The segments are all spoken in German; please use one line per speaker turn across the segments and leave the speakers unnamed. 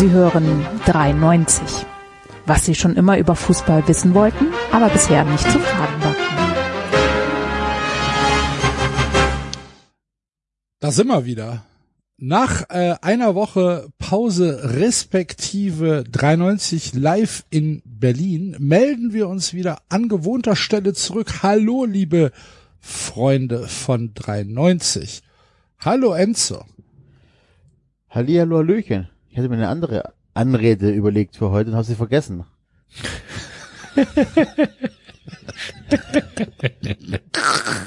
Sie hören 93. Was Sie schon immer über Fußball wissen wollten, aber bisher nicht zu fragen war.
Da sind wir wieder. Nach äh, einer Woche Pause respektive 93 live in Berlin melden wir uns wieder an gewohnter Stelle zurück. Hallo, liebe Freunde von 93. Hallo Enzo.
Hallihallo, Hallöchen. Ich hatte mir eine andere Anrede überlegt für heute und habe sie vergessen.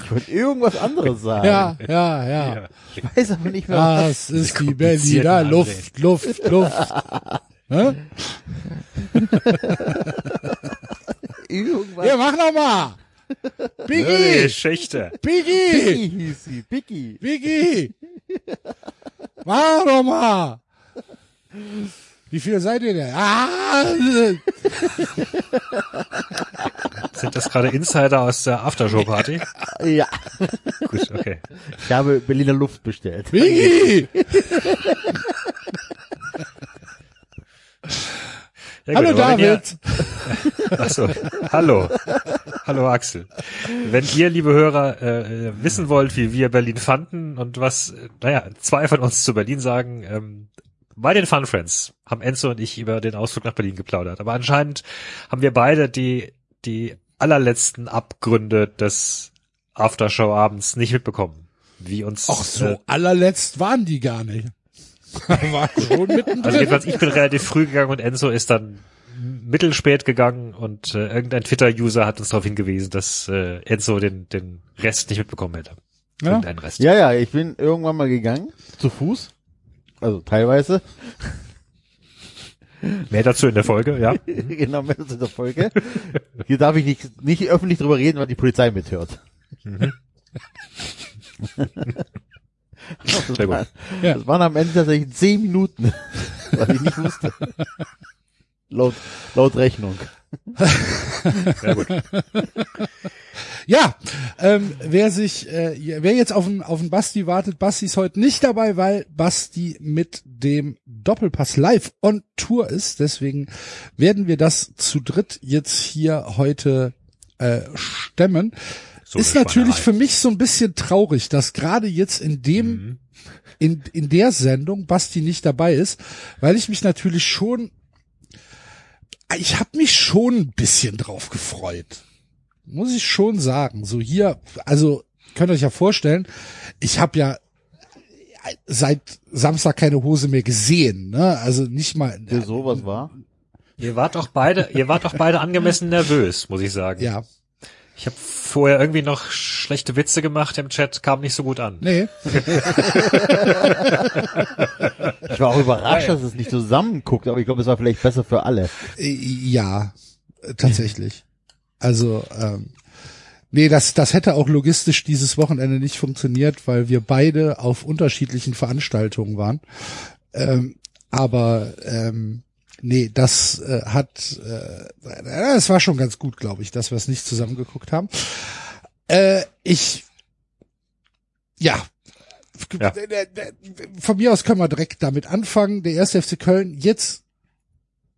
ich wollte irgendwas anderes sagen.
Ja, ja, ja.
Ich weiß aber nicht mehr, was.
Das ist die Berliner Luft, Luft, Luft.
Irgendwas.
Ja, mach noch mal. Biggie,
Schächte.
Biggie,
Biggie hieß sie. Biggie.
Biggie. Mach noch mal. Wie viele seid ihr denn? Ah,
Sind das gerade Insider aus der Aftershow-Party?
Ja.
Gut, okay.
Ich habe Berliner Luft bestellt.
Biggie.
Ja,
Hallo
gut, wenn ihr-
David.
Achso, hallo. Hallo Axel. Wenn ihr, liebe Hörer, äh, wissen wollt, wie wir Berlin fanden und was, äh, naja, zwei von uns zu Berlin sagen, ähm, bei den Fun Friends haben Enzo und ich über den Ausflug nach Berlin geplaudert. Aber anscheinend haben wir beide die, die allerletzten Abgründe des Aftershow-Abends nicht mitbekommen. Wie uns,
Ach so,
äh,
allerletzt waren die gar nicht. War schon mittendrin.
Also jedenfalls, ich bin relativ früh gegangen und Enzo ist dann mittelspät gegangen und äh, irgendein Twitter-User hat uns darauf hingewiesen, dass äh, Enzo den, den Rest nicht mitbekommen hätte.
Ja.
Irgendeinen Rest.
Ja, ja, ich bin irgendwann mal gegangen. Zu Fuß. Also teilweise.
Mehr dazu in der Folge, ja.
genau, mehr zu der Folge. Hier darf ich nicht, nicht öffentlich drüber reden, weil die Polizei mithört. das,
Sehr gut.
war,
Ja.
das waren am Ende tatsächlich zehn Minuten, weil ich nicht wusste. laut, laut Rechnung.
Sehr gut.
Ja, ähm, wer sich, äh, wer jetzt auf den auf den Basti wartet, Basti ist heute nicht dabei, weil Basti mit dem Doppelpass live on Tour ist. Deswegen werden wir das zu dritt jetzt hier heute äh, stemmen.
So
ist natürlich für mich so ein bisschen traurig, dass gerade jetzt in dem
Mhm.
in in der Sendung Basti nicht dabei ist, weil ich mich natürlich schon ich habe mich schon ein bisschen drauf gefreut. Muss ich schon sagen. So hier, also könnt ihr euch ja vorstellen, ich habe ja seit Samstag keine Hose mehr gesehen, ne? Also nicht mal
Für sowas war.
Ihr wart doch beide, ihr wart doch beide angemessen nervös, muss ich sagen.
ja.
Ich habe vorher irgendwie noch schlechte Witze gemacht im Chat, kam nicht so gut an.
Nee.
Ich war auch überrascht, dass es nicht zusammenguckt, aber ich glaube, es war vielleicht besser für alle.
Äh, Ja, tatsächlich. Also, ähm, nee, das, das hätte auch logistisch dieses Wochenende nicht funktioniert, weil wir beide auf unterschiedlichen Veranstaltungen waren. Ähm, aber ähm, nee, das äh, hat, äh, es war schon ganz gut, glaube ich, dass wir es nicht zusammengeguckt haben. Äh, ich, ja.
Ja.
Von mir aus können wir direkt damit anfangen. Der erste FC Köln jetzt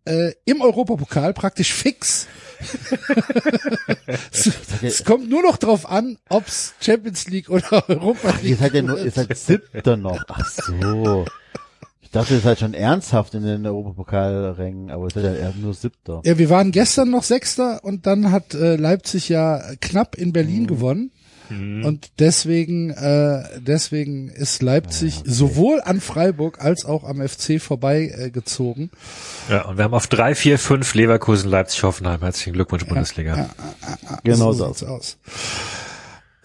äh, im Europapokal praktisch fix. es, es kommt nur noch drauf an, ob's Champions League oder Europa
Ach, ihr
League
seid ja nur, ihr seid siebter noch. Ach so. Ich dachte, ihr seid schon ernsthaft in den Europapokalrängen, aber ihr seid ja eher nur siebter.
Ja, wir waren gestern noch Sechster und dann hat äh, Leipzig ja knapp in Berlin
Mhm.
gewonnen. Und deswegen, äh, deswegen ist Leipzig sowohl an Freiburg als auch am FC vorbei äh, gezogen.
Ja, und wir haben auf drei, vier, fünf Leverkusen, Leipzig, Hoffenheim. Herzlichen Glückwunsch, Bundesliga.
Genau
so sieht's aus.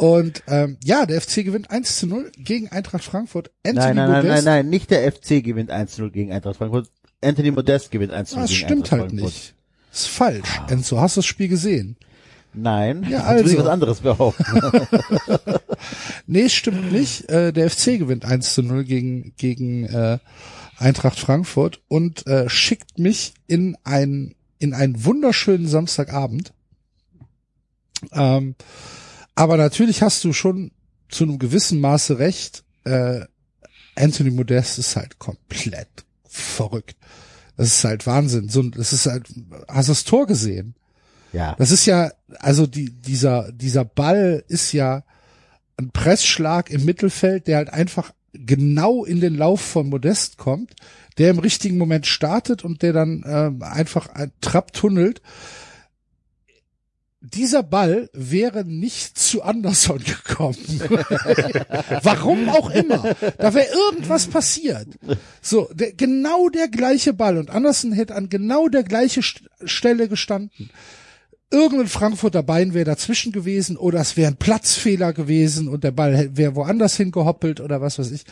Und ähm, ja, der FC gewinnt 1 zu 0 gegen Eintracht Frankfurt. Anthony
Nein, nein, nein, nein,
Modest-
nein, nicht der FC gewinnt 1-0 gegen Eintracht Frankfurt. Anthony Modest gewinnt 1-0
Ah, Das
gegen
stimmt
Eintracht
halt
Frankfurt.
nicht. Ist falsch. Enzo, hast du das Spiel gesehen?
Nein,
Ja,
jetzt will ich
also.
was anderes behaupten.
Nee, es stimmt nicht. Äh, der FC gewinnt 1 zu 0 gegen, gegen äh, Eintracht Frankfurt und äh, schickt mich in ein in einen wunderschönen Samstagabend. Ähm, aber natürlich hast du schon zu einem gewissen Maße recht. Äh, Anthony Modest ist halt komplett verrückt. Das ist halt Wahnsinn. So, das ist halt, hast du das Tor gesehen?
Ja.
Das ist ja, also die, dieser, dieser Ball ist ja ein Pressschlag im Mittelfeld, der halt einfach genau in den Lauf von Modest kommt, der im richtigen Moment startet und der dann ähm, einfach ein Trapp tunnelt. Dieser Ball wäre nicht zu Anderson gekommen. Warum auch immer. Da wäre irgendwas passiert. So, der, genau der gleiche Ball und Anderson hätte an genau der gleiche St Stelle gestanden irgendein Frankfurter Bein wäre dazwischen gewesen oder es wäre ein Platzfehler gewesen und der Ball wäre woanders hingehoppelt oder was weiß ich.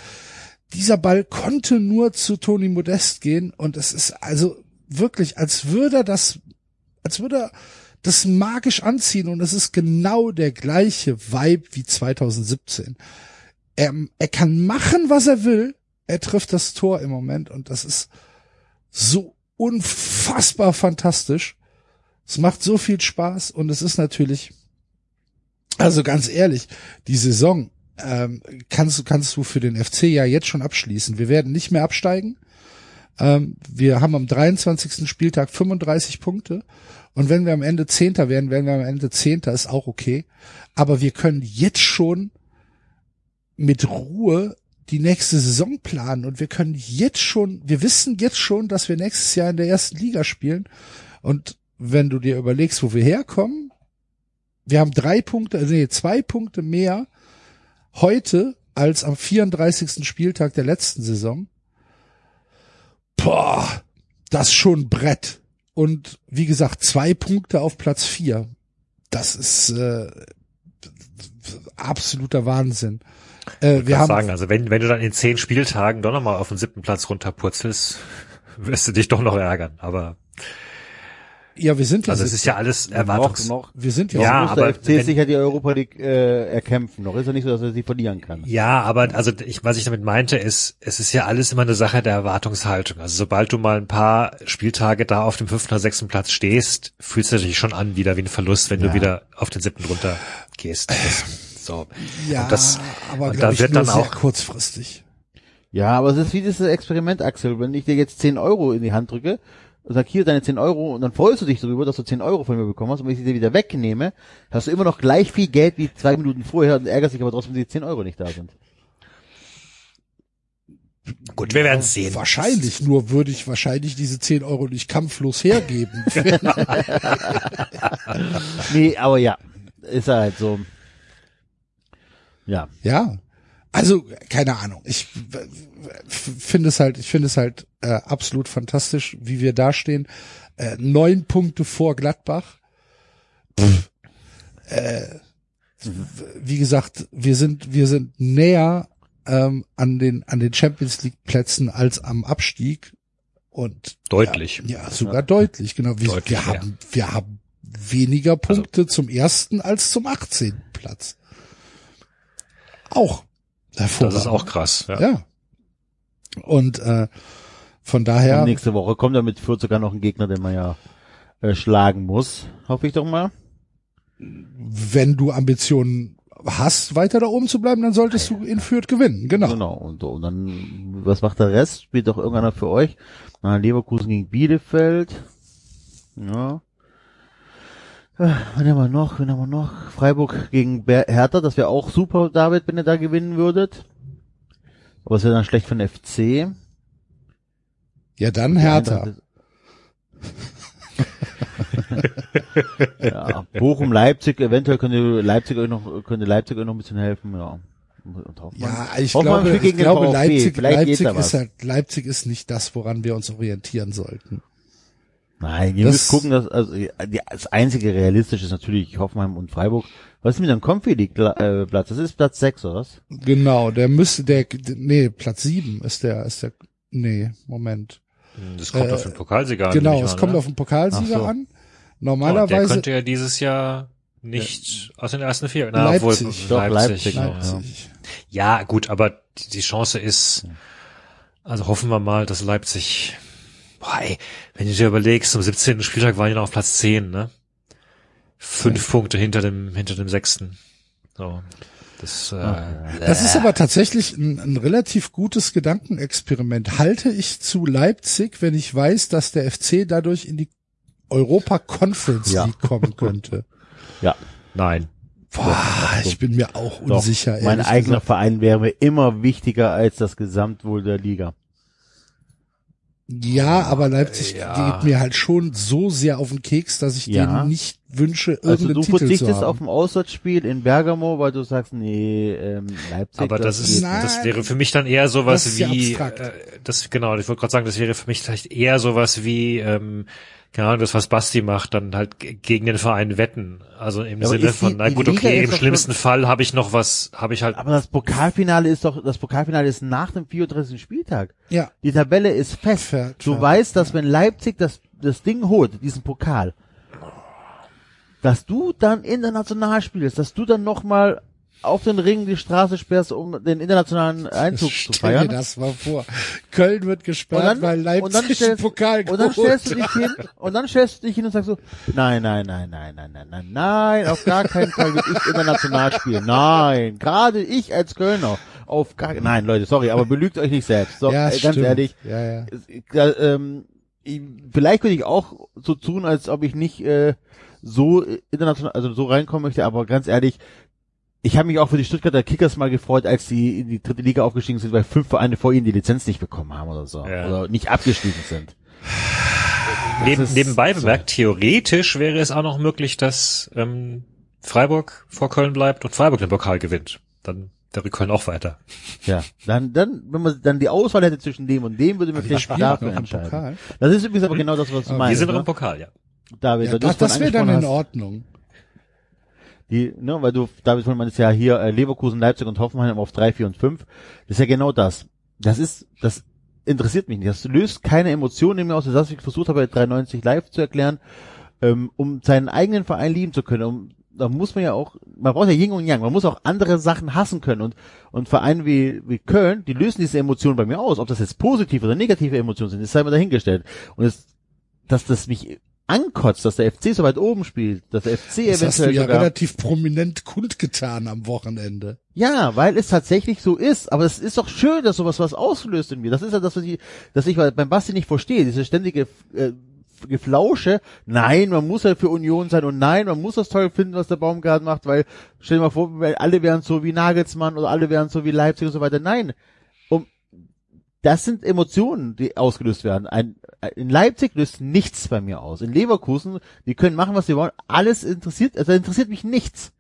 Dieser Ball konnte nur zu Toni Modest gehen und es ist also wirklich, als würde er das, als würde er das magisch anziehen und es ist genau der gleiche Vibe wie 2017. Er, er kann machen, was er will. Er trifft das Tor im Moment und das ist so unfassbar fantastisch. Es macht so viel Spaß und es ist natürlich, also ganz ehrlich, die Saison ähm, kannst du kannst du für den FC ja jetzt schon abschließen. Wir werden nicht mehr absteigen. Ähm, wir haben am 23. Spieltag 35 Punkte und wenn wir am Ende Zehnter werden, werden wir am Ende Zehnter, ist auch okay. Aber wir können jetzt schon mit Ruhe die nächste Saison planen und wir können jetzt schon, wir wissen jetzt schon, dass wir nächstes Jahr in der ersten Liga spielen und wenn du dir überlegst, wo wir herkommen, wir haben drei Punkte, also nee, zwei Punkte mehr heute als am 34. Spieltag der letzten Saison. Boah, das ist schon Brett. Und wie gesagt, zwei Punkte auf Platz vier. Das ist äh, absoluter Wahnsinn. Äh, wir haben
sagen, also wenn, wenn du dann in zehn Spieltagen doch nochmal auf den siebten Platz runterpurzelst, wirst du dich doch noch ärgern. Aber
ja, wir sind ja
also es ist ja alles Erwartungs
Noch, noch.
wir sind ja,
Ja,
muss
aber
der FC
wenn-
sicher die Europa League äh, erkämpfen. Noch ist ja nicht so, dass er sie verlieren kann.
Ja, aber also ich, was ich damit meinte, ist, es ist ja alles immer eine Sache der Erwartungshaltung. Also sobald du mal ein paar Spieltage da auf dem fünften oder sechsten Platz stehst, fühlst du dich schon an wieder wie ein Verlust, wenn
Ja.
du wieder auf den siebten runter gehst. Das, so.
ja,
und das-
aber
und da
ich
wird dann
sehr
auch-
kurzfristig.
Ja, aber es ist wie dieses Experiment, Axel. Wenn ich dir jetzt 10 Euro in die Hand drücke und sag, hier deine 10 Euro und dann freust du dich darüber, dass du 10 Euro von mir bekommen hast und wenn ich sie dir wieder wegnehme, hast du immer noch gleich viel Geld wie zwei Minuten vorher und ärgerst dich aber trotzdem, wenn die 10 Euro nicht da sind.
Gut, wir werden sehen.
Wahrscheinlich, nur würde ich wahrscheinlich diese 10 Euro nicht kampflos hergeben.
Nee, aber ja, ist halt so. Ja,
ja. Also, keine Ahnung. Ich finde es halt, ich finde es halt äh, absolut fantastisch, wie wir dastehen. Äh, neun Punkte vor Gladbach. Pff, äh, wie gesagt, wir sind, wir sind näher ähm, an den an den Champions League Plätzen als am Abstieg und
Deutlich.
Ja, ja sogar deutlich, genau. Wir,
Deutlich
wir haben, wir haben weniger Punkte zum ersten als zum 18. Platz. Auch.
Das
Hervorragend.
ist auch krass. Ja.
Ja. Und äh, von
und
daher,
nächste Woche kommt ja mit Fürth sogar noch ein Gegner, den man ja äh, schlagen muss. Hoffe ich doch mal.
wenn du Ambitionen hast, weiter da oben zu bleiben, dann solltest du in Fürth gewinnen. Genau.
Genau. Und, und dann, was macht der Rest? Spielt doch irgendeiner für euch? Na, Leverkusen gegen Bielefeld. Ja. Äh, Wen haben wir noch? Wen haben wir noch? Freiburg gegen Ber Hertha. Das wäre auch super, David, wenn ihr da gewinnen würdet. Aber es wäre dann schlecht für den FC.
Ja, dann Hertha.
ja, Bochum, Leipzig, eventuell könnte Leipzig euch noch, könnte Leipzig euch noch ein bisschen helfen, ja.
Ja, ich
Hoffmann
glaube, ich glaube. Leipzig, Leipzig ist halt, Leipzig ist nicht das, woran wir uns orientieren sollten.
Nein, ihr
Das-
müsst gucken, dass, also, die- das einzige realistisch ist natürlich Hoffenheim und Freiburg. Was ist mit dem Confi League äh, Platz? Das ist Platz 6, oder was?
Genau, der müsste, der, nee, Platz sieben ist der, ist der, nee, Moment.
Das kommt
Äh,
auf den Pokalsieger an. nehme
Genau, es
an,
kommt
oder?
auf den Pokalsieger
so.
an.
Oh, der
Normalerweise
könnte ja dieses Jahr nicht aus den ersten vier. Na,
Leipzig.
obwohl,
Doch,
Leipzig.
Leipzig.
ja.
Leipzig.
Ja, gut, aber die Chance ist, also hoffen wir mal, dass Leipzig, boah, ey, wenn du dir überlegst, am 17. Spieltag waren die noch auf Platz 10, ne? Fünf Punkte hinter dem, hinter dem sechsten. So. Das, äh,
Das ist aber tatsächlich ein, ein relativ gutes Gedankenexperiment. Halte ich zu Leipzig, wenn ich weiß, dass der FC dadurch in die Europa Conference
Ja.
League kommen könnte?
Ja.
nein.
Boah, ich bin mir auch
Doch,
unsicher.
mein
ehrlich
eigener
gesagt.
Verein wäre mir immer wichtiger als das Gesamtwohl der Liga.
Ja, aber Leipzig
Ja.
geht mir halt schon so sehr auf den Keks, dass ich
Ja.
denen nicht wünsche,
Also
irgendeinen
du
Titel zu
verzichtest
haben.
auf ein Auswärtsspiel in Bergamo, weil du sagst, nee, ähm, Leipzig.
Aber das ist,
geht
Nein.
das wäre für mich dann eher sowas
Das ist ja
wie, äh, das genau, ich wollte gerade sagen, das wäre für mich vielleicht eher sowas wie, ähm, keine Ahnung, das was Basti macht, dann halt gegen den Verein wetten. Also im
Ja, aber
Sinne von,
die-
na gut,
Liga
okay, im schlimmsten Fall habe ich noch was, habe ich halt,
Aber das Pokalfinale ist doch, das Pokalfinale ist nach dem 34. Spieltag.
Ja,
Die Tabelle ist fest.
Fair,
du
fair.
weißt, dass wenn Leipzig das, das Ding holt, diesen Pokal, dass du dann international spielst, dass du dann nochmal auf den Ring die Straße sperrst, um den internationalen Einzug zu
stell dir
feiern.
das mal vor. Köln wird gesperrt, weil Leipzig den Pokal
und dann stellst du dich hin und dann stellst du dich hin und sagst so, nein, nein, nein, nein, nein, nein, nein, nein, auf gar keinen Fall will ich international spielen. Nein, gerade ich als Kölner. Auf gar nein, Leute, sorry, aber belügt euch nicht selbst. So,
Ja,
äh, ganz
stimmt.
ehrlich,
Ja, ja.
ja, ähm, ich, vielleicht würde ich auch so tun, als ob ich nicht äh, so international, also so reinkommen möchte, aber ganz ehrlich, ich habe mich auch für die Stuttgarter Kickers mal gefreut, als sie in die dritte Liga aufgestiegen sind, weil fünf Vereine vor ihnen die Lizenz nicht bekommen haben oder so.
Ja.
Oder nicht abgestiegen sind.
neben, nebenbei
so.
bemerkt, theoretisch wäre es auch noch möglich, dass ähm, Freiburg vor Köln bleibt und Freiburg den Pokal gewinnt. Dann wäre Köln auch weiter.
Ja. Dann, dann, wenn man dann die Auswahl hätte zwischen dem und dem, würde man
Die
vielleicht dafür entscheiden.
Pokal.
Das ist übrigens aber genau das, was du
Wir
meinst.
Wir sind noch
ne?
im Pokal, ja.
David,
Ja, das das wäre dann in
hast. Die, ne, weil du, David von meinst ja hier äh, Leverkusen, Leipzig und Hoffenheim auf drei, vier und fünf. Das ist ja genau das. Das ist, das interessiert mich nicht. Das löst keine Emotionen in mir aus. Das, was ich versucht habe, bei 93 live zu erklären, ähm, um seinen eigenen Verein lieben zu können. Um, da muss man ja auch, man braucht ja Yin und Yang. Man muss auch andere Sachen hassen können. Und, und Vereine wie, wie Köln, die lösen diese Emotionen bei mir aus. Ob das jetzt positive oder negative Emotionen sind, ist sei mal dahingestellt. Und es, dass das mich ankotzt, dass der FC so weit oben spielt, dass der FC
Das hast du
eventuell
ja
sogar
relativ prominent kundgetan am Wochenende.
ja, weil es tatsächlich so ist. Aber es ist doch schön, dass sowas was auslöst in mir. Das ist ja das, was ich, dass ich beim Basti nicht verstehe. Diese ständige äh, Geflausche. Nein, man muss ja für Union sein und nein, man muss das toll finden, was der Baumgart macht, weil stell dir mal vor, weil alle wären so wie Nagelsmann oder alle wären so wie Leipzig und so weiter. Nein, das sind Emotionen, die ausgelöst werden. Ein, in Leipzig löst nichts bei mir aus. In Leverkusen, die können machen, was sie wollen. Alles interessiert, also interessiert mich nichts.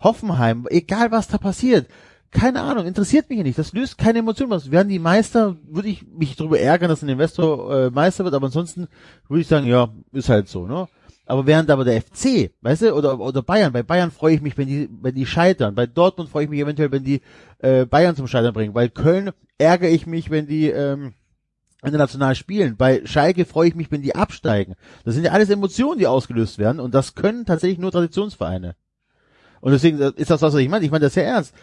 Hoffenheim, egal was da passiert, keine Ahnung, interessiert mich nicht. Das löst keine Emotionen aus. Werden die Meister, würde ich mich darüber ärgern, dass ein Investor äh, Meister wird, aber ansonsten würde ich sagen, ja, ist halt so, ne? Aber während aber der FC, weißt du, oder, oder Bayern, bei Bayern freue ich mich, wenn die, wenn die scheitern. Bei Dortmund freue ich mich eventuell, wenn die äh, Bayern zum Scheitern bringen. Bei Köln ärgere ich mich, wenn die ähm, international spielen. Bei Schalke freue ich mich, wenn die absteigen. Das sind ja alles Emotionen, die ausgelöst werden und das können tatsächlich nur Traditionsvereine. Und deswegen ist das, was ich meine. Ich meine das sehr ernst.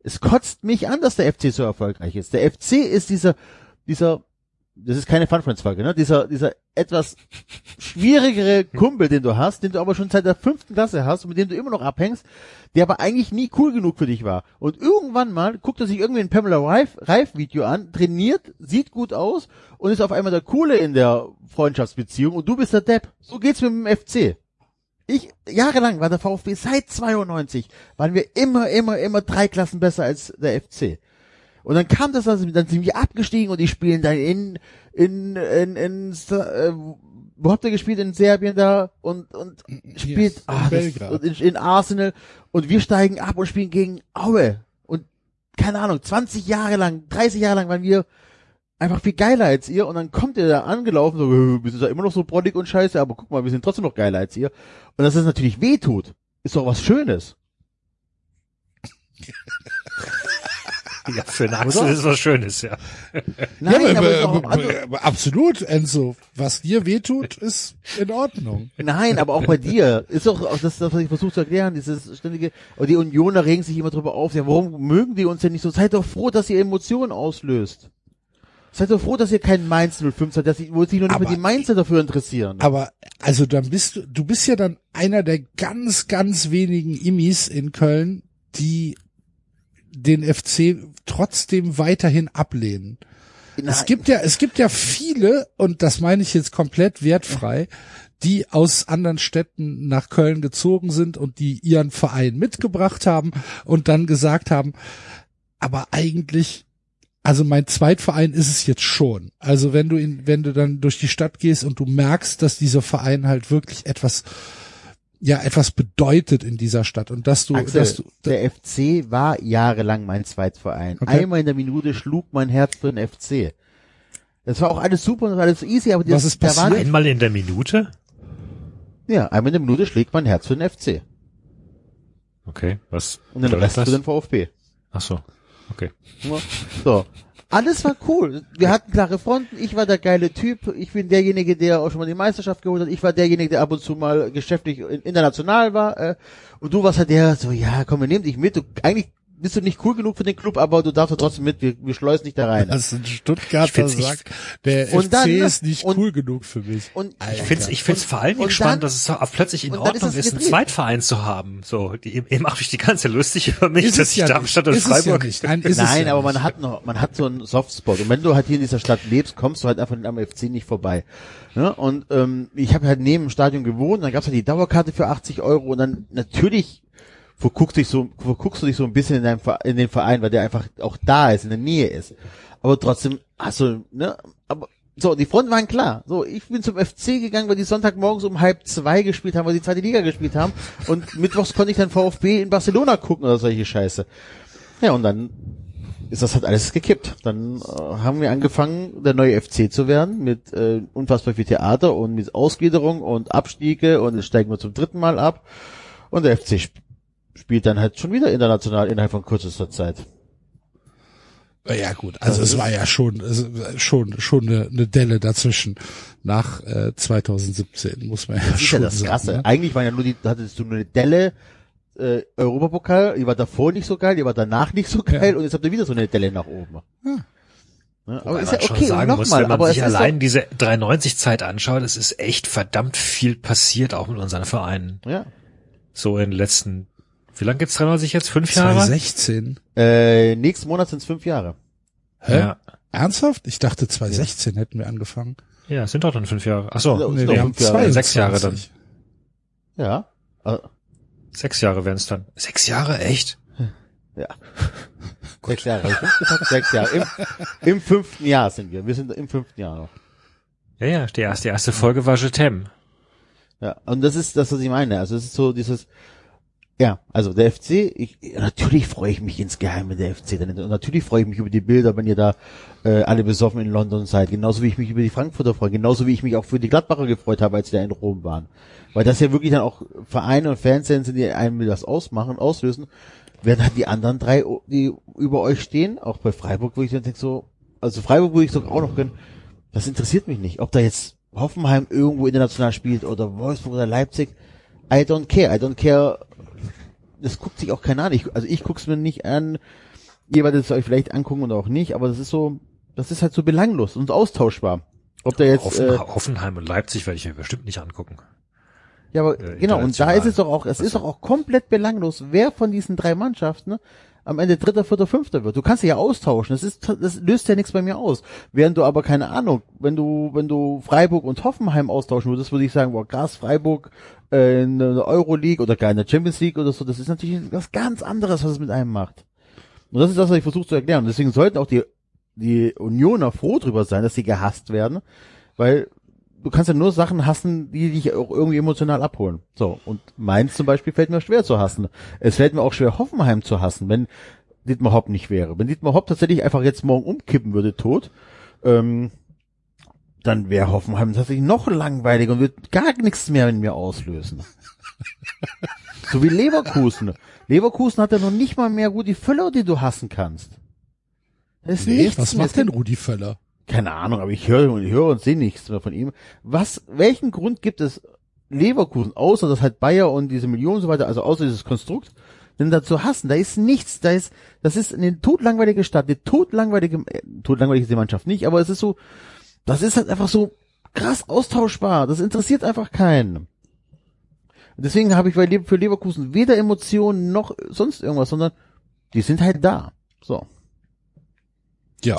Es kotzt mich an, dass der FC so erfolgreich ist. Der FC ist dieser, dieser, das ist keine Fun Friends Folge, ne? Dieser, dieser etwas schwierigere Kumpel, den du hast, den du aber schon seit der fünften Klasse hast und mit dem du immer noch abhängst, der aber eigentlich nie cool genug für dich war. Und irgendwann mal guckt er sich irgendwie ein Pamela Reif, Reif Video an, trainiert, sieht gut aus und ist auf einmal der Coole in der Freundschaftsbeziehung und du bist der Depp. So geht's mit dem FC. Ich, jahrelang war der VfB seit 92, waren wir immer, immer, immer drei Klassen besser als der FC. Und dann kam das, dann sind wir abgestiegen und die spielen dann in, in, in, in, äh, wo habt ihr gespielt? In Serbien da und, und spielt
in
ah, das,
Belgrad.
und in, in Arsenal und wir steigen ab und spielen gegen Aue. Und keine Ahnung, 20 Jahre lang, 30 Jahre lang waren wir einfach viel geiler als ihr und dann kommt ihr da angelaufen, so, wir sind ja immer noch so broddig und scheiße, aber guck mal, wir sind trotzdem noch geiler als ihr. Und dass es natürlich weh tut, ist doch was Schönes.
Ja, für einen Axel ist was Schönes, ja.
Nein,
ja,
aber,
aber, aber,
andere-
aber absolut, Enzo. Was dir wehtut, ist in Ordnung.
Nein, aber auch bei dir. Ist doch auch das, das was ich versuche zu erklären, dieses ständige, und die Unioner regen sich immer drüber auf, ja, warum mögen die uns denn nicht so? Seid doch froh, dass ihr Emotionen auslöst. Seid doch froh, dass ihr keinen Mainz 05 seid, dass ich, wo sich noch nicht
Aber-
mal die Mainzer dafür interessieren.
Aber also dann bist du, du bist ja dann einer der ganz, ganz wenigen Immis in Köln, die den FC trotzdem weiterhin ablehnen. Es gibt ja, es gibt ja viele, und das meine ich jetzt komplett wertfrei, die aus anderen Städten nach Köln gezogen sind und die ihren Verein mitgebracht haben und dann gesagt haben, aber eigentlich, also mein Zweitverein ist es jetzt schon. Also wenn du in, wenn du dann durch die Stadt gehst und du merkst, dass dieser Verein halt wirklich etwas, ja, etwas bedeutet in dieser Stadt und dass du,
Axel,
dass du,
der FC war jahrelang mein Zweitverein.
Okay.
Einmal in der Minute schlug mein Herz für den FC. Das war auch alles super und das war alles easy, aber
Was
das,
ist
da waren,
Einmal in der Minute?
ja, einmal in der Minute schlägt mein Herz für den FC.
Okay, was
Und den Rest
das?
für den VfB.
Ach so, okay.
So. Alles war cool. Wir hatten klare Fronten. Ich war der geile Typ. Ich bin derjenige, der auch schon mal die Meisterschaft geholt hat. Ich war derjenige, der ab und zu mal geschäftlich in- international war. Äh, und du warst halt der, so, ja, komm, wir nehmen dich mit. Du, eigentlich bist du nicht cool genug für den Club, aber du darfst doch trotzdem mit. Wir, wir schleusen dich da rein.
das ein Stuttgarter sagt, der
Und
FC
dann-
ist nicht
und-
cool genug für mich.
Und
Ich find's, ich find's vor allen Dingen spannend,
dann-
dass es so plötzlich in
ist
Ordnung
es
ist, einen. Zweitverein zu haben. So, die, ihr macht mich die ganze lustig über mich,
Ist
dass ich
ja
Darmstadt
nicht.
und
Ist es ja
Freiburg.
nicht. Nein, ist
Nein,
ja
aber
nicht.
man hat noch, man hat so einen Softspot. Und wenn du halt hier in dieser Stadt lebst, kommst du halt einfach am FC nicht vorbei. Ne? Und ähm, ich habe halt neben dem Stadion gewohnt, dann gab's halt die Dauerkarte für 80 Euro und dann natürlich verguckst, dich so, verguckst du dich so ein bisschen in, deinem, in den Verein, weil der einfach auch da ist, in der Nähe ist. Aber trotzdem hast du, ne, aber so, die Fronten waren klar. So, ich bin zum FC gegangen, weil die Sonntagmorgens um halb zwei gespielt haben, weil die zweite Liga gespielt haben. Und mittwochs konnte ich dann VfB in Barcelona gucken oder solche Scheiße. Ja, und dann ist das halt alles gekippt. Dann äh, haben wir angefangen, der neue FC zu werden, mit äh, unfassbar viel Theater und mit Ausgliederung und Abstiege und jetzt steigen wir zum dritten Mal ab. Und der FC spielt dann halt schon wieder international innerhalb von kürzester Zeit.
Ja gut, also es war ja schon schon schon eine, eine Delle dazwischen nach äh, 2017 muss man ja
Das ist ja
schon
das
sagen.
Krasse.
Ne?
Eigentlich waren ja nur die, da hattest du nur eine Delle, äh, Europapokal, die war davor nicht so geil, die war danach nicht so geil und jetzt habt ihr wieder so eine Delle nach oben.
Ja.
Ne? Aber ist ja
schon
okay,
sagen muss,
nochmal,
wenn man
aber
sich allein diese 93-Zeit anschaut, es ist echt verdammt viel passiert, auch mit unseren Vereinen.
ja.
So in den letzten, wie lange gibt's 93 jetzt? Fünf Jahre?
2016.
Äh, nächsten Monat sind es fünf Jahre.
Hä?
Ja.
Ernsthaft? Ich dachte 2016 hätten wir angefangen.
ja, es sind doch dann fünf Jahre. Ach so,
Ja,
Nee, wir haben. 22.
Sechs Jahre dann.
Ja. Äh,
sechs Jahre wären es dann. Sechs Jahre, echt?
ja. Sechs Jahre. Hab ich fünf gesagt? Sechs Jahre. Im, Im fünften Jahr sind wir. Wir sind im fünften Jahr noch.
Ja, ja, die erste, die erste Folge war Je t'aime.
Ja, und das ist das, was ich meine. Also es ist so dieses, ja, also der FC, ich, natürlich freue ich mich insgeheim, wenn der FC und natürlich freue ich mich über die Bilder, wenn ihr da äh, alle besoffen in London seid, genauso wie ich mich über die Frankfurter freue, genauso wie ich mich auch für die Gladbacher gefreut habe, als die da in Rom waren. Weil das ja wirklich dann auch Vereine und Fans sind, die einem das ausmachen, auslösen, werden halt die anderen drei, die über euch stehen, auch bei Freiburg, wo ich dann denke so, also Freiburg würde ich sogar auch noch gönnen, das interessiert mich nicht. Ob da jetzt Hoffenheim irgendwo international spielt oder Wolfsburg oder Leipzig, I don't care. I don't care. Das guckt sich auch keiner an. Ich, also ich guck's mir nicht an. Ihr werdet es euch vielleicht angucken oder auch nicht, aber das ist so, das ist halt so belanglos und austauschbar. Ob da jetzt,
Hoffen,
äh,
Hoffenheim und Leipzig werde ich mir bestimmt nicht angucken.
ja, aber
äh,
genau, und da ist es doch auch, es ist doch auch komplett belanglos, wer von diesen drei Mannschaften am Ende dritter, vierter, fünfter wird. Du kannst dich ja austauschen. Das ist, das löst ja nichts bei mir aus. Während du aber keine Ahnung, wenn du, wenn du Freiburg und Hoffenheim austauschen würdest, würde ich sagen, boah, krass, Freiburg, äh, in der Euroleague oder gar in der Champions League oder so, das ist natürlich was ganz anderes, was es mit einem macht. Und das ist das, was ich versuche zu erklären. Deswegen sollten auch die, die Unioner froh drüber sein, dass sie gehasst werden, weil du kannst ja nur Sachen hassen, die dich auch irgendwie emotional abholen. So, und Mainz zum Beispiel fällt mir schwer zu hassen. Es fällt mir auch schwer, Hoffenheim zu hassen, wenn Dietmar Hopp nicht wäre. Wenn Dietmar Hopp tatsächlich einfach jetzt morgen umkippen würde, tot, ähm, dann wäre Hoffenheim tatsächlich noch langweiliger und würde gar nichts mehr in mir auslösen. so wie Leverkusen. Leverkusen hat ja noch nicht mal mehr Rudi Völler, die du hassen kannst. Das ist
Nee,
nichts
was macht denn Rudi Völler?
Keine Ahnung, aber ich höre und höre und sehe nichts mehr von ihm. Was, welchen Grund gibt es Leverkusen, außer dass halt Bayer und diese Millionen und so weiter, also außer dieses Konstrukt, denn da zu hassen? Da ist nichts, da ist, das ist eine totlangweilige Stadt, eine totlangweilige, äh, totlangweilig ist die Mannschaft nicht, aber es ist so, das ist halt einfach so krass austauschbar. Das interessiert einfach keinen. Deswegen habe ich für Leverkusen weder Emotionen noch sonst irgendwas, sondern die sind halt da. So.
Ja.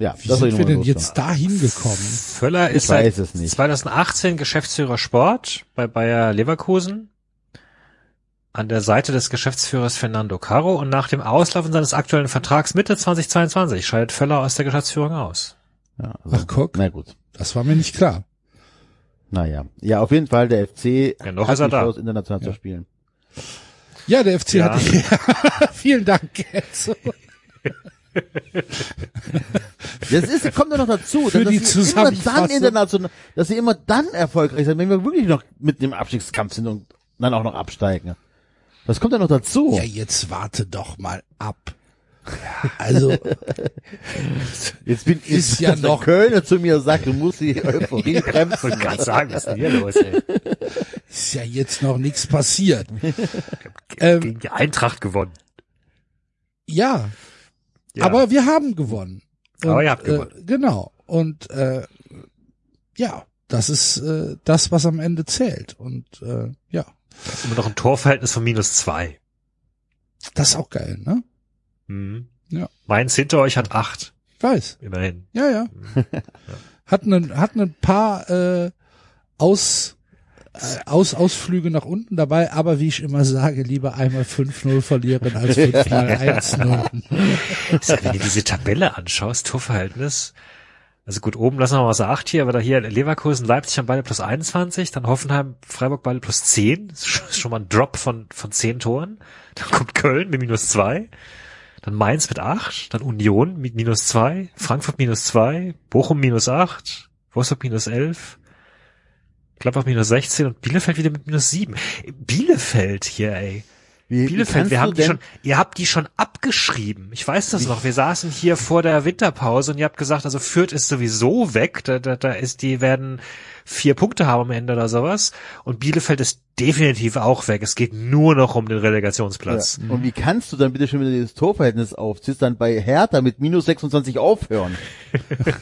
Ja,
Wie sind wir denn jetzt
loswerden.
dahin gekommen?
Völler
Ich
ist seit
weiß es nicht.
2018 Geschäftsführer Sport bei Bayer Leverkusen an der Seite des Geschäftsführers Fernando Caro und nach dem Auslaufen seines aktuellen Vertrags Mitte 2022 scheidet Völler aus der Geschäftsführung aus.
Ja, also,
Ach, guck.
Na gut.
Das war mir nicht klar.
Naja. Ja, auf jeden Fall, der FC
Ja, noch
hat
ist er
die
da.
Chance, international
Ja.
zu spielen.
Ja, der FC
Ja.
hat Vielen Dank.
Das ist, kommt ja noch dazu,
Für
dass
die
sie immer dann international, dass sie immer dann erfolgreich sind, wenn wir wirklich noch mit dem Abstiegskampf sind und dann auch noch absteigen. Das kommt ja noch dazu.
Ja, jetzt warte doch mal ab. Also,
Jetzt bin ich,
Ist ja noch-
Kölner zu mir sagt, du musst die Euphorie
Ich
bremsen.
wollte gerade sagen, was ist denn hier los, ey?
ist ja jetzt noch nichts passiert. Ähm,
Gegen die Eintracht gewonnen.
ja,
Ja.
aber wir haben gewonnen.
Aber ihr habt gewonnen.
Äh, genau. Und äh, ja, das ist äh, das, was am Ende zählt. Und äh, ja,
immer noch ein Torverhältnis von minus zwei.
das ist auch geil, ne?
Mhm.
Ja.
Mainz hinter euch hat acht,
Ich weiß.
immerhin.
Ja, ja. Hat ein, hat ein paar äh, Aus, äh, Aus, Ausflüge nach unten dabei, aber wie ich immer sage, lieber einmal 5-0 verlieren als fünfmal 1-0.
Wenn du diese Tabelle anschaust, Torverhältnis, also gut, oben lassen wir mal außer acht hier, aber da hier Leverkusen, Leipzig haben beide plus 21, dann Hoffenheim, Freiburg beide plus 10, das ist schon- ist schon mal ein Drop von, von 10 Toren. Dann kommt Köln mit minus 2, dann Mainz mit 8, dann Union mit minus 2, Frankfurt minus 2, Bochum minus 8, Wolfsburg minus 11, Gladbach minus 16 und Bielefeld wieder mit minus 7. Bielefeld hier, ey.
Wie, wie
Bielefeld,
kannst
wir haben die schon, ihr habt die schon abgeschrieben. Ich weiß das noch. Wir saßen hier vor der Winterpause und ihr habt gesagt, also Fürth ist sowieso weg. Da, da, da ist, die werden vier Punkte haben am Ende oder sowas. Und Bielefeld ist definitiv auch weg. Es geht nur noch um den Relegationsplatz.
Ja. Und wie kannst du dann bitte schon wieder dieses Torverhältnis aufziehst, dann bei Hertha mit minus 26 aufhören?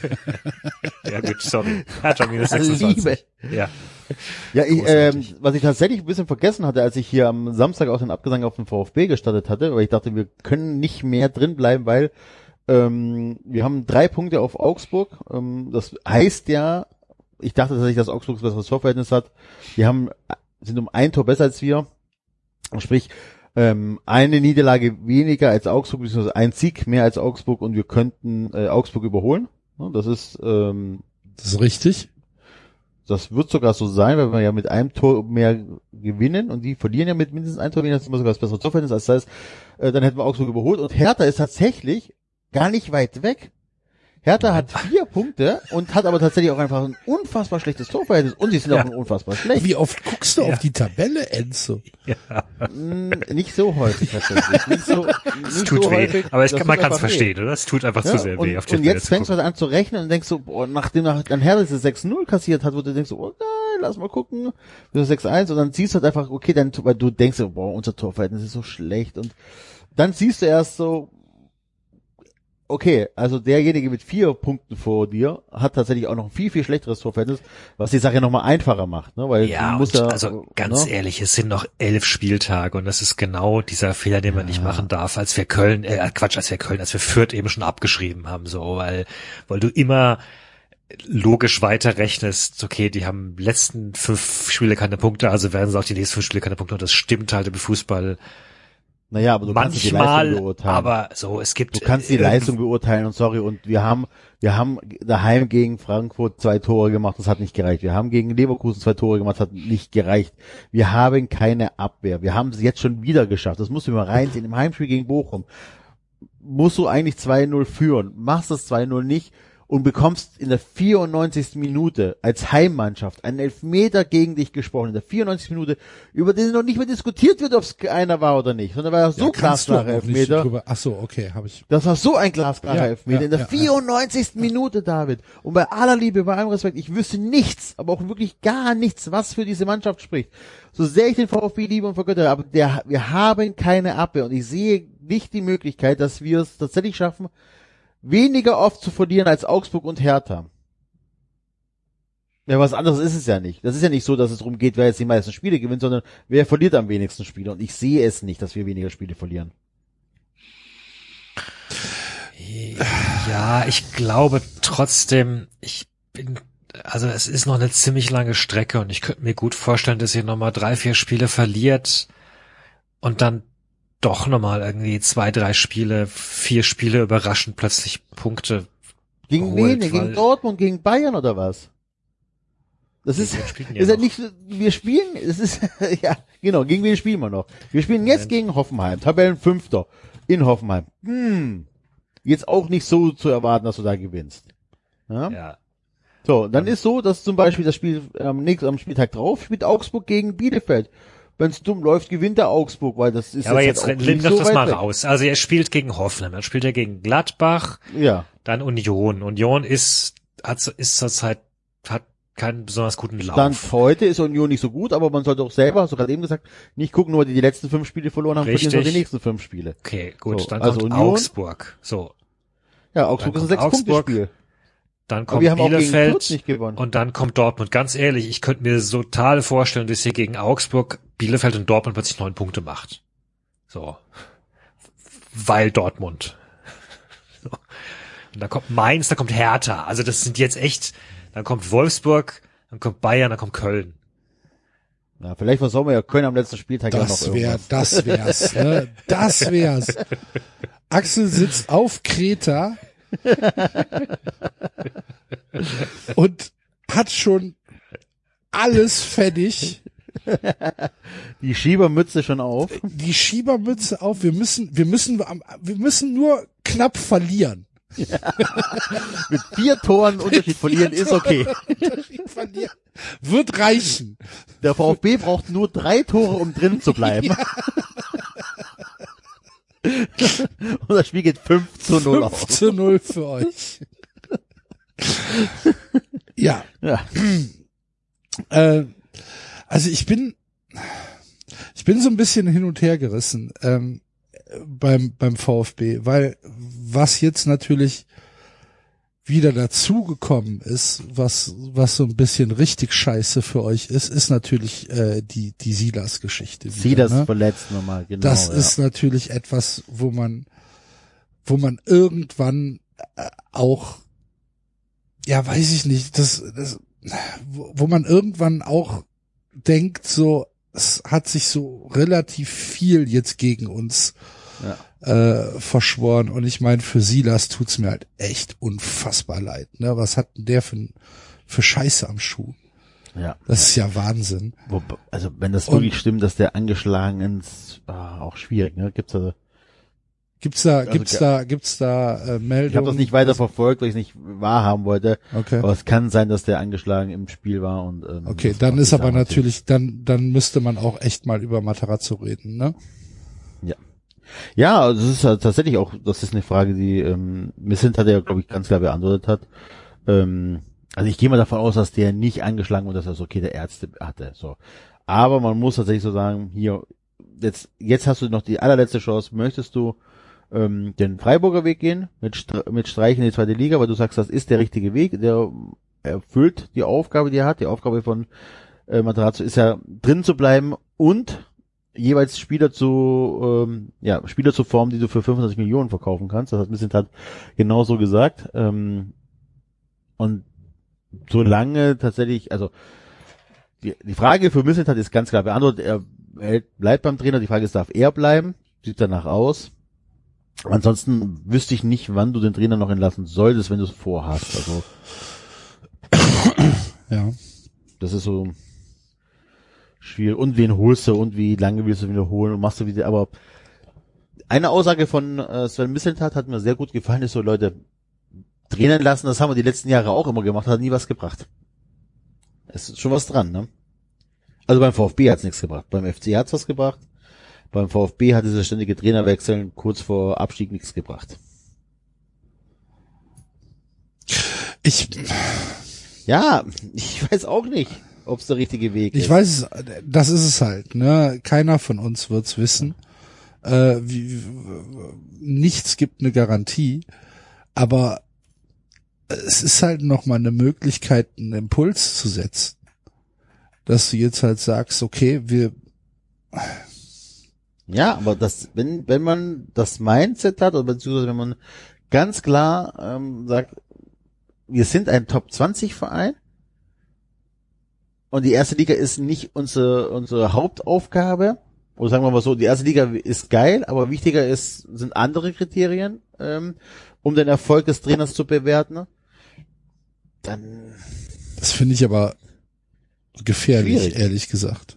Ja, gut, sorry. Schon minus
Also
26.
Liebe.
Ja.
Ja, ich, ähm, was ich tatsächlich ein bisschen vergessen hatte, als ich hier am Samstag auch den Abgesang auf den VfB gestattet hatte, weil ich dachte, wir können nicht mehr drin bleiben, weil ähm, wir haben drei Punkte auf Augsburg. Ähm, das heißt ja, ich dachte tatsächlich, dass Augsburg ein besseres Torverhältnis hat. Die haben sind um ein Tor besser als wir. Sprich, ähm, eine Niederlage weniger als Augsburg, beziehungsweise ein Sieg mehr als Augsburg und wir könnten äh, Augsburg überholen. Das ist ähm,
Das ist richtig.
das wird sogar so sein, weil wir ja mit einem Tor mehr gewinnen und die verlieren ja mit mindestens einem Tor weniger, das ist immer sogar das bessere Torverhältnis. Das heißt, äh, dann hätten wir Augsburg überholt und Hertha ist tatsächlich gar nicht weit weg. Hertha hat vier Punkte und hat aber tatsächlich auch einfach ein unfassbar schlechtes Torverhältnis und sie sind
Ja.
auch unfassbar schlecht.
Wie oft guckst du
Ja.
auf die Tabelle, Enzo?
ja.
Mm, nicht so häufig tatsächlich. Nicht so,
Es tut
so
weh.
häufig.
Aber ich, kann- man kann es
weh.
verstehen, oder? Es tut einfach zu sehr weh,
und,
auf die
und jetzt fängst du
gucken.
an zu rechnen und denkst so, boah, nachdem nach, dann Hertha das 6-0 kassiert hat, wo du denkst so, oh geil, lass mal gucken, das 6-1 und dann siehst du halt einfach, okay, dann, weil du denkst so, boah, unser Torverhältnis ist so schlecht und dann siehst du erst so, okay, also derjenige mit vier Punkten vor dir hat tatsächlich auch noch ein viel, viel schlechteres Torverhältnis, was die Sache nochmal einfacher macht, ne, weil
Ja, und
ja,
also ganz
ne?
ehrlich, es sind noch elf Spieltage und das ist genau dieser Fehler, den man nicht machen darf, als wir Köln, äh, Quatsch, als wir Köln, als wir Fürth eben schon abgeschrieben haben, so, weil, weil du immer logisch weiter rechnest, okay, die haben letzten fünf Spiele keine Punkte, also werden sie auch die nächsten fünf Spiele keine Punkte und das stimmt halt im Fußball
Naja, aber du kannst die
manchmal,
Leistung beurteilen.
aber so, es gibt
Du kannst die
äh,
Leistung beurteilen und sorry, und wir haben, wir haben daheim gegen Frankfurt zwei Tore gemacht, das hat nicht gereicht. Wir haben gegen Leverkusen zwei Tore gemacht, das hat nicht gereicht. Wir haben keine Abwehr. Wir haben es jetzt schon wieder geschafft. Das musst du mal reinziehen. Im Heimspiel gegen Bochum musst du eigentlich 2-0 führen. Machst das 2-0 nicht und bekommst in der 94. Minute als Heimmannschaft einen Elfmeter gegen dich gesprochen. In der 94. Minute, über den noch nicht mehr diskutiert wird, ob es einer war oder nicht, sondern war ja so
Ja, kannst du
glasklare
auch nicht
Elfmeter.
Ach so, okay, habe ich.
Das war so ein glasklarer
Ja,
Elfmeter
ja,
in der
ja,
94. Minute, David. Und bei aller Liebe, bei allem Respekt, ich wüsste nichts, aber auch wirklich gar nichts, was für diese Mannschaft spricht. So sehr ich den VfB liebe und vergöttere, aber der, wir haben keine Abwehr und ich sehe nicht die Möglichkeit, dass wir es tatsächlich schaffen, weniger oft zu verlieren als Augsburg und Hertha. Ja, was anderes ist es ja nicht. Das ist ja nicht so, dass es darum geht, wer jetzt die meisten Spiele gewinnt, sondern wer verliert am wenigsten Spiele. Und ich sehe es nicht, dass wir weniger Spiele verlieren.
Ja, ich glaube trotzdem, ich bin, also es ist noch eine ziemlich lange Strecke und ich könnte mir gut vorstellen, dass ihr nochmal drei, vier Spiele verliert und dann doch nochmal irgendwie zwei, drei Spiele, vier Spiele überraschend plötzlich Punkte.
Gegen wen? Gegen Dortmund, gegen Bayern oder was? Das ist,
die
ist ja
noch?
nicht, so- wir spielen, es ist, ja, genau, gegen wen spielen wir noch? Wir spielen jetzt
Moment.
gegen Hoffenheim, Tabellenfünfter in Hoffenheim. Hm, jetzt auch nicht so zu erwarten, dass du da gewinnst. Ja?
Ja.
So, dann ist so, dass zum Beispiel das Spiel am nächsten am Spieltag drauf spielt Augsburg gegen Bielefeld. Wenn es dumm läuft, gewinnt der Augsburg, weil das ist
Ja, aber
halt
jetzt
nicht
doch
so
das mal
weg.
raus. Also er spielt gegen Hoffenheim, dann spielt er gegen Gladbach,
Ja,
dann Union. Union ist, hat, ist zurzeit, hat keinen besonders guten Lauf.
Stand heute ist Union nicht so gut, aber man sollte auch selber, hast du gerade eben gesagt, nicht gucken, nur die die letzten fünf Spiele verloren haben, verlieren auch die
Richtig.
nächsten fünf Spiele.
Okay, gut,
So,
dann
also Union.
Augsburg. So,
Ja, Augsburg
Dann
ist ein
kommt Augsburg,
Sechs-Punkte-Spiel.
Dann kommt
wir haben auch gegen Fürth
Bielefeld und dann kommt Dortmund. Ganz ehrlich, ich könnte mir so total vorstellen, dass ihr gegen Augsburg, Bielefeld und Dortmund plötzlich neun Punkte macht. So. Weil Dortmund. So. Und dann kommt Mainz, dann kommt Hertha. Also das sind jetzt echt, dann kommt Wolfsburg, dann kommt Bayern, dann kommt Köln.
Ja, vielleicht versauen wir ja Köln am letzten Spieltag ja noch
Das wär,
irgendwas.
das wär's, ne? Das wär's. Axel sitzt auf Kreta und hat schon alles fertig.
Die Schiebermütze schon auf.
Die Schiebermütze auf. Wir müssen, wir müssen, wir müssen nur knapp verlieren.
Mit vier Toren Unterschied verlieren ist okay.
verlieren. Wird reichen.
Der VfB braucht nur drei Tore, um drin zu bleiben. Und das Spiel geht 5 zu 0 aus.
5 zu 0 für euch. ja,
Ja.
äh, also ich bin, ich bin so ein bisschen hin und her gerissen ähm, beim beim VfB, weil was jetzt natürlich wieder dazugekommen ist, was was so ein bisschen richtig scheiße für euch ist, ist natürlich äh, die die Silas-Geschichte.
Das
ne?
verletzt nochmal, genau.
das
ja.
ist natürlich etwas, wo man, wo man irgendwann äh, auch, ja, weiß ich nicht, das, das, wo, wo man irgendwann auch denkt, so, es hat sich so relativ viel jetzt gegen uns äh, verschworen. Und ich meine, für Silas tut's mir halt echt unfassbar leid. Ne? Was hat denn der für, für Scheiße am Schuh?
ja.
Das ist ja Wahnsinn.
Also wenn das
Und-
wirklich stimmt, dass der angeschlagen ist, ah, auch schwierig, ne? Gibt's da,
Gibt's da,
Also
gibt's da, gibt's da äh, Meldungen?
ich habe das nicht weiter verfolgt, weil ich es nicht wahrhaben wollte,
Okay.
aber es kann sein, dass der angeschlagen im Spiel war und ähm,
Okay, dann ist aber natürlich, dann, dann müsste man auch echt mal über Matarazzo reden, ne?
Ja, also es ist halt tatsächlich auch, das ist eine Frage, die ähm, Missint hat ja, glaube ich, ganz klar beantwortet hat. Ähm, also ich gehe mal davon aus, dass der nicht angeschlagen und dass das okay der Ärzte hatte. So. Aber man muss tatsächlich so sagen, hier, jetzt, jetzt hast du noch die allerletzte Chance, möchtest du ähm, den Freiburger Weg gehen, mit, Str mit Streichen in die zweite Liga, weil du sagst, das ist der richtige Weg, der erfüllt die Aufgabe, die er hat. Die Aufgabe von äh, Materazzo ist ja drin zu bleiben und jeweils Spieler zu ähm, ja Spieler zu formen, die du für 25 Millionen verkaufen kannst. Das hat Missint hat genauso gesagt. Ähm, und solange tatsächlich, also die, die Frage für Missint hat ist ganz klar beantwortet. Er, er bleibt beim Trainer. Die Frage ist, darf er bleiben? Sieht danach aus. Ansonsten wüsste ich nicht, wann du den Trainer noch entlassen solltest, wenn du es vorhast. Also
Ja.
das ist so schwierig. Und wen holst du und wie lange willst du wiederholen und machst du wieder, aber eine Aussage von äh, Sven Misseltat hat mir sehr gut gefallen, ist so, Leute, trainieren lassen, das haben wir die letzten Jahre auch immer gemacht, hat nie was gebracht. Es ist schon was dran, ne? Also beim VfB hat's nichts gebracht, beim FC hat's was gebracht, beim VfB hat dieser ständige Trainerwechsel kurz vor Abstieg nichts gebracht.
Ich,
Ja, ich weiß auch nicht, ob's der richtige Weg ist.
ich weiß es, das ist es halt, ne? Keiner von uns wird's wissen. Äh, wie, nichts gibt eine Garantie, aber es ist halt noch mal eine Möglichkeit, einen Impuls zu setzen. Dass du jetzt halt sagst, okay, wir,
Ja, aber das, wenn, wenn man das Mindset hat, oder beziehungsweise wenn man ganz klar ähm, sagt, wir sind ein Top 20 Verein und die erste Liga ist nicht unsere, unsere Hauptaufgabe. Oder sagen wir mal so, die erste Liga ist geil, aber wichtiger ist, sind andere Kriterien, ähm, um den Erfolg des Trainers zu bewerten. Dann
Das finde ich aber gefährlich,
Schwierig.
ehrlich gesagt.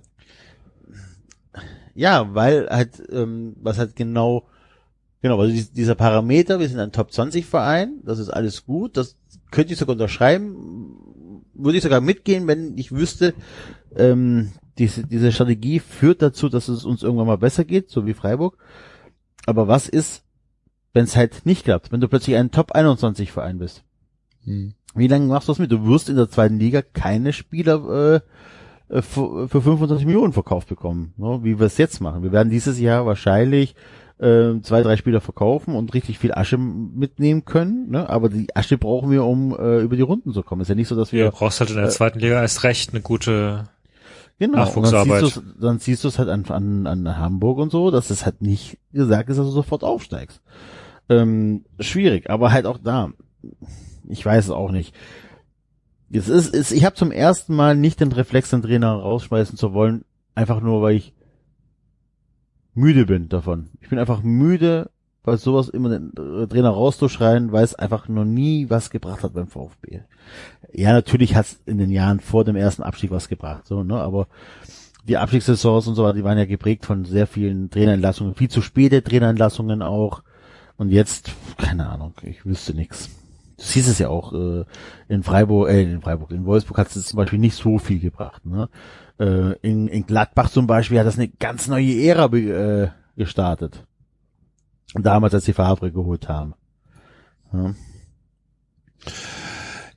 Ja, weil halt, ähm, was halt genau, genau, also dies- dieser Parameter, wir sind ein Top 20 Verein, das ist alles gut, das könnte ich sogar unterschreiben, würde ich sogar mitgehen, wenn ich wüsste, ähm, diese, diese Strategie führt dazu, dass es uns irgendwann mal besser geht, so wie Freiburg. Aber was ist, wenn es halt nicht klappt, wenn du plötzlich ein Top 21 Verein bist?
Hm.
Wie lange machst du das mit? Du wirst in der zweiten Liga keine Spieler äh, äh, für, für 25 Millionen verkauft bekommen, ne? wie wir es jetzt machen. Wir werden dieses Jahr wahrscheinlich äh, zwei, drei Spieler verkaufen und richtig viel Asche mitnehmen können, ne? aber die Asche brauchen wir, um äh, über die Runden zu kommen. Ist ja nicht so, dass
Du
wir
brauchst halt in der zweiten Liga erst recht eine gute
genau und
Nachwuchsarbeit.
du's- dann siehst du es halt an, an, an Hamburg und so, dass es halt nicht gesagt ist, dass du sofort aufsteigst. Ähm, schwierig, aber halt auch da. Ich weiß es auch nicht. Es ist, es, ich habe zum ersten Mal nicht den Reflex, den Trainer rausschmeißen zu wollen, einfach nur, weil ich müde bin davon. Ich bin einfach müde, bei sowas immer den Trainer rauszuschreien, weil es einfach noch nie was gebracht hat beim VfB. Ja, natürlich hat es in den Jahren vor dem ersten Abstieg was gebracht, so, ne, aber die Abstiegssaisons und so weiter, die waren ja geprägt von sehr vielen Trainerentlassungen, viel zu späte Trainerentlassungen auch. Und jetzt, keine Ahnung, ich wüsste nix. Du siehst es ja auch äh, in Freiburg, äh, in Freiburg, in Wolfsburg hat es zum Beispiel nicht so viel gebracht. Ne? Äh, in, in Gladbach zum Beispiel hat das eine ganz neue Ära äh, gestartet. Damals, als die Favre geholt haben. Ja.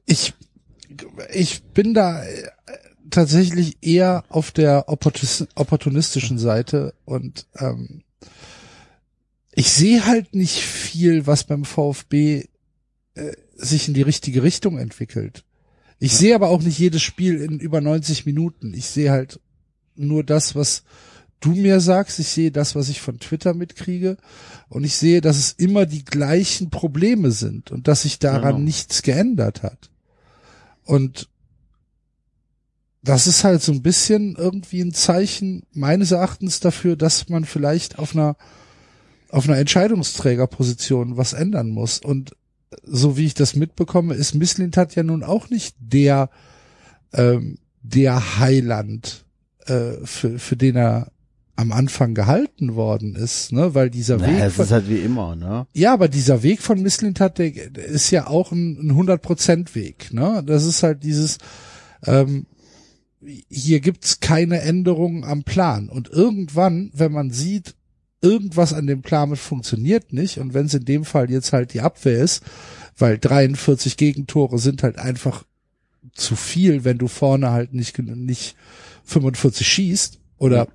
Ich, ich bin da äh, tatsächlich eher auf der opportunistischen Seite und ähm, ich sehe halt nicht viel, was beim VfB äh, sich in die richtige Richtung entwickelt. Ich sehe aber auch nicht jedes Spiel in über 90 Minuten. Ich sehe halt nur das, was du mir sagst. Ich sehe das, was ich von Twitter mitkriege. Und ich sehe, dass es immer die gleichen Probleme sind und dass sich daran
Genau.
nichts geändert hat. Und das ist halt so ein bisschen irgendwie ein Zeichen meines Erachtens dafür, dass man vielleicht auf einer auf einer Entscheidungsträgerposition was ändern muss. Und so wie ich das mitbekomme, ist Misslintat ja nun auch nicht der ähm, der Heiland, äh, für, für den er am Anfang gehalten worden ist, ne? Weil dieser Weg
Naja, es
von,
ist halt wie immer, ne?
ja, aber dieser Weg von Misslintat, der, der ist ja auch ein, ein 100% Weg, ne? Das ist halt dieses, ähm, hier gibt's keine Änderungen am Plan. Und irgendwann, wenn man sieht, irgendwas an dem Plan funktioniert nicht, und wenn es in dem Fall jetzt halt die Abwehr ist, weil 43 Gegentore sind halt einfach zu viel, wenn du vorne halt nicht, nicht 45 schießt oder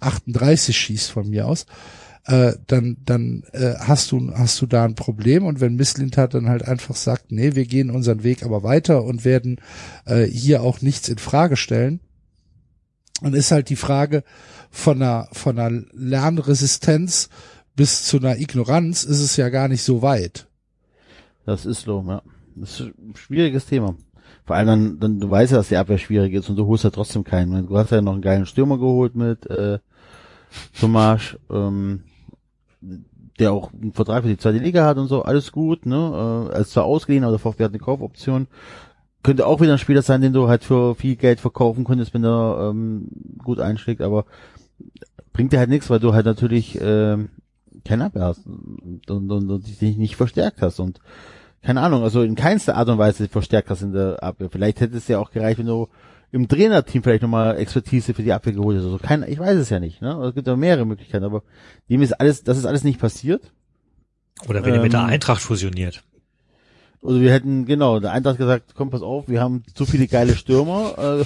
38 schießt von mir aus, äh, dann, dann äh, hast du hast du da ein Problem. Und wenn Misslintat dann halt einfach sagt, nee, wir gehen unseren Weg aber weiter und werden äh, hier auch nichts in Frage stellen, dann ist halt die Frage von einer von einer Lernresistenz bis zu einer Ignoranz ist es ja gar nicht so weit.
Das ist so, ja. Das ist ein schwieriges Thema. Vor allem dann, dann du weißt ja, dass die Abwehr schwierig ist und du holst ja trotzdem keinen. Du hast ja noch einen geilen Stürmer geholt mit äh, Tomasch, ähm, der auch einen Vertrag für die zweite Liga hat und so, alles gut, ne? Äh, ist zwar ausgeliehen, aber der VfB hat eine Kaufoption. Könnte auch wieder ein Spieler sein, den du halt für viel Geld verkaufen könntest, wenn er ähm, gut einschlägt, aber bringt dir halt nichts, weil du halt natürlich ähm, keine Abwehr hast und, und, und, und dich nicht verstärkt hast und keine Ahnung, also in keinster Art und Weise verstärkt hast in der Abwehr. Vielleicht hätte es ja auch gereicht, wenn du im Trainerteam vielleicht nochmal Expertise für die Abwehr geholt hast. Also kein, ich weiß es ja nicht, ne? Es gibt ja mehrere Möglichkeiten, aber dem ist alles, das ist alles nicht passiert.
Oder wenn ihr mit der
Ähm,
Eintracht fusioniert.
Also wir hätten, genau, der Eintracht gesagt, komm, pass auf, wir haben zu viele geile Stürmer. Äh,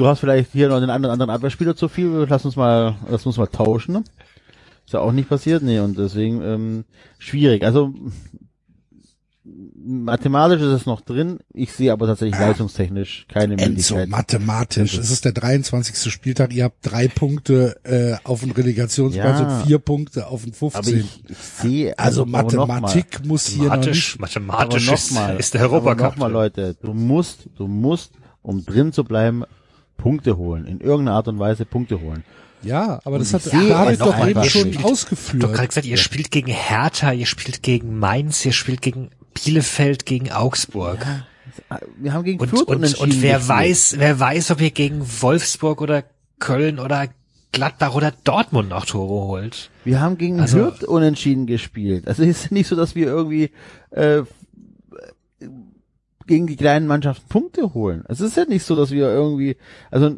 du hast vielleicht hier noch den anderen, anderen Abwehrspieler zu viel, lass uns mal, lass uns mal tauschen. Ne? Ist ja auch nicht passiert, nee, und deswegen ähm, schwierig. Also mathematisch ist es noch drin. Ich sehe aber tatsächlich leistungstechnisch keine
Enzo,
Möglichkeit.
mathematisch. Es ist der 23. Spieltag. Ihr habt drei Punkte äh, auf den Relegationsplatz
Ja.
und vier Punkte auf den 15.
Aber ich, ich sehe
also
aber noch mal-
Mathematik muss hier noch
Mathematisch,
nicht.
mathematisch ist,
nochmal,
ist der Europacup.
Nochmal, Leute, du musst, du musst, um drin zu bleiben, Punkte holen. In irgendeiner Art und Weise Punkte holen.
Ja, aber das
Und
hat
ich sehe
David doch eben schon
spielt- doch
ausgeführt.
gerade gesagt, ihr spielt gegen Hertha, ihr spielt gegen Mainz, ihr spielt gegen Bielefeld, gegen Augsburg.
Wir haben gegen
Und,
Fürth
und,
unentschieden
und wer
gespielt.
weiß, wer weiß, ob ihr gegen Wolfsburg oder Köln oder Gladbach oder Dortmund noch Tore holt.
Wir haben gegen
Also-
Hürth unentschieden gespielt. Also es ist nicht so, dass wir irgendwie äh, gegen die kleinen Mannschaften Punkte holen. Es ist ja nicht so, dass wir irgendwie, also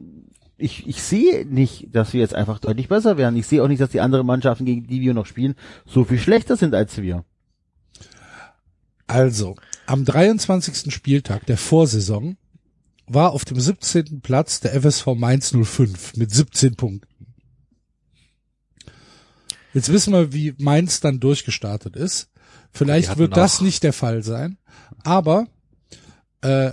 ich, ich sehe nicht, dass wir jetzt einfach deutlich besser werden. Ich sehe auch nicht, dass die anderen Mannschaften, gegen die wir noch spielen, so viel schlechter sind als wir.
Also, am 23. Spieltag der Vorsaison war auf dem 17. Platz der FSV Mainz 05 mit 17 Punkten. Jetzt wissen wir, wie Mainz dann durchgestartet ist. Vielleicht wird das nicht der Fall sein, aber äh,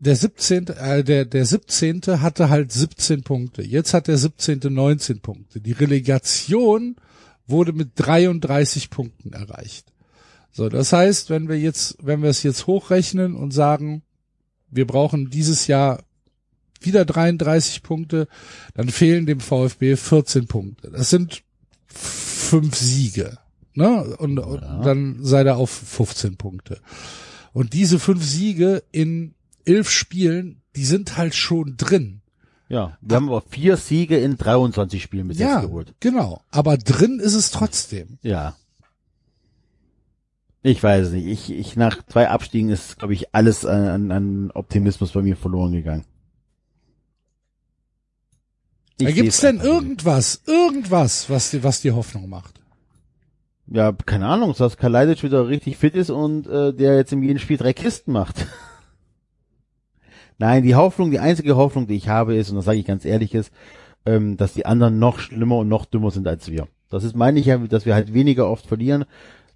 der 17. Äh, der, der 17. hatte halt 17 Punkte. Jetzt hat der 17. 19 Punkte. Die Relegation wurde mit 33 Punkten erreicht. So, das heißt, wenn wir jetzt, wenn wir es jetzt hochrechnen und sagen, wir brauchen dieses Jahr wieder 33 Punkte, dann fehlen dem VfB 14 Punkte. Das sind fünf Siege. Ne? Und, und dann sei er auf 15 Punkte. Und diese fünf Siege in elf Spielen, die sind halt schon drin.
Ja, wir haben aber vier Siege in 23 Spielen bis
ja,
jetzt geholt.
genau. Aber drin ist es trotzdem.
Ja. Ich weiß nicht. Ich, ich nach zwei Abstiegen ist, glaube ich, alles an, an Optimismus bei mir verloren gegangen. Ich
Da gibt's denn irgendwas, irgendwas, was dir, was dir Hoffnung macht?
Ja, keine Ahnung, dass Kalajdzic wieder richtig fit ist und äh, der jetzt in jedem Spiel drei Kisten macht. Nein, die Hoffnung, die einzige Hoffnung, die ich habe, ist, und das sage ich ganz ehrlich, ist, ähm, dass die anderen noch schlimmer und noch dümmer sind als wir. Das ist, meine ich ja, dass wir halt weniger oft verlieren.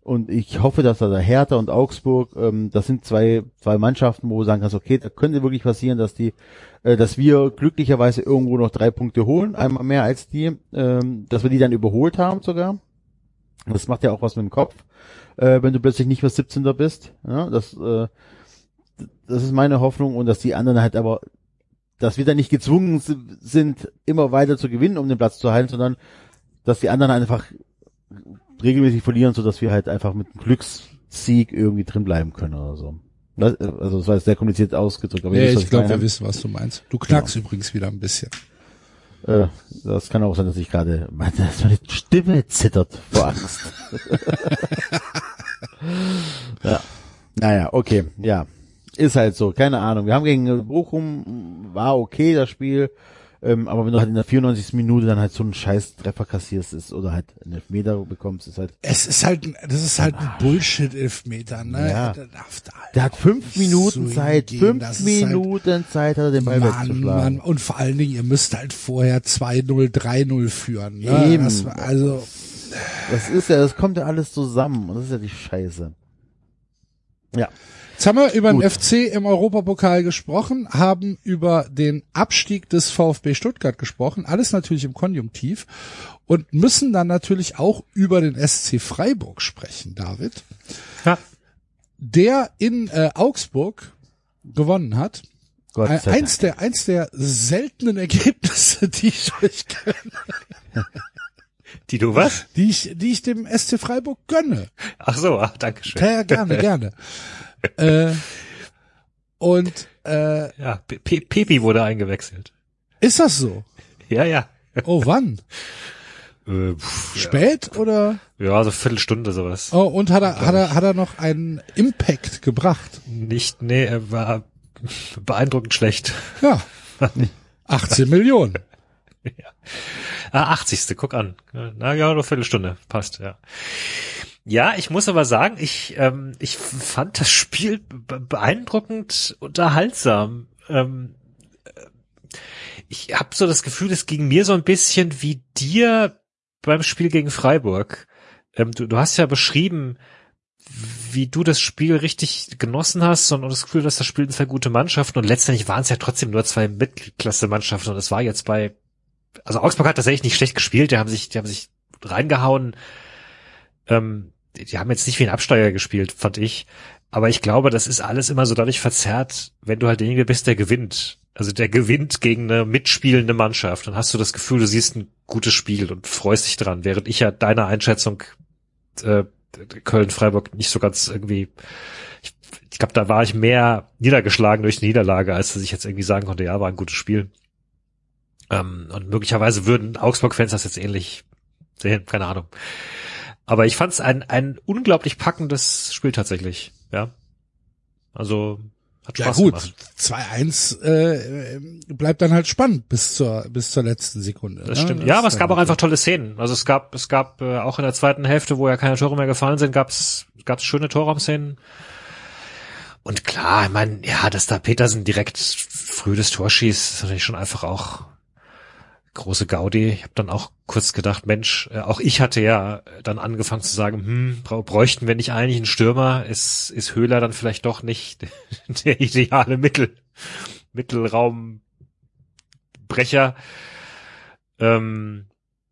Und ich hoffe, dass da der Hertha und Augsburg, ähm, das sind zwei, zwei Mannschaften, wo du sagen kannst, okay, da könnte wirklich passieren, dass die, äh, dass wir glücklicherweise irgendwo noch drei Punkte holen, einmal mehr als die, ähm, dass wir die dann überholt haben sogar. Das macht ja auch was mit dem Kopf, äh, wenn du plötzlich nicht mehr 17. bist. Ja, das, äh, das ist meine Hoffnung und dass die anderen halt aber, dass wir dann nicht gezwungen sind, immer weiter zu gewinnen, um den Platz zu halten, sondern dass die anderen einfach regelmäßig verlieren, so dass wir halt einfach mit einem Glückssieg irgendwie drin bleiben können oder so. Das, also das war jetzt sehr kompliziert ausgedrückt, aber
Ja, ich glaube, wir wissen, was du meinst. Du knackst übrigens wieder ein bisschen.
Äh, das kann auch sein, dass ich gerade, meine, dass meine Stimme zittert vor Angst. ja. Naja, okay, ja. Ist halt so, keine Ahnung. Wir haben gegen Bochum, war okay das Spiel, ähm, aber wenn du halt in der 94. Minute dann halt so einen scheiß Treffer kassierst ist, oder halt einen Elfmeter bekommst, ist halt,
Es ist halt, ein- das ist halt ein Bullshit-Elfmeter, ne?
Ja.
Der, darf da halt
der hat fünf
so
Minuten Zeit,
hingehen.
fünf
halt-
Minuten Zeit hat er den Ball
Mann,
wegzuschlagen.
Mann. Und vor allen Dingen, ihr müsst halt vorher 2-0, 3-0 führen. Ne?
Eben.
Das, also,
Das ist ja, das kommt ja alles zusammen und das ist ja die Scheiße. Ja.
Jetzt haben wir über den
Gut.
FC im Europapokal gesprochen, haben über den Abstieg des VfB Stuttgart gesprochen, alles natürlich im Konjunktiv und müssen dann natürlich auch über den SC Freiburg sprechen, David,
Ja.
der in äh, Augsburg gewonnen hat.
Gott sei Dank.
Eins der, eins der seltenen Ergebnisse, die ich euch gönne,
Die du was?
die ich, die ich dem SC Freiburg gönne.
Ach so, ah, danke schön.
Ja, gerne, gerne. äh, und äh,
Ja, Pe Pepi wurde eingewechselt.
ist das so?
Ja, ja.
Oh, wann?
Äh, pff,
Spät oder?
ja, so Viertelstunde sowas.
Oh, und hat er, hat er, hat er noch einen Impact gebracht?
Nicht, nee, er war beeindruckend schlecht.
Ja. 18 Millionen.
Ah, 80. Guck an. Na ja, nur Viertelstunde. Passt, ja. Ja, ich muss aber sagen, ich, ähm, ich fand das Spiel be- beeindruckend unterhaltsam. Ähm, äh, ich habe so das Gefühl, es ging mir so ein bisschen wie dir beim Spiel gegen Freiburg. Ähm, du, du hast ja beschrieben, wie du das Spiel richtig genossen hast und das Gefühl, dass das spielten zwei gute Mannschaften und letztendlich waren es ja trotzdem nur zwei Mittelklasse-Mannschaften und es war jetzt bei, also Augsburg hat tatsächlich nicht schlecht gespielt, die haben sich, die haben sich reingehauen, ähm, die haben jetzt nicht wie ein Absteiger gespielt, fand ich, aber ich glaube, das ist alles immer so dadurch verzerrt, wenn du halt derjenige bist, der gewinnt. Also der gewinnt gegen eine mitspielende Mannschaft. Dann hast du das Gefühl, du siehst ein gutes Spiel und freust dich dran, während ich ja deiner Einschätzung äh, Köln-Freiburg nicht so ganz irgendwie, ich, ich glaube, da war ich mehr niedergeschlagen durch die Niederlage, als dass ich jetzt irgendwie sagen konnte, ja, war ein gutes Spiel. Ähm, und möglicherweise würden Augsburg-Fans das jetzt ähnlich sehen, keine Ahnung. Aber ich fand es ein, ein unglaublich packendes Spiel tatsächlich, ja. Also hat Spaß
ja gut,
gemacht.
2-1 äh, bleibt dann halt spannend bis zur bis zur letzten Sekunde.
Das
ne?
stimmt.
Das
ja, aber es gab auch einfach tolle Szenen. Also es gab es gab äh, auch in der zweiten Hälfte, wo ja keine Tore mehr gefallen sind, gab es gab es schöne Torraumszenen. Und klar, ich meine, ja, dass da Petersen direkt früh das Tor schießt, ist natürlich schon einfach auch große Gaudi. Ich habe dann auch kurz gedacht, Mensch, äh, auch ich hatte ja dann angefangen zu sagen, hm, bräuchten wir nicht eigentlich einen Stürmer? Ist, ist Höhler dann vielleicht doch nicht der ideale Mittel, Mittelraumbrecher? Ähm,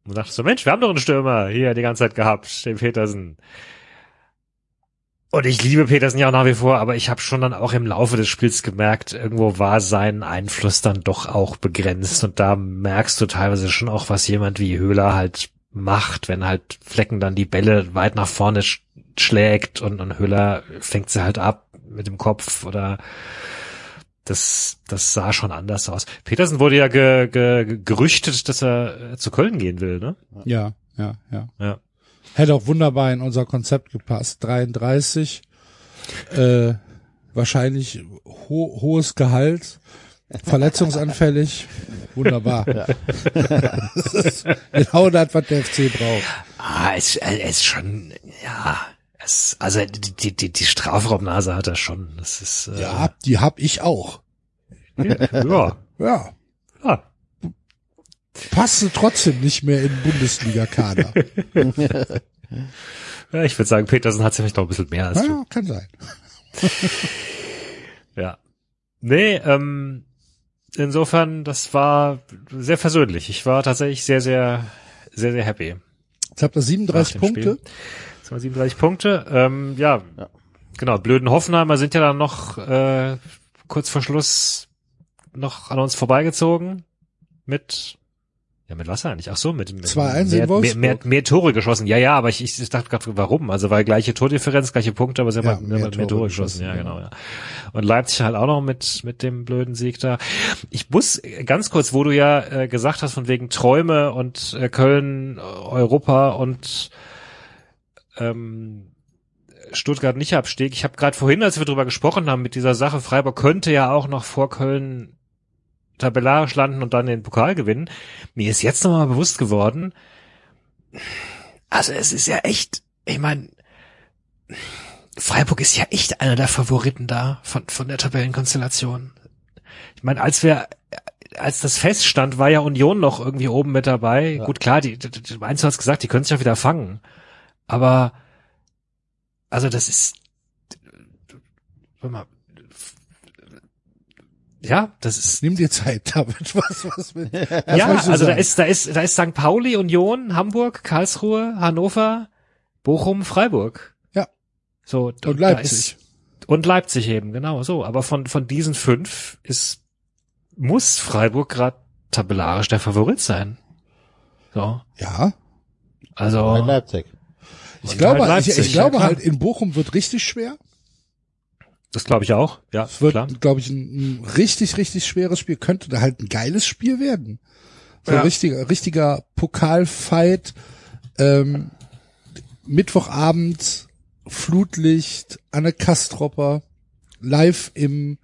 und dachte so, Mensch, wir haben doch einen Stürmer hier die ganze Zeit gehabt, den Petersen. Und ich liebe Petersen ja auch nach wie vor, aber ich habe schon dann auch im Laufe des Spiels gemerkt, irgendwo war sein Einfluss dann doch auch begrenzt. Und da merkst du teilweise schon auch, was jemand wie Höhler halt macht, wenn halt Flecken dann die Bälle weit nach vorne sch schlägt und, und Höhler fängt sie halt ab mit dem Kopf oder das, das sah schon anders aus. Petersen wurde ja ge, ge, gerüchtet, dass er zu Köln gehen will, ne?
Ja, ja, ja.
Ja.
Hätte auch wunderbar in unser Konzept gepasst. 33, äh, wahrscheinlich ho hohes Gehalt, verletzungsanfällig, wunderbar. ist genau das, was der FC braucht.
Ah, es, es ist schon, ja, es, also die, die, die Strafraumnase hat er schon. Das ist, äh,
Ja, die hab ich auch.
ja,
Ja,
ja.
Passte trotzdem nicht mehr in Bundesliga-Kader.
ja ich würde sagen, Petersen hat vielleicht noch ein bisschen mehr als du.
Ja, kann sein.
Ja. Nee, ähm, insofern, das war sehr versöhnlich. Ich war tatsächlich sehr, sehr, sehr, sehr happy.
Jetzt habt ihr 37
Nach dem
Punkte.
Jetzt haben wir 37 Punkte. Ähm, ja,
Ja.
genau. Blöden Hoffenheimer sind ja dann noch äh, kurz vor Schluss noch an uns vorbeigezogen mit ja, mit was eigentlich? Ach so, mit, mit
2-1 in
mehr, mehr, mehr, mehr Tore geschossen. Ja, ja, aber ich, ich dachte gerade, warum? Also weil gleiche Tordifferenz, gleiche Punkte, aber sie haben
Ja,
halt mehr,
mehr Tore
Tore geschossen.
geschossen,
Ja, genau, ja. Und Leipzig halt auch noch mit mit dem blöden Sieg da. Ich muss ganz kurz, wo du ja äh, gesagt hast von wegen Träume und äh, Köln, äh, Europa und ähm, Stuttgart nicht Abstieg. Ich habe gerade vorhin, als wir drüber gesprochen haben mit dieser Sache, Freiburg könnte ja auch noch vor Köln tabellarisch landen und dann den Pokal gewinnen. Mir ist jetzt nochmal bewusst geworden, also es ist ja echt, ich meine, Freiburg ist ja echt einer der Favoriten da von, von der Tabellenkonstellation. Ich meine, als wir, als das feststand, war ja Union noch irgendwie oben mit dabei.
Ja.
Gut, klar, die, die, die Mainz hat's gesagt, die können sich auch wieder fangen. Aber, also das ist, warte mal, ja, das ist,
Nimm dir Zeit, David. Was, was will, was
ja, also da
sagen?
ist, da ist, da ist St. Pauli, Union, Hamburg, Karlsruhe, Hannover, Bochum, Freiburg.
Ja.
So,
Und
da
Leipzig.
Ist, und Leipzig eben, genau so. Aber von, von diesen fünf ist, muss Freiburg gerade tabellarisch der Favorit sein. So.
Ja,
Also,
Leipzig.
ich glaube,
halt
ich, ich
Leipzig,
glaube
ja,
halt, in Bochum wird richtig schwer.
Das glaube ich auch. Ja,
Es wird, glaube ich, ein, ein richtig, richtig schweres Spiel. Könnte da halt ein geiles Spiel werden. So
Ja.
ein richtiger, richtiger Pokalfight. Ähm, Mittwochabend, Flutlicht, Anne Kastropper, live im,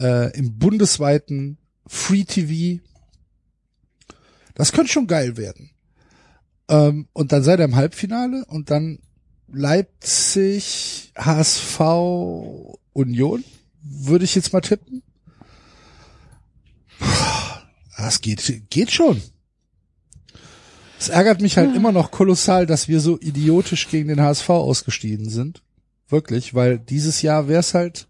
äh, im bundesweiten Free TV. Das könnte schon geil werden. Ähm, und dann seid ihr im Halbfinale und dann Leipzig, HSV, Union, würde ich jetzt mal tippen. Das geht, geht schon. Es ärgert mich halt immer noch kolossal, dass wir so idiotisch gegen den HSV ausgestiegen sind. Wirklich, weil dieses Jahr wäre es halt,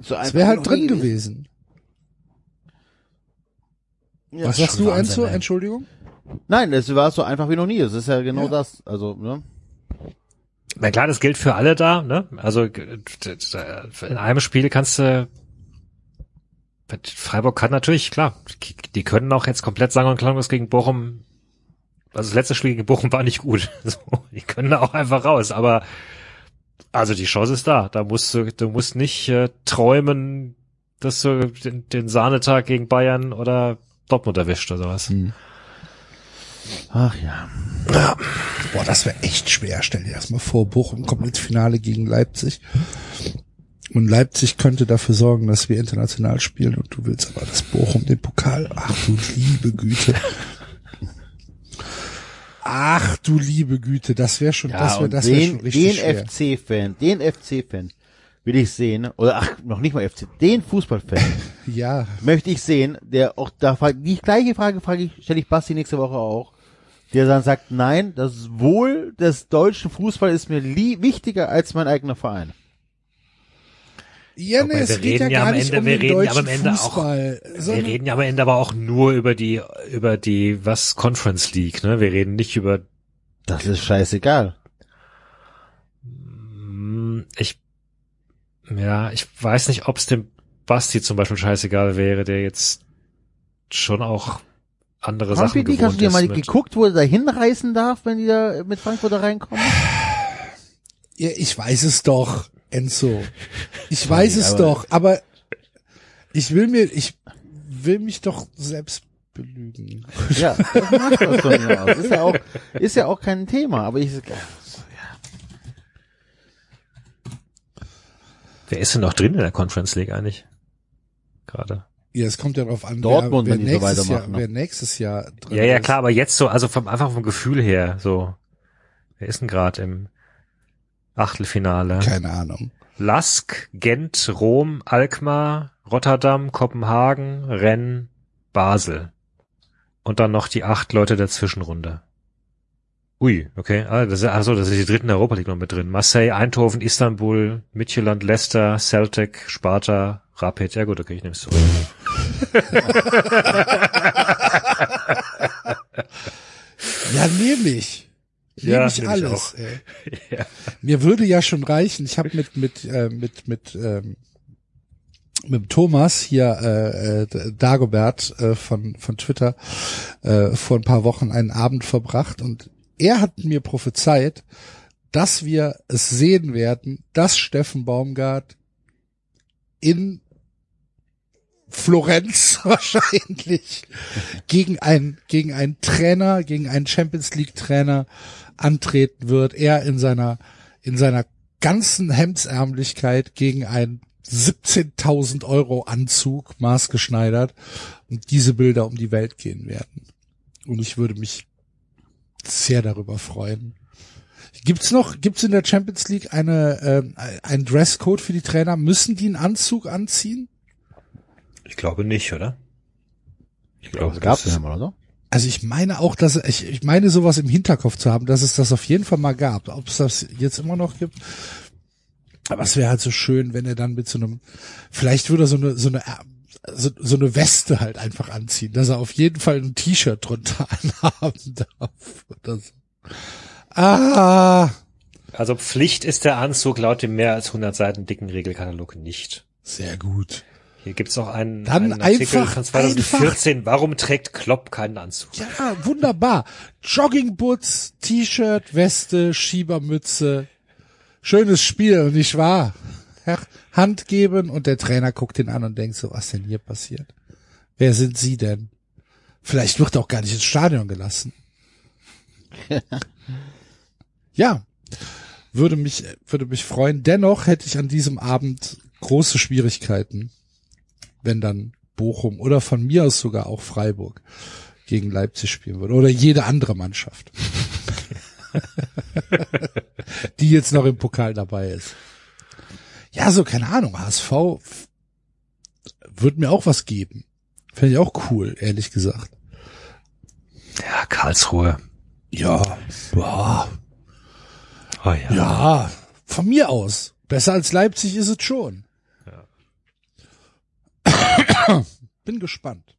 So
es wäre halt drin
nie
gewesen.
Ja,
Was sagst du, Enzo? Entschuldigung?
Nein, es war so einfach wie noch nie. Es ist ja genau
Ja.
das. Also, ne?
Na klar, das gilt für alle da, ne? Also d- in einem Spiel kannst du Freiburg kann natürlich, klar, die- können auch jetzt komplett sagen und klanglos gegen Bochum. Also das letzte Spiel gegen Bochum war nicht gut. So, die können da auch einfach raus, aber also die Chance ist da. Da musst du, du musst nicht äh, träumen, dass du den, den Sahnetag gegen Bayern oder Dortmund erwischt oder sowas.
Ach ja.
Boah, das wäre echt schwer. Stell dir das mal vor, Bochum kommt ins Finale gegen Leipzig. Und Leipzig könnte dafür sorgen, dass wir international spielen und du willst aber das Bochum den Pokal. Ach du liebe Güte. Ach du liebe Güte, das wäre schon,
Ja,
das wäre das wär
den,
schon richtig
den
schwer.
FC-Fan, den FC-Fan will ich sehen, oder ach, noch nicht mal FC, den Fußballfan
Ja,
möchte ich sehen, der auch da frag- die gleiche Frage frage ich, stelle ich Basti nächste Woche auch, der dann sagt, nein, das Wohl des deutschen Fußball ist mir lie wichtiger als mein eigener Verein.
ja nee,
Wobei,
es
wir
geht ja
reden ja
gar
am
nicht
Ende-
um
wir
den
reden ja am
deutschen
Ende auch-
Fußball.
Wir reden ja am Ende aber auch nur über die, über die, was, Conference League, ne? Wir reden nicht über
Das ist scheißegal.
Ich, ja, ich weiß nicht, ob es dem Basti zum Beispiel scheißegal wäre, der jetzt schon auch andere Sachen gewohnt
hast du dir
ist
mal geguckt, wo er da hinreißen darf, wenn die da mit Frankfurt da reinkommen?
Ja, ich weiß es doch, Enzo. Ich weiß es
aber-
doch, aber ich will mir, ich will mich doch selbst belügen.
Ja, das macht das mir aus. Ist ja auch, ist ja auch kein Thema, aber ich,
Wer ist denn noch drin in der Conference League eigentlich? Gerade.
Ja, es kommt ja darauf an,
Dortmund,
wer,
wenn
wer,
die so
nächstes Jahr,
ne?
wer nächstes Jahr drin
Ja, ja,
ist.
klar, aber jetzt so, also vom, einfach vom Gefühl her, so. Wer ist denn gerade im Achtelfinale?
Keine Ahnung.
Lask, Gent, Rom, Alkmaar, Rotterdam, Kopenhagen, Rennes, Basel. Und dann noch die acht Leute der Zwischenrunde. Ui, okay. Ah, das ist, also, das ist die dritten Europa League noch mit drin. Marseille, Eindhoven, Istanbul, Midtjylland, Leicester, Celtic, Sparta, Rapid. Ja gut, okay, ich nehme es zurück.
Ja, nehme ich. Nehme
Ja,
ich
nehm ich
alles.
auch.
ey.
Ja.
Mir würde ja schon reichen. Ich habe mit mit äh, mit mit ähm, mit Thomas hier äh, äh, Dagobert äh, von von Twitter äh, vor ein paar Wochen einen Abend verbracht und er hat mir prophezeit, dass wir es sehen werden, dass Steffen Baumgart in Florenz wahrscheinlich gegen einen gegen einen Trainer, gegen einen Champions League Trainer antreten wird. Er in seiner in seiner ganzen Hemdsärmlichkeit gegen einen 17.000 Euro Anzug maßgeschneidert und diese Bilder um die Welt gehen werden. Und ich würde mich sehr darüber freuen. Gibt's noch, gibt's in der Champions League eine, ähm, ein Dresscode für die Trainer? Müssen die einen Anzug anziehen?
Ich glaube nicht, oder? Ich glaube,
gab es ja mal, oder?
Also ich meine auch, dass ich, ich meine sowas im Hinterkopf zu haben, dass es das auf jeden Fall mal gab. Ob es das jetzt immer noch gibt. Aber es wäre halt so schön, wenn er dann mit so einem, vielleicht würde er so eine, so eine, so, so eine Weste halt einfach anziehen, dass er auf jeden Fall ein T-Shirt drunter anhaben darf. Oder so. Ah,
also Pflicht ist der Anzug laut dem mehr als 100 Seiten dicken Regelkatalog nicht.
sehr gut.
Hier gibt's auch einen,
Dann
einen Artikel
einfach-
von 2014. Warum trägt Klopp keinen Anzug?
Ja, wunderbar. Joggingboots, T-Shirt, Weste, Schiebermütze. Schönes Spiel, nicht wahr? Hand geben und der Trainer guckt ihn an und denkt so, was denn hier passiert? Wer sind Sie denn? Vielleicht wird er auch gar nicht ins Stadion gelassen. ja, würde mich, würde mich freuen. Dennoch hätte ich an diesem Abend große Schwierigkeiten, wenn dann Bochum oder von mir aus sogar auch Freiburg gegen Leipzig spielen würde oder jede andere Mannschaft, die jetzt noch im Pokal dabei ist. Ja, so keine Ahnung, HSV würde mir auch was geben. Fände ich auch cool, ehrlich gesagt.
Ja, Karlsruhe.
Ja, ja,
Oh ja.
ja, von mir aus. Besser als Leipzig ist es schon. Bin gespannt.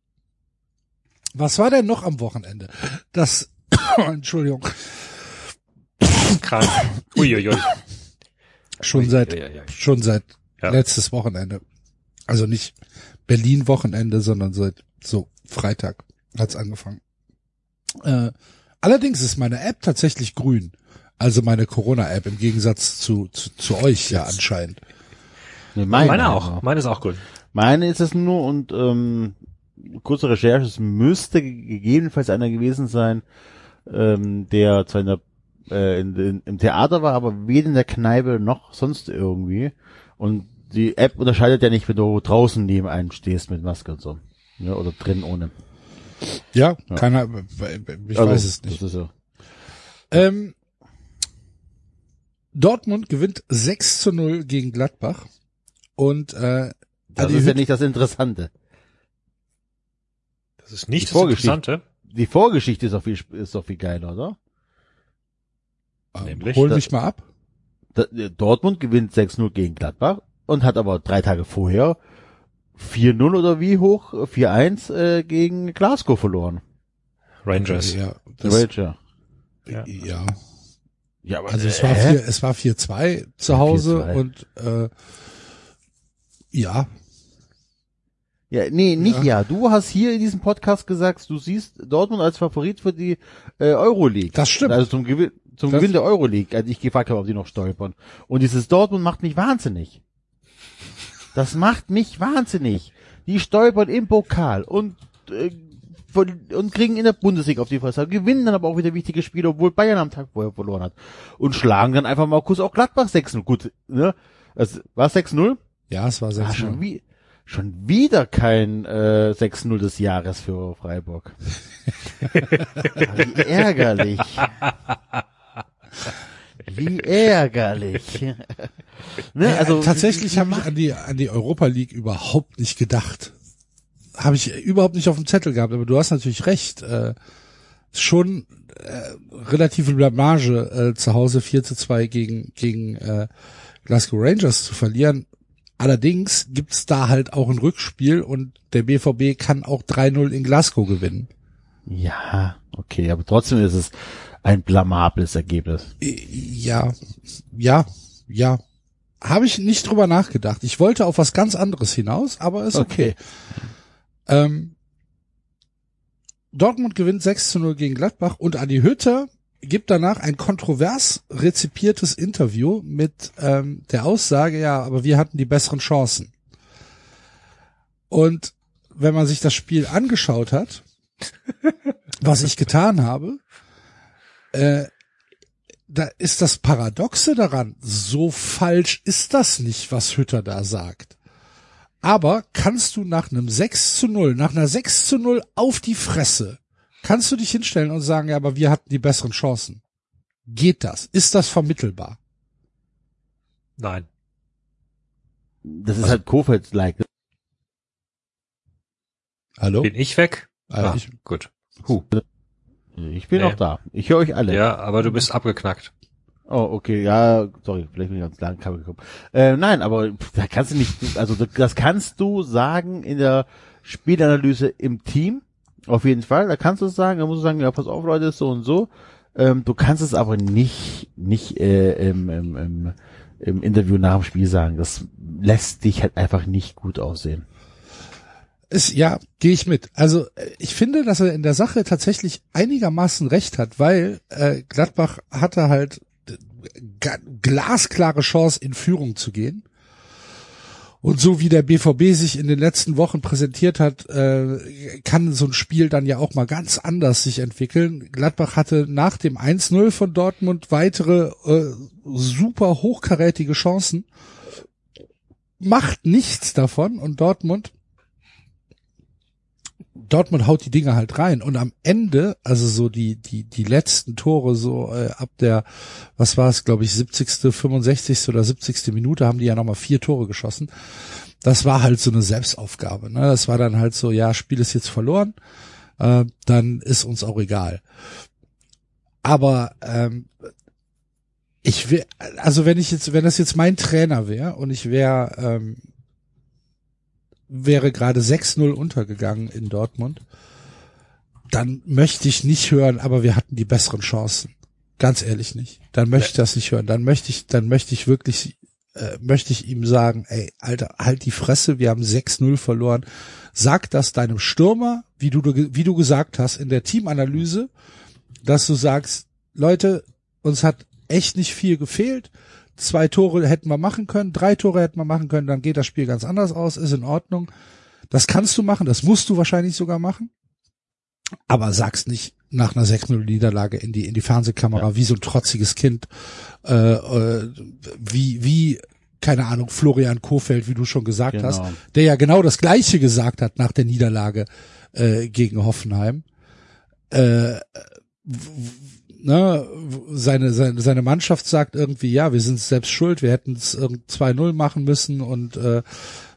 Was war denn noch am Wochenende? Das, Entschuldigung,
Krank. Uiuiui.
Schon seit,
Uiuiui.
schon seit
Ja.
letztes Wochenende. Also nicht Berlin-Wochenende, sondern seit so Freitag hat's angefangen. Äh, allerdings ist meine App tatsächlich grün. Also meine Corona-App im Gegensatz zu, zu, zu euch ja anscheinend.
Nee,
Meine auch. Meine ist auch gut.
Meine ist es nur und ähm, kurze Recherche, es müsste gegebenenfalls einer gewesen sein, ähm, der zwar in der, äh, in, in, im Theater war, aber weder in der Kneipe noch sonst irgendwie. Und die App unterscheidet ja nicht, wenn du draußen neben einem stehst mit Maske und so. Ja, oder drin ohne.
Ja,
Ja.
keiner, ich
Also,
weiß es nicht.
Das ist so.
Ähm, Dortmund gewinnt 6 zu 0 gegen Gladbach. Und äh,
Das
Adi
ist ja
Hütt-
nicht das Interessante.
Das ist nicht
Die
das
Vorgeschichte.
Interessante.
Die Vorgeschichte ist doch viel, ist doch viel geiler, oder?
Nämlich
hol
das-
mich mal ab.
Äh, Dortmund gewinnt 6-0 gegen Gladbach und hat aber drei Tage vorher 4-0 oder wie hoch? 4-1 äh, gegen Glasgow verloren.
Rangers.
Ja, das,
Ranger.
Ja.
ja.
Ja, aber
Also es war
hä?
vier, es war 4-2 zu Hause
4-2.
und äh, ja,
Ja, nee, nicht ja. Du hast hier in diesem Podcast gesagt, du siehst Dortmund als Favorit für die äh, Euroleague.
Das stimmt.
Also zum Gewinn zum
Das-
Gewinn der Euroleague, als ich gefragt habe, ob die noch stolpern. Und dieses Dortmund macht mich wahnsinnig. Das macht mich wahnsinnig. Die stolpern im Pokal und äh, und kriegen in der Bundesliga auf die Fresse, gewinnen dann aber auch wieder wichtige Spiele, obwohl Bayern am Tag vorher verloren hat. Und schlagen dann einfach mal kurz auch Gladbach 6-0. Gut, ne? Also, war 6-0?
ja, es war
Ah,
6
schon, wie, schon wieder kein äh, 6-0 des Jahres für Freiburg. wie ärgerlich. Wie ärgerlich. ne, also
tatsächlich habe ich an die an die Europa League überhaupt nicht gedacht. Habe ich überhaupt nicht auf dem Zettel gehabt, aber du hast natürlich recht. Äh, schon äh, relative Blamage äh, zu Hause 4 zu 2 gegen gegen äh, Glasgow Rangers zu verlieren. Allerdings gibt's da halt auch ein Rückspiel und der BVB kann auch 3-0 in Glasgow gewinnen.
Ja, okay, aber trotzdem ist es ein blamables Ergebnis.
Ja, ja, ja. Habe ich nicht drüber nachgedacht. Ich wollte auf was ganz anderes hinaus, aber ist okay. Ähm, Dortmund gewinnt 6 zu 0 gegen Gladbach und Adi Hütter gibt danach ein kontrovers rezipiertes Interview mit ähm, der Aussage, ja, aber wir hatten die besseren Chancen. Und wenn man sich das Spiel angeschaut hat, was ich getan habe, äh, da ist das Paradoxe daran, so falsch ist das nicht, was Hütter da sagt. Aber kannst du nach einem 6 zu 0, nach einer 6 zu 0 auf die Fresse, kannst du dich hinstellen und sagen, ja, aber wir hatten die besseren Chancen. Geht das? Ist das vermittelbar?
Nein.
Das ist halt Kofeld-like.
Hallo?
Bin ich weg?
Äh,
Ah,
ich,
gut.
Huh. Ich bin
Nee.
noch da. Ich höre euch alle.
Ja, aber du bist abgeknackt.
Oh, okay, ja, sorry, vielleicht bin ich ganz lang Kabel gekommen. Äh, nein, aber da kannst du nicht, also das- das kannst du sagen in der Spielanalyse im Team, auf jeden Fall, da kannst du es sagen, da musst du sagen, ja, pass auf, Leute, ist so und so. Ähm, du kannst es aber nicht, nicht äh, im, im, im, im Interview nach dem Spiel sagen. Das lässt dich halt einfach nicht gut aussehen.
Ist, ja, gehe ich mit. Also äh, ich finde, dass er in der Sache tatsächlich einigermaßen recht hat, weil äh, Gladbach hatte halt äh, glasklare Chance in Führung zu gehen. Und so wie der BVB sich in den letzten Wochen präsentiert hat, äh, kann so ein Spiel dann ja auch mal ganz anders sich entwickeln. Gladbach hatte nach dem 1-0 von Dortmund weitere äh, super hochkarätige Chancen, macht nichts davon und Dortmund Dortmund haut die Dinge halt rein und am Ende, also so die die die letzten Tore so äh, ab der was war es, glaube ich, 70., 65. oder 70. Minute haben die ja nochmal vier Tore geschossen. Das war halt so eine Selbstaufgabe, ne? Das war dann halt so, ja, Spiel ist jetzt verloren, äh, dann ist uns auch egal. Aber ähm, ich will, also wenn ich jetzt, wenn das jetzt mein Trainer wäre und ich wäre, ähm, wäre gerade 6-0 untergegangen in Dortmund, dann möchte ich nicht hören, aber wir hatten die besseren Chancen. Ganz ehrlich nicht. Dann möchte ich das nicht hören. Dann möchte ich, dann möchte ich wirklich, äh, möchte ich ihm sagen, ey, Alter, halt die Fresse, wir haben 6-0 verloren. Sag das deinem Stürmer, wie du, wie du gesagt hast in der Teamanalyse, dass du sagst, Leute, uns hat echt nicht viel gefehlt. Zwei Tore hätten wir machen können, drei Tore hätten wir machen können, dann geht das Spiel ganz anders aus, ist in Ordnung. Das kannst du machen, das musst du wahrscheinlich sogar machen. Aber sag's nicht nach einer 6-0-Niederlage in die, in die Fernsehkamera, ja. wie so ein trotziges Kind, äh, äh, wie, wie, keine Ahnung, Florian Kofeld, wie du schon gesagt genau. hast, der ja genau das Gleiche gesagt hat nach der Niederlage äh, gegen Hoffenheim. Äh, ne, seine, seine, seine Mannschaft sagt irgendwie, ja, wir sind selbst schuld, wir hätten es 2-0 machen müssen und äh,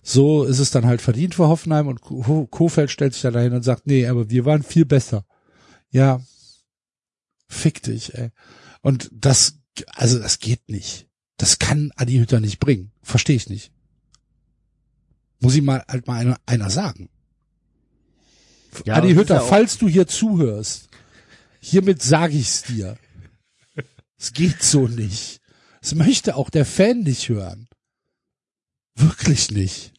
so ist es dann halt verdient für Hoffenheim und Kofeld stellt sich da dahin und sagt, nee, aber wir waren viel besser. Ja, fick dich, ey. Und das, also das geht nicht. Das kann Adi Hütter nicht bringen. Verstehe ich nicht. Muss ihm mal halt mal einer, einer sagen. Ja, Adi Hütter, falls du hier zuhörst, hiermit sage ich's dir. Es geht so nicht. Es möchte auch der Fan nicht hören. Wirklich nicht.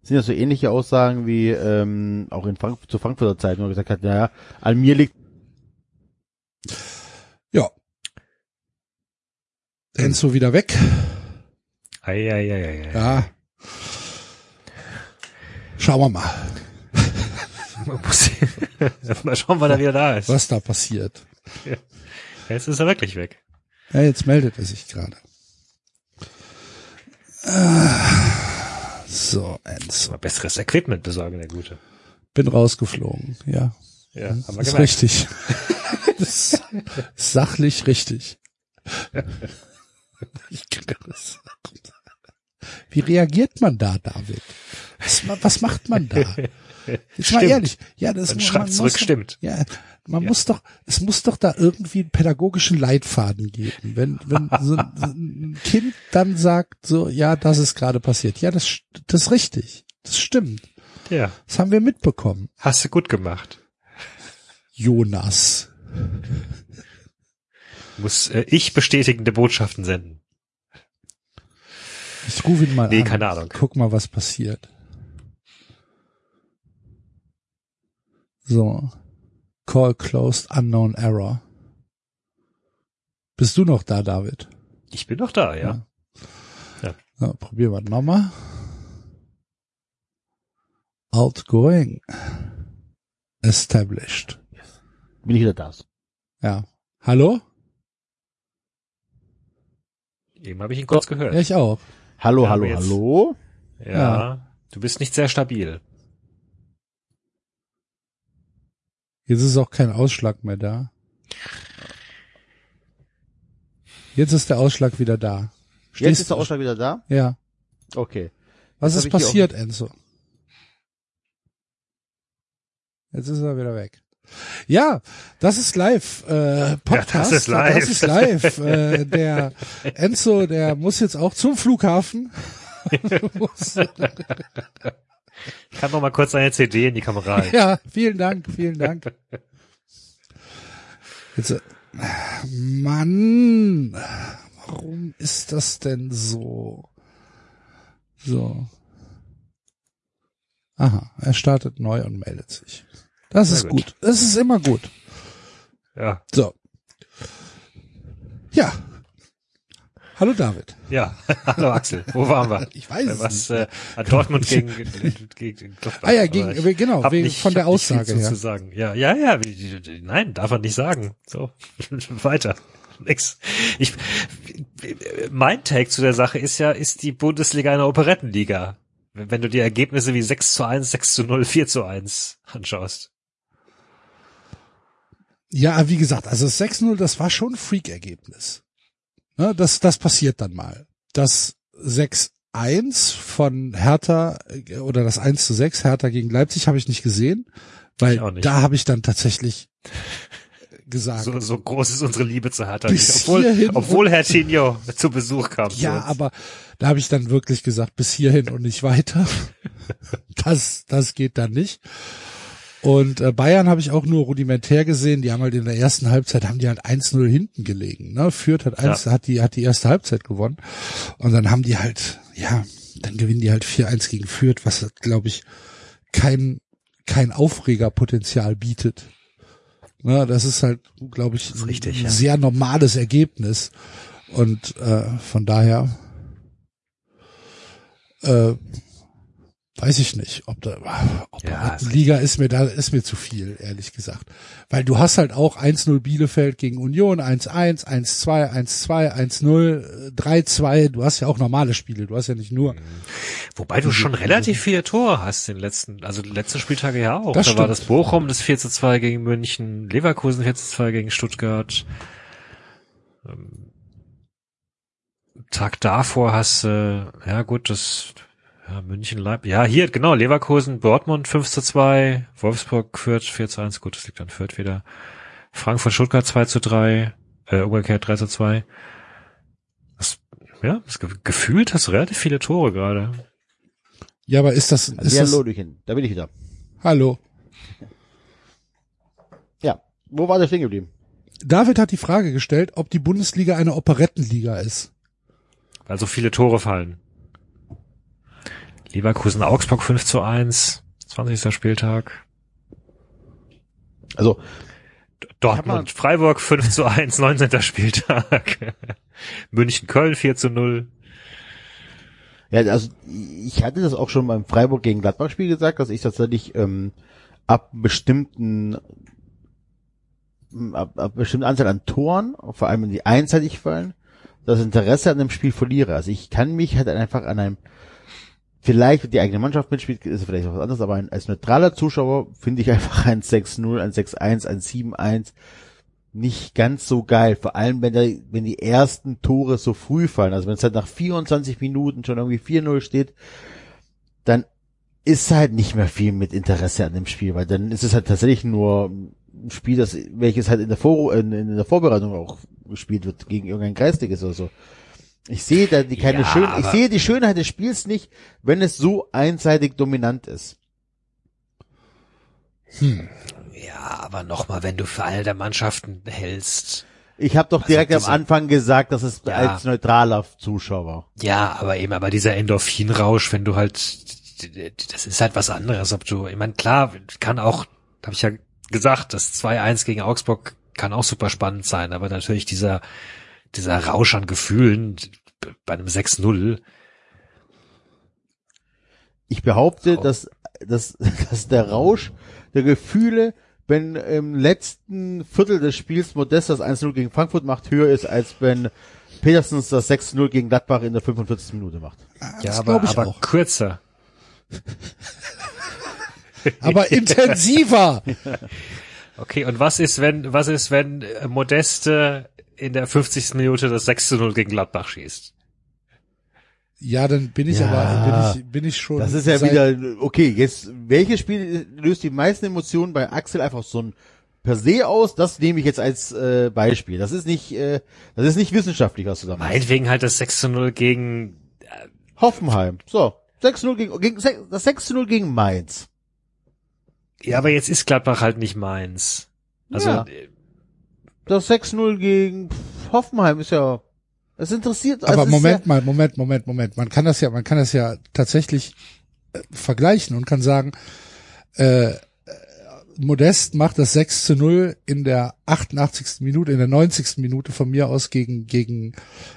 Das sind ja so ähnliche Aussagen wie ähm, auch in Frank zur Frankfurter Zeit, wo er gesagt hat, naja, an mir liegt.
Ja. Enzo wieder weg.
Ei, ei, ei, ei, ei.
Ja. Schauen wir mal.
mal schauen, wann er wieder da ist.
Was da passiert.
Ja. Jetzt ist er wirklich weg.
Ja, jetzt meldet er sich gerade. So, Enzo.
Mal besseres Equipment besorgen, der Gute.
Bin rausgeflogen, ja.
Ja, haben wir
ist gemerkt. richtig. das ist sachlich richtig. Wie reagiert man da, David? Was, was macht man da? Jetzt mal ehrlich. Ja, das
Ein Schritt zurück
doch,
stimmt.
Ja, man ja. muss doch, es muss doch da irgendwie einen pädagogischen Leitfaden geben. Wenn, wenn so, so ein Kind dann sagt, so, ja, das ist gerade passiert. Ja, das, das ist richtig. Das stimmt.
Ja.
Das haben wir mitbekommen.
Hast du gut gemacht.
Jonas.
Muss äh, ich bestätigende Botschaften senden.
Ich rufe ihn mal
nee,
an.
Nee, keine Ahnung.
Guck mal, was passiert. So. Call closed, unknown error. Bist du noch da, David?
Ich bin noch da, ja.
ja. ja. probieren wir nochmal. Outgoing. Established.
Bin ich wieder da?
Ja. Hallo?
Eben habe ich ihn kurz gehört.
Ja, ich auch.
Hallo, ja, hallo, hallo.
Ja, ja, du bist nicht sehr stabil.
Jetzt ist auch kein Ausschlag mehr da. Jetzt ist der Ausschlag wieder da.
Stehst Jetzt ist der Ausschlag wieder da?
Ja.
Okay.
Was Jetzt ist passiert, Enzo? Jetzt ist er wieder weg. Ja, das ist live. Äh, Podcast. Ja, das
ist live.
Das ist live. äh, der Enzo, der muss jetzt auch zum Flughafen.
Ich kann noch mal kurz eine CD in die Kamera halten.
Ja, vielen Dank, vielen Dank. Jetzt, Mann, warum ist das denn so? So. Aha, er startet neu und meldet sich. Das ist gut. gut. Das ist immer gut.
Ja.
So. Ja, Hallo David.
Ja, hallo Axel. Wo waren wir?
Ich weiß es
Was, nicht. Äh, Dortmund gegen, gegen, gegen
Ah ja, gegen, ich genau, wegen, nicht, von der Aussage her.
Zu sagen. Ja, ja, ja, nein, darf er nicht sagen. So, weiter. Nix. Ich, mein Take zu der Sache ist ja, ist die Bundesliga eine Operettenliga. Wenn du dir Ergebnisse wie 6 zu 1, 6 zu 0, 4 zu 1 anschaust.
Ja, wie gesagt, also 6-0, das war schon ein Freak-Ergebnis. Ne, das, das passiert dann mal. Das 6-1 von Hertha oder das 1 zu 6 Hertha gegen Leipzig habe ich nicht gesehen, weil nicht. da habe ich dann tatsächlich gesagt.
So, so groß ist unsere Liebe zu Hertha.
Bis
nicht. Obwohl, obwohl Herr Tinio zu Besuch kam.
Ja, aber da habe ich dann wirklich gesagt, bis hierhin und nicht weiter. Das, das geht dann nicht. Und äh, Bayern habe ich auch nur rudimentär gesehen. Die haben halt in der ersten Halbzeit haben die halt 1-0 hinten gelegen. Ne? Fürth hat, eins, hat die hat die erste Halbzeit gewonnen und dann haben die halt ja, dann gewinnen die halt 4-1 gegen Fürth, was glaube ich kein kein Aufregerpotenzial bietet. Ne, das ist halt, glaube ich,
richtig,
ein
ja.
sehr normales Ergebnis. Und äh, von daher äh, weiß ich nicht, ob da ob
Ja,
da Liga ist mir da ist mir zu viel, ehrlich gesagt. Weil du hast halt auch 1-0 Bielefeld gegen Union, 1-1, 1-2, 1-2, 1-0, 3-2, du hast ja auch normale Spiele, du hast ja nicht nur
Wobei du schon relativ viele Tore hast in den letzten, also die letzten Spieltage ja auch.
Das
da war
stimmt.
das Bochum, das 4 zu 2 gegen München, Leverkusen 4 zu 2 gegen Stuttgart. Ähm, Tag davor hast du, ja gut, das, ja, München, Leip, ja, hier, genau, Leverkusen, Dortmund 5 zu 2, Wolfsburg, Fürth 4 zu 1, gut, das liegt an Fürth wieder. Frankfurt, Stuttgart 2 zu 3, äh, umgekehrt 3 zu 2. Das, ja, das ge gefühlt hast du relativ viele Tore gerade.
Ja, aber ist das, ist
Also, ja,
das
da bin ich wieder.
Hallo.
Ja, wo war der stehen geblieben?
David hat die Frage gestellt, ob die Bundesliga eine Operettenliga ist.
weil so viele Tore fallen. Leverkusen Augsburg 5 zu 1, 20. Spieltag.
Also,
Dortmund Freiburg 5 zu 1, 19. Spieltag. München Köln 4 zu 0.
ja, also ich hatte das auch schon beim Freiburg gegen Gladbach Spiel gesagt, dass ich tatsächlich ähm, ab bestimmten ab, ab bestimmten Anzahl an Toren, vor allem wenn die einseitig fallen, das Interesse an dem Spiel verliere. Also ich kann mich halt einfach an einem vielleicht wenn die eigene Mannschaft mitspielt, ist es vielleicht auch was anderes, aber ein, als neutraler Zuschauer finde ich einfach ein 6-0, ein 6-1, ein 7-1 nicht ganz so geil. Vor allem, wenn, der, wenn die ersten Tore so früh fallen. Also wenn es halt nach 24 Minuten schon irgendwie 4-0 steht, dann ist halt nicht mehr viel mit Interesse an dem Spiel, weil dann ist es halt tatsächlich nur ein Spiel, das, welches halt in der, Vor in, in der Vorbereitung auch gespielt wird gegen irgendein Geistiges oder so. Ich sehe da die keine
Ja,
schön, ich sehe die Schönheit des Spiels nicht, wenn es so einseitig dominant ist.
Ja, aber nochmal, wenn du für alle der Mannschaften hältst.
Ich habe doch direkt
diese-
am Anfang gesagt, dass es
Ja.
als neutraler Zuschauer.
Ja, aber eben, aber dieser Endorphinrausch, wenn du halt, das ist halt was anderes, ob du, ich meine, klar, kann auch, habe ich ja gesagt, das 2-1 gegen Augsburg kann auch super spannend sein, aber natürlich dieser, dieser Rausch an Gefühlen bei einem 6-0,
Ich behaupte,
Oh.
dass, dass, dass der Rausch der Gefühle, wenn im letzten Viertel des Spiels Modest das 1-0 gegen Frankfurt macht, höher ist, als wenn Petersens das 6-0 gegen Gladbach in der 45. Minute macht.
ja,
das
aber,
glaub ich
aber
auch.
kürzer.
Aber intensiver.
Okay, und was ist, wenn, was ist, wenn Modeste in der 50. Minute das 6 0 gegen Gladbach schießt?
Ja, dann bin ich
Ja.
aber, bin ich, bin ich schon.
Das ist ja
seit-
wieder, okay, jetzt, welches Spiel löst die meisten Emotionen bei Axel einfach so ein per se aus? Das nehme ich jetzt als äh, Beispiel. Das ist nicht, äh, das ist nicht wissenschaftlich, was du da machst.
Meinetwegen halt das 6 0 gegen,
Hoffenheim. So. 6-0 gegen, gegen, das 6-0 gegen Mainz.
ja, aber jetzt ist Gladbach halt nicht meins. Also,
Ja. Das 6-0 gegen Hoffenheim ist ja, es interessiert, also
Aber Moment
ja,
mal, Moment, Moment, Moment. Man kann das ja, man kann das ja tatsächlich äh, vergleichen und kann sagen, äh, Modest macht das 6 zu 0 in der 88. Minute, in der 90. Minute von mir aus gegen, gegen,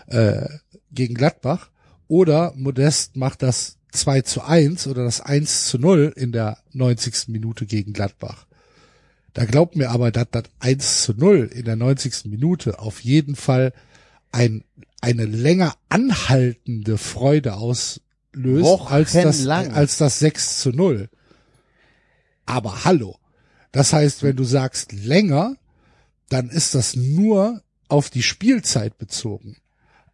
äh, gegen Gladbach. Oder Modest macht das 2 zu 1 oder das 1 zu 0 in der 90. Minute gegen Gladbach. Da glaubt mir aber, dass das 1 zu 0 in der 90. Minute auf jeden Fall ein, eine länger anhaltende Freude auslöst als das, als das 6 zu 0. Aber hallo. Das heißt, wenn du sagst länger, dann ist das nur auf die Spielzeit bezogen.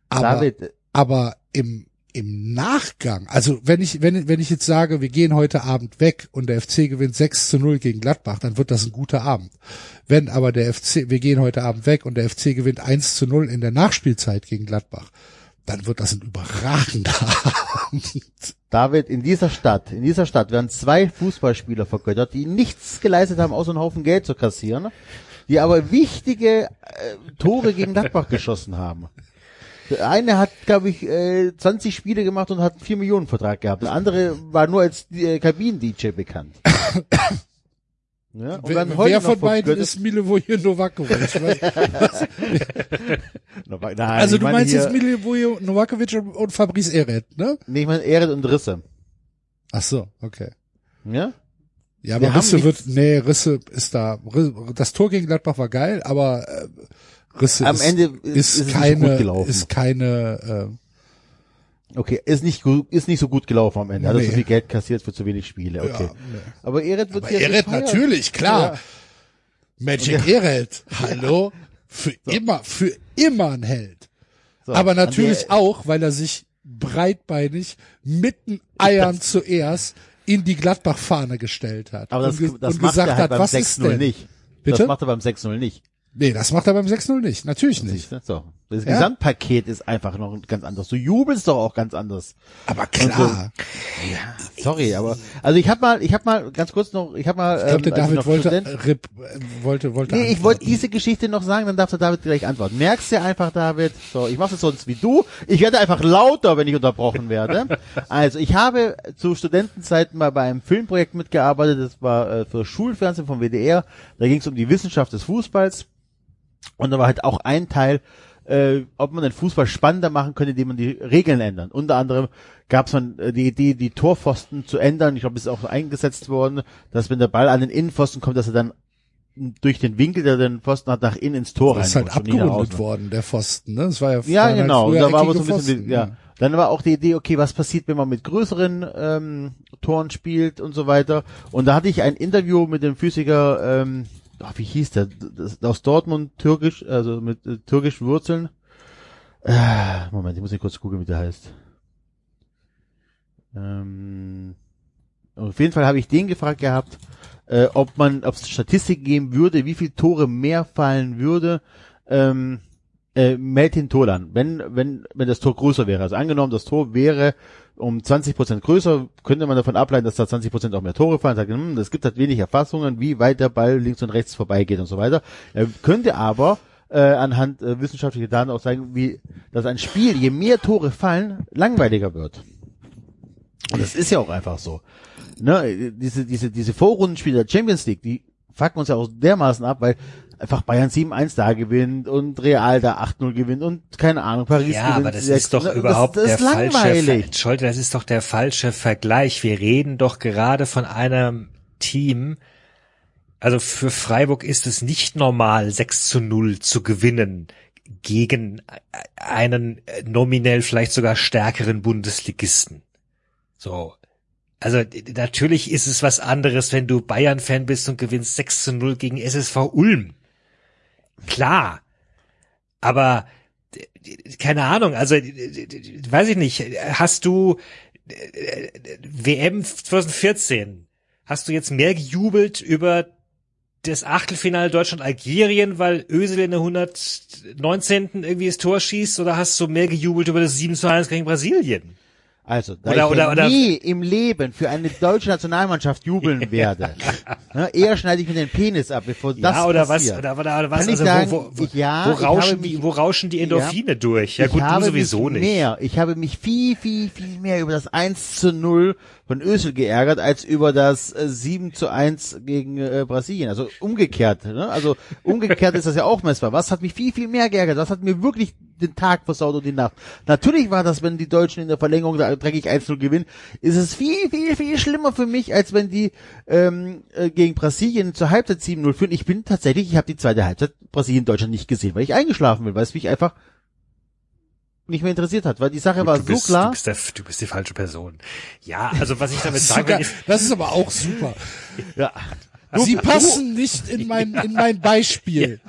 Aber,
David,
aber im, im Nachgang, also wenn ich, wenn, wenn ich jetzt sage, wir gehen heute Abend weg und der FC gewinnt 6 zu 0 gegen Gladbach, dann wird das ein guter Abend. Wenn aber der FC, wir gehen heute Abend weg und der FC gewinnt 1 zu 0 in der Nachspielzeit gegen Gladbach, dann wird das ein überragender Abend.
David, in dieser Stadt, in dieser Stadt werden zwei Fußballspieler vergöttert, die nichts geleistet haben, außer einen Haufen Geld zu kassieren, die aber wichtige äh, Tore gegen Gladbach geschossen haben. Der eine hat, glaube ich, äh, 20 Spiele gemacht und hat einen 4 Millionen Vertrag gehabt. Der andere war nur als äh, Kabinen-DJ bekannt. Ja, und
Wer, wer von beiden
vergöttert-
ist Milivoje Novakovic?
Nein,
also du meinst jetzt Milivoje Novakovic und, und Fabrice Eret, ne?
Nee, ich meine Ehret und Risse.
Ach so, okay.
Ja?
Ja,
Wir
aber
haben
Risse wird, nee, Risse ist da. Das Tor gegen Gladbach war geil, aber äh, Risse
Am
ist,
Ende
ist,
ist, ist
keine,
gut gelaufen.
ist keine, äh,
Okay, ist nicht gut, ist nicht so gut gelaufen am Ende. Hat er
Nee.
so viel Geld kassiert für zu wenig Spiele. Okay.
ja, nee.
Aber Ehret wird
Aber
hier
Eret natürlich, klar.
Ja.
Magic Eret, hallo, für immer, für immer ein Held.
So,
aber natürlich auch, weil er sich breitbeinig mit den Eiern zuerst in die Gladbach-Fahne gestellt hat.
Aber das,
und,
das
und
macht
gesagt
er halt
hat,
beim
was ist
6-0
denn?
nicht.
Bitte?
Das macht er beim 6-0 nicht.
Nee, das macht er beim 6-0 nicht. Natürlich nicht.
Du? So. Das
Ja.
Gesamtpaket ist einfach noch ganz anders. Du jubelst doch auch ganz anders.
Aber klar.
Sorry, aber also ich habe mal, ich habe mal ganz kurz noch, ich habe mal.
Ich glaube, der
ähm, ich
David wollte,
Student-
äh, Rip, äh, wollte, wollte.
Nee, ich
antworten.
wollte diese Geschichte noch sagen, dann darf der David gleich antworten. Merkst du einfach, David? So, ich mache es sonst wie du. Ich werde einfach lauter, wenn ich unterbrochen werde. Also, ich habe zu Studentenzeiten mal bei einem Filmprojekt mitgearbeitet. Das war äh, für Schulfernsehen vom WDR. Da ging es um die Wissenschaft des Fußballs. Und da war halt auch ein Teil, äh, ob man den Fußball spannender machen könnte, indem man die Regeln ändert. Unter anderem gab es äh, die Idee, die Torpfosten zu ändern. Ich glaube, es ist auch eingesetzt worden, dass wenn der Ball an den Innenpfosten kommt, dass er dann durch den Winkel, der den Pfosten hat, nach innen ins Tor
Das ist halt abgerundet worden, der Pfosten, ne? Das war ja,
Ja,
halt
genau.
früher
da war aber so ein bisschen,
Pfosten.
ja. Dann war auch die Idee, okay, was passiert, wenn man mit größeren ähm, Toren spielt und so weiter. Und da hatte ich ein Interview mit dem Physiker, ähm, ach, wie hieß der, das, aus Dortmund, türkisch, also mit äh, türkischen Wurzeln. Äh, Moment, ich muss hier kurz gucken, wie der heißt. Ähm, auf jeden Fall habe ich den gefragt gehabt, äh, ob man, ob es Statistiken geben würde, wie viele Tore mehr fallen würde, ähm, äh, Meltin Tolan, wenn, wenn, wenn das Tor größer wäre. Also angenommen, das Tor wäre um 20 Prozent größer, könnte man davon ableiten, dass da 20 Prozent auch mehr Tore fallen. Sagt, hm, es gibt halt wenig Erfassungen, wie weit der Ball links und rechts vorbeigeht und so weiter. Er könnte aber äh, anhand äh, wissenschaftlicher Daten auch sagen, wie, dass ein Spiel, je mehr Tore fallen, langweiliger wird. Und das ist ja auch einfach so. Ne, diese, diese, diese Vorrundenspiele der Champions League, die fucken uns ja auch dermaßen ab, weil einfach Bayern 7-1 da gewinnt und Real da 8-0 gewinnt und keine Ahnung, Paris
Ja,
gewinnt
aber das
6.
ist doch
Das-
überhaupt
das
der
ist
falsche,
langweilig.
Entschuldigung, das ist doch der falsche Vergleich. Wir reden doch gerade von einem Team, also für Freiburg ist es nicht normal, 6 zu 0 zu gewinnen gegen einen äh, nominell vielleicht sogar stärkeren Bundesligisten. So. Also natürlich ist es was anderes, wenn du Bayern-Fan bist und gewinnst 6 zu 0 gegen SSV Ulm. Klar. Aber keine Ahnung, also weiß ich nicht, hast du WM 2014, hast du jetzt mehr gejubelt über das Achtelfinale Deutschland-Algerien, weil Özil in der 119. irgendwie das Tor schießt, oder hast du mehr gejubelt über das 7 zu 1 gegen Brasilien?
Also, da
Oder-
ich
oder-
ja
oder-
nie im Leben für eine deutsche Nationalmannschaft jubeln werde, ne, eher schneide ich mir den Penis ab, bevor das
ja, oder
passiert.
was, oder, oder, oder was,
Kann ich
also
sagen,
wo, wo,
ich- ja,
wo
ich
rauschen
habe
die,
mich-
wo rauschen die Endorphine durch? Ja
ich
gut, du sowieso
mich
nicht.
mehr, ich habe mich viel, viel, viel mehr über das 1 zu 0 von Ösel geärgert, als über das äh, 7 zu 1 gegen äh, Brasilien. Also umgekehrt, ne? Also umgekehrt ist das ja auch messbar. Was hat mich viel, viel mehr geärgert? Was hat mir wirklich den Tag versaut und die Nacht? Natürlich war das, wenn die Deutschen in der Verlängerung da dreckig 1-0 gewinnen, ist es viel, viel, viel schlimmer für mich, als wenn die ähm, äh, gegen Brasilien zur Halbzeit 7-0 führen. Ich bin tatsächlich, ich habe die zweite Halbzeit Brasilien-Deutschland nicht gesehen, weil ich eingeschlafen bin, weil es mich einfach nicht mehr interessiert hat, weil die Sache war
du
so
bist,
klar.
Du bist, der, du bist die falsche Person. Ja, also was ich damit
ist, das ist aber auch super.
Ja.
Sie passen nicht in mein, in mein Beispiel.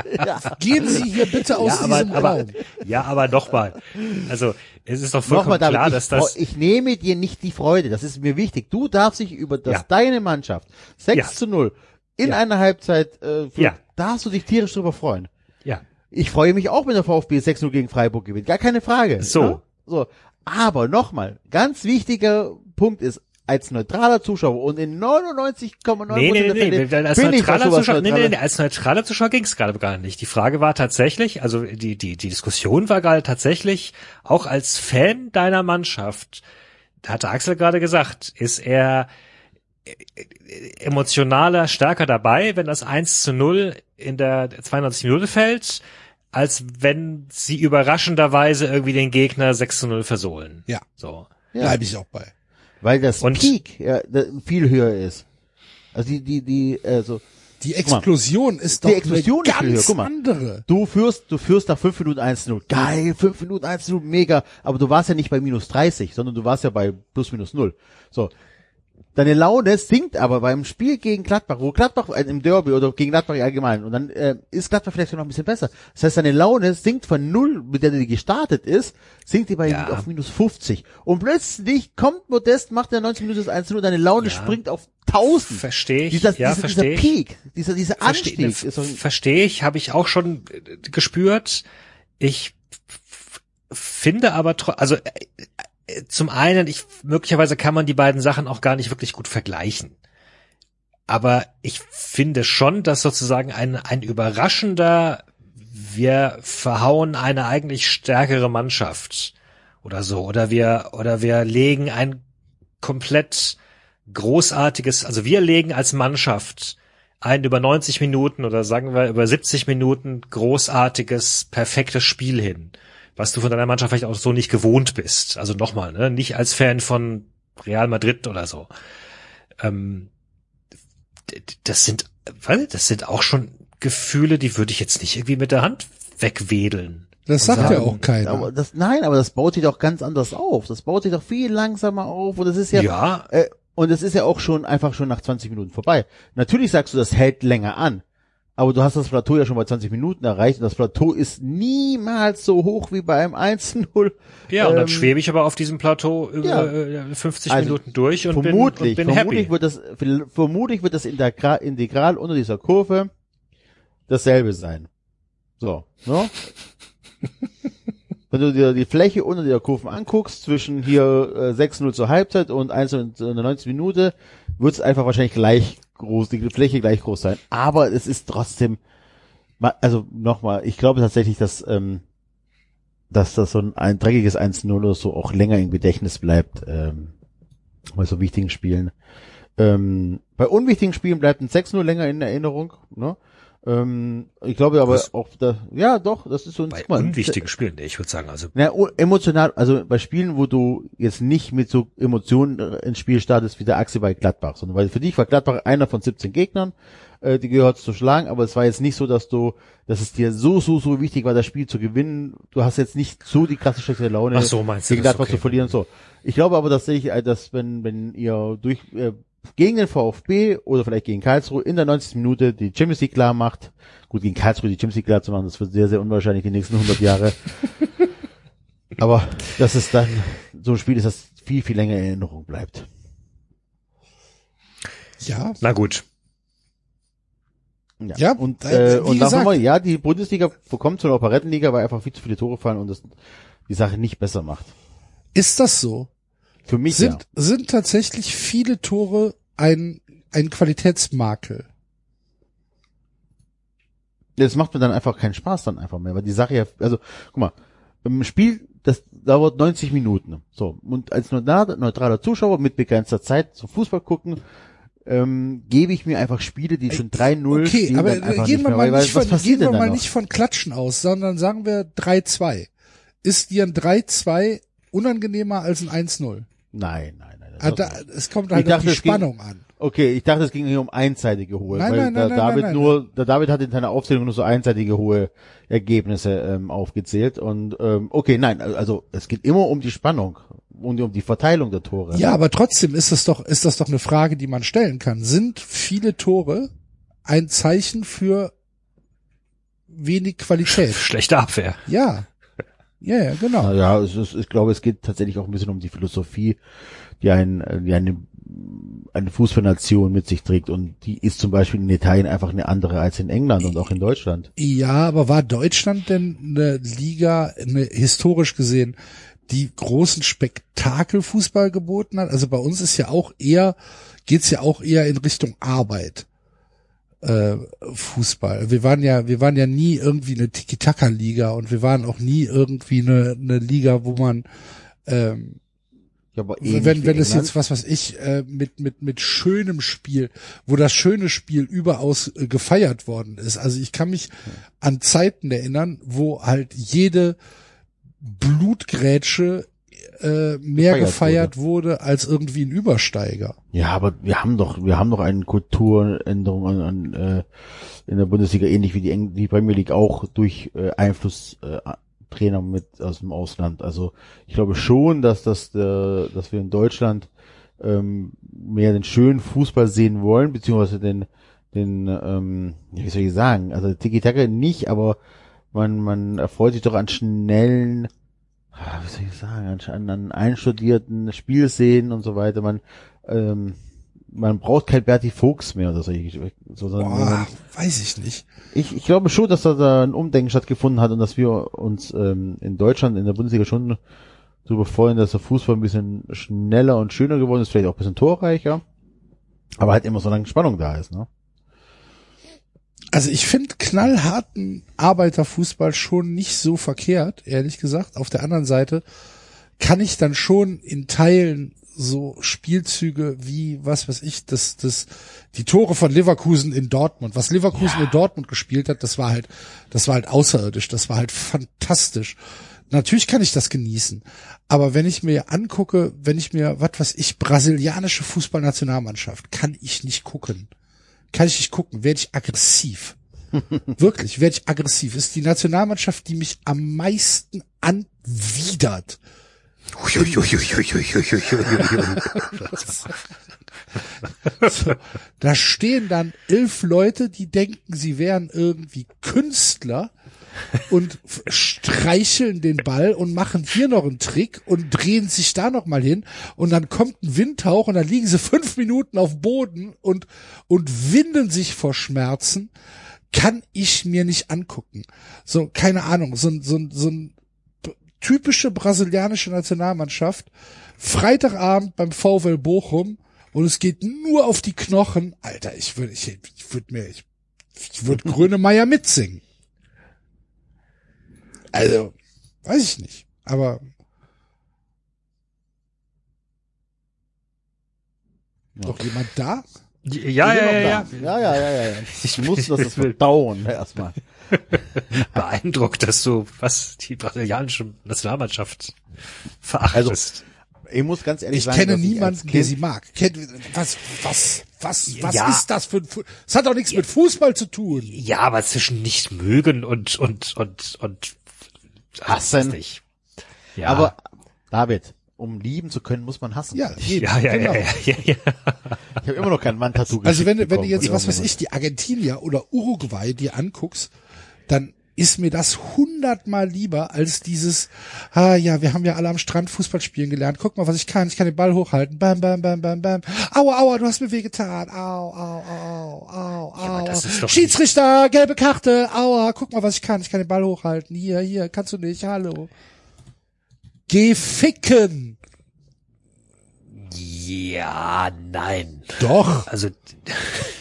Gehen Sie hier bitte aus
ja, aber,
diesem
aber,
Raum.
ja, aber nochmal. Also, es ist doch vollkommen
Nochmal, David,
klar,
ich,
dass das,
ich nehme dir nicht die Freude. Das ist mir wichtig. Du darfst dich über das
Ja.
deine Mannschaft 6
Ja.
zu 0 in
Ja.
einer Halbzeit, äh, für,
Ja.
darfst du dich tierisch drüber freuen.
ja,
Ich freue mich auch, wenn der VfB 6-0 gegen Freiburg gewinnt. Gar keine Frage.
So.
So. Aber nochmal, ganz wichtiger Punkt ist, als neutraler Zuschauer und in 99,9%
Nee, nee,
der
nee,
Fälle
nee, weil als
bin ich
neutraler Zuschauer, nee, nee, nee, als neutraler Zuschauer ging es gerade gar nicht. Die Frage war tatsächlich, also die, die, die Diskussion war gerade tatsächlich, auch als Fan deiner Mannschaft, da hatte Axel gerade gesagt, ist er äh, emotionaler, stärker dabei, wenn das 1 zu 0 in der 92 Minute fällt, als wenn sie überraschenderweise irgendwie den Gegner 6 zu 0 versohlen.
Ja.
So.
Ja.
Bleibe ich auch bei.
Weil das
Und-
Peak ja, viel höher ist. Also die, die, die, also
Die Explosion ist doch
Die Explosion
eine
ist viel höher,
ganz
guck mal.
andere.
Du führst, du führst nach 5 Minuten 1-0. Geil, 5 Minuten 1-0, mega. Aber du warst ja nicht bei minus 30, sondern du warst ja bei plus minus 0. So. Deine Laune sinkt aber beim Spiel gegen Gladbach, wo Gladbach äh, im Derby oder gegen Gladbach allgemein, und dann äh, ist Gladbach vielleicht noch ein bisschen besser. Das heißt, deine Laune sinkt von null, mit der die gestartet ist, sinkt die bei
Ja.
auf minus 50. Und plötzlich kommt Modest, macht der 90 Minuten das 1-0 und deine Laune
Ja.
springt auf 1000.
Verstehe ich.
Dieser,
ja,
dieser,
verstehe
dieser
ich.
Peak, dieser, dieser
Verstehe
Anstieg ist so ein,
verstehe ich, habe ich auch schon äh, gespürt. Ich finde aber also äh, zum einen, ich möglicherweise kann man die beiden Sachen auch gar nicht wirklich gut vergleichen. Aber ich finde schon, dass sozusagen ein, ein überraschender, wir verhauen eine eigentlich stärkere Mannschaft oder so, oder wir, oder wir legen ein komplett großartiges, also wir legen als Mannschaft ein über 90 Minuten oder sagen wir über 70 Minuten großartiges, perfektes Spiel hin, was du von deiner Mannschaft vielleicht auch so nicht gewohnt bist. Also nochmal, ne? nicht als Fan von Real Madrid oder so. Ähm, das sind, weil das sind auch schon Gefühle, die würde ich jetzt nicht irgendwie mit der Hand wegwedeln.
Das sagt ja
sagen,
auch keiner.
Aber das, nein, aber das baut sich doch ganz anders auf. Das baut sich doch viel langsamer auf und das ist ja,
Ja,
Äh, und es ist ja auch schon einfach schon nach 20 Minuten vorbei. Natürlich sagst du, das hält länger an. Aber du hast das Plateau ja schon bei 20 Minuten erreicht und das Plateau ist niemals so hoch wie bei einem 1-0.
ja, und dann
Ähm,
schwebe ich aber auf diesem Plateau über
ja.
äh, 50
Also,
Minuten durch und
vermutlich,
bin, und bin
vermutlich
happy.
wird das, vermutlich wird das Integral, Integral unter dieser Kurve dasselbe sein. So, ne? Wenn du dir die Fläche unter der Kurve anguckst, zwischen hier äh, 6-0 zur Halbzeit und 1 und in der 90 Minute, wird es einfach wahrscheinlich gleich groß, die Fläche gleich groß sein. Aber es ist trotzdem, also nochmal, ich glaube tatsächlich, dass, ähm, dass das so ein, ein dreckiges 1-0 oder so auch länger im Gedächtnis bleibt, ähm, bei so wichtigen Spielen. Ähm, bei unwichtigen Spielen bleibt ein 6-0 länger in Erinnerung, ne? Ähm, ich glaube aber
Was?
auch da, ja doch, das ist so ein,
Bei
mal,
unwichtigen Spielen, nee, ich würde sagen, also
na, emotional, also bei Spielen, wo du jetzt nicht mit so Emotionen äh, ins Spiel startest wie der Axel bei Gladbach, sondern weil für dich war Gladbach einer von 17 Gegnern, äh, die gehört zu schlagen, aber es war jetzt nicht so, dass du, dass es dir so, so, so wichtig war, das Spiel zu gewinnen. Du hast jetzt nicht so die krasse schlechte Laune,
Ach so, meinst du
gegen? Gladbach
Okay.
zu verlieren, so. Ich glaube aber, dass ich, äh, dass wenn, wenn ihr durch, äh, gegen den VfB oder vielleicht gegen Karlsruhe in der 90. Minute die Champions League klar macht. Gut, gegen Karlsruhe die Champions League klar zu machen, das wird sehr, sehr unwahrscheinlich die nächsten 100 Jahre. Aber dass es dann so ein Spiel ist, das viel, viel länger in Erinnerung bleibt.
ja,
na gut.
Ja,
und,
äh,
äh, und dann
gesagt-
nochmal, ja, die Bundesliga kommt zur Operettenliga, weil einfach viel zu viele Tore fallen und das die Sache nicht besser macht.
ist das so?
Für mich
Sind,
ja.
sind tatsächlich viele Tore ein, ein Qualitätsmakel?
Das macht mir dann einfach keinen Spaß dann einfach mehr, weil die Sache ja, also, guck mal, im Spiel, das dauert 90 Minuten. So, und als neutraler, Zuschauer mit begrenzter Zeit zum Fußball gucken, ähm, gebe ich mir einfach Spiele, die schon 3-0
Okay,
stehen,
aber
dann einfach
gehen wir
mehr,
mal
weil,
nicht von, gehen wir mal nicht von Klatschen aus, sondern sagen wir 3-2. Ist dir ein 3-2 unangenehmer als ein 1-0?
Nein, nein, nein.
Ah, da, es kommt halt
Ich
auf die
es ging-
Spannung an.
Okay, ich dachte, es ging hier um einseitige hohe,
Nein,
weil
nein,
der
nein, nein,
David
nein,
nur, der David hat in seiner Aufzählung nur so einseitige hohe Ergebnisse ähm, aufgezählt und ähm, okay, nein, also es geht immer um die Spannung und um die Verteilung der Tore.
Ja, aber trotzdem ist das doch, ist das doch eine Frage, die man stellen kann. Sind viele Tore ein Zeichen für wenig Qualität.
Schlechte Abwehr.
Ja. Ja, ja, genau.
Na Ja, es ist, ich glaube, es geht tatsächlich auch ein bisschen um die Philosophie, die, ein, die eine, eine Fußballnation mit sich trägt. Und die ist zum Beispiel in Italien einfach eine andere als in England und auch in Deutschland.
Ja, aber war Deutschland denn eine Liga, eine, historisch gesehen, die großen Spektakelfußball geboten hat? Also bei uns ist ja auch eher, geht's ja auch eher in Richtung Arbeit. Äh, Fußball. Wir waren ja, wir waren ja nie irgendwie eine Tiki-Taka-Liga und wir waren auch nie irgendwie eine, eine Liga, wo man ähm,
Ja, aber ähnlich
wenn, wenn es jetzt, was weiß ich, äh, mit, mit, mit schönem Spiel, wo das schöne Spiel überaus äh, gefeiert worden ist. Also ich kann mich an Zeiten erinnern, wo halt jede Blutgrätsche äh, mehr
Gefeiert
gefeiert wurde. als irgendwie ein Übersteiger.
Ja, aber wir haben doch, wir haben doch eine Kulturänderung an, an äh, in der Bundesliga, ähnlich wie die, die Premier League auch durch äh, Einfluss äh, Trainer mit aus dem Ausland. Also ich glaube schon, dass das, äh, dass wir in Deutschland ähm, mehr den schönen Fußball sehen wollen, beziehungsweise den, den, ähm, wie soll ich sagen, also Tiki Taka nicht, aber man, man erfreut sich doch an schnellen, ah, wie soll ich sagen, an, an einstudierten Spielszenen und so weiter. Man, ähm, man braucht kein Berti Fuchs mehr oder so, sondern
Boah, weiß ich nicht.
ich, ich glaube schon, dass da, da ein Umdenken stattgefunden hat und dass wir uns ähm, in Deutschland, in der Bundesliga schon darüber freuen, dass der Fußball ein bisschen schneller und schöner geworden ist, vielleicht auch ein bisschen torreicher, aber halt immer so lange Spannung da ist, ne?
Also ich finde knallharten Arbeiterfußball schon nicht so verkehrt, ehrlich gesagt. Auf der anderen Seite kann ich dann schon in Teilen so Spielzüge wie, was weiß ich, das, das, die Tore von Leverkusen in Dortmund. Was Leverkusen in Dortmund gespielt hat, das war halt, das war halt außerirdisch, das war halt fantastisch. Natürlich kann ich das genießen. Aber wenn ich mir angucke, wenn ich mir, was weiß ich, brasilianische Fußballnationalmannschaft, kann ich nicht gucken. Kann ich nicht gucken, werde ich aggressiv. Wirklich, werde ich aggressiv. Ist die Nationalmannschaft, die mich am meisten anwidert. So, da stehen dann elf Leute, die denken, sie wären irgendwie Künstler und streicheln den Ball und machen hier noch einen Trick und drehen sich da noch mal hin und dann kommt ein Windhauch und dann liegen sie fünf Minuten auf Boden und und winden sich vor Schmerzen, kann ich mir nicht angucken. So keine Ahnung, so ein so ein so ein typische brasilianische Nationalmannschaft Freitagabend beim VfL Bochum und es geht nur auf die Knochen. Alter, ich würde ich, ich würde mir ich, ich würde Grönemeyer mitsingen. Also, weiß ich nicht. Aber noch jemand da?
Ja, ja, ja, ja.
ja, ja, ja, ja, ja. Ich muss das, verdauen erstmal.
Beeindruckt, dass du was die brasilianische Nationalmannschaft verachtest.
Ich muss ganz ehrlich
Ich
sagen,
kenne
dass ich
niemanden, der sie mag. Was, was, was, was
Ja.
ist das für ein Fu Das hat doch nichts mit Fußball zu tun.
ja, aber zwischen nicht mögen und und und und
Hassen.
nicht. Ja,
Aber David, um lieben zu können, muss man hassen.
Ja, eben,
ja, ja,
genau.
ja, ja, ja, ja.
Ich habe immer noch kein Wandtattoo
Also wenn, wenn du jetzt, was weiß ich, die Argentinier oder Uruguay dir anguckst, dann ist mir das hundertmal lieber als dieses, ah ja, wir haben ja alle am Strand Fußball spielen gelernt. Guck mal, was ich kann. Ich kann den Ball hochhalten. Bam, bam, bam, bam, bam. Aua, aua, du hast mir wehgetan. Au, au, au, au, au.
doch
Schiedsrichter, gelbe Karte. Aua, guck mal, was ich kann. Ich kann den Ball hochhalten. Hier, hier, kannst du nicht. Hallo. Geh ficken.
Ja, nein.
Doch.
Also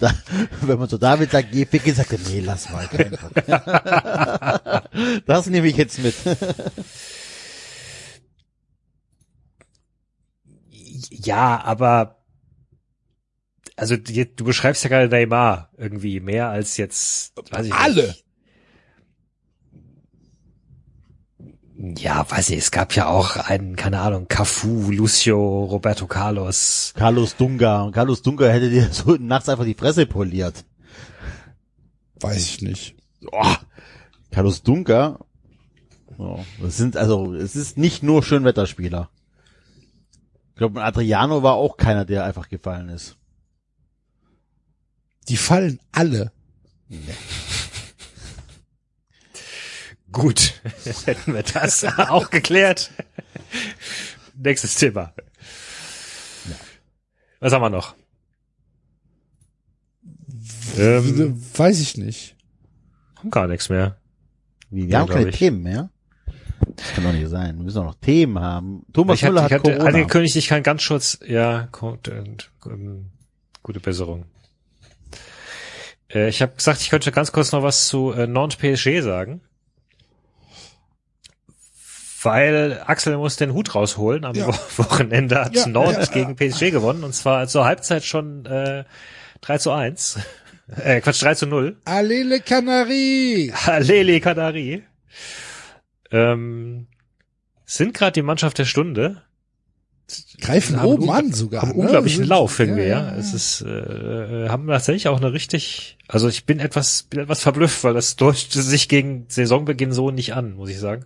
Da, wenn man zu David sagt, geh ficken, sagt er, nee, lass mal. das nehme ich jetzt mit.
ja, aber also du beschreibst ja gerade Neymar irgendwie mehr als jetzt weiß ich
Alle.
Nicht. Ja, weiß ich, es gab ja auch einen, keine Ahnung, Cafu, Lucio, Roberto Carlos.
Carlos Dunga. Und Carlos Dunga hätte dir so nachts einfach die Fresse poliert.
Weiß ich nicht.
Oh, Carlos Dunga. Oh, das sind also, es ist nicht nur Schönwetterspieler. Ich glaube, Adriano war auch keiner, der einfach gefallen ist.
Die fallen alle.
Gut, hätten wir das auch geklärt. Nächstes Thema. Was haben wir noch? Ähm,
Weiß ich nicht.
haben gar nichts mehr.
Wie, wir
Ja,
haben keine
ich.
Themen mehr. Das kann doch nicht sein. Wir müssen auch noch Themen haben. Thomas
ich
Müller
ich
hat
hatte
Corona.
angekündigt, ich kann ganz kurz, ja, und, ähm, gute Besserung. Äh, ich habe gesagt, ich könnte ganz kurz noch was zu äh, Nantes PSG sagen. Weil Axel muss den Hut rausholen. Am
Ja.
Wo- Wochenende hat
Ja,
Nantes
ja,
gegen PSG gewonnen. Und zwar zur Halbzeit schon äh, 3 zu 1. Äh, Quatsch, 3 zu 0.
Allele Canaries.
Lele Kadari. Ähm, sind gerade die Mannschaft der Stunde.
Greifen
Haben
oben an sogar.
Haben
ne?
unglaublichen Lauf irgendwie,
ja,
ja.
ja, ja.
Es ist, äh, haben tatsächlich auch eine richtig, also ich bin etwas, bin etwas verblüfft, weil das deutet sich gegen Saisonbeginn so nicht an, muss ich sagen.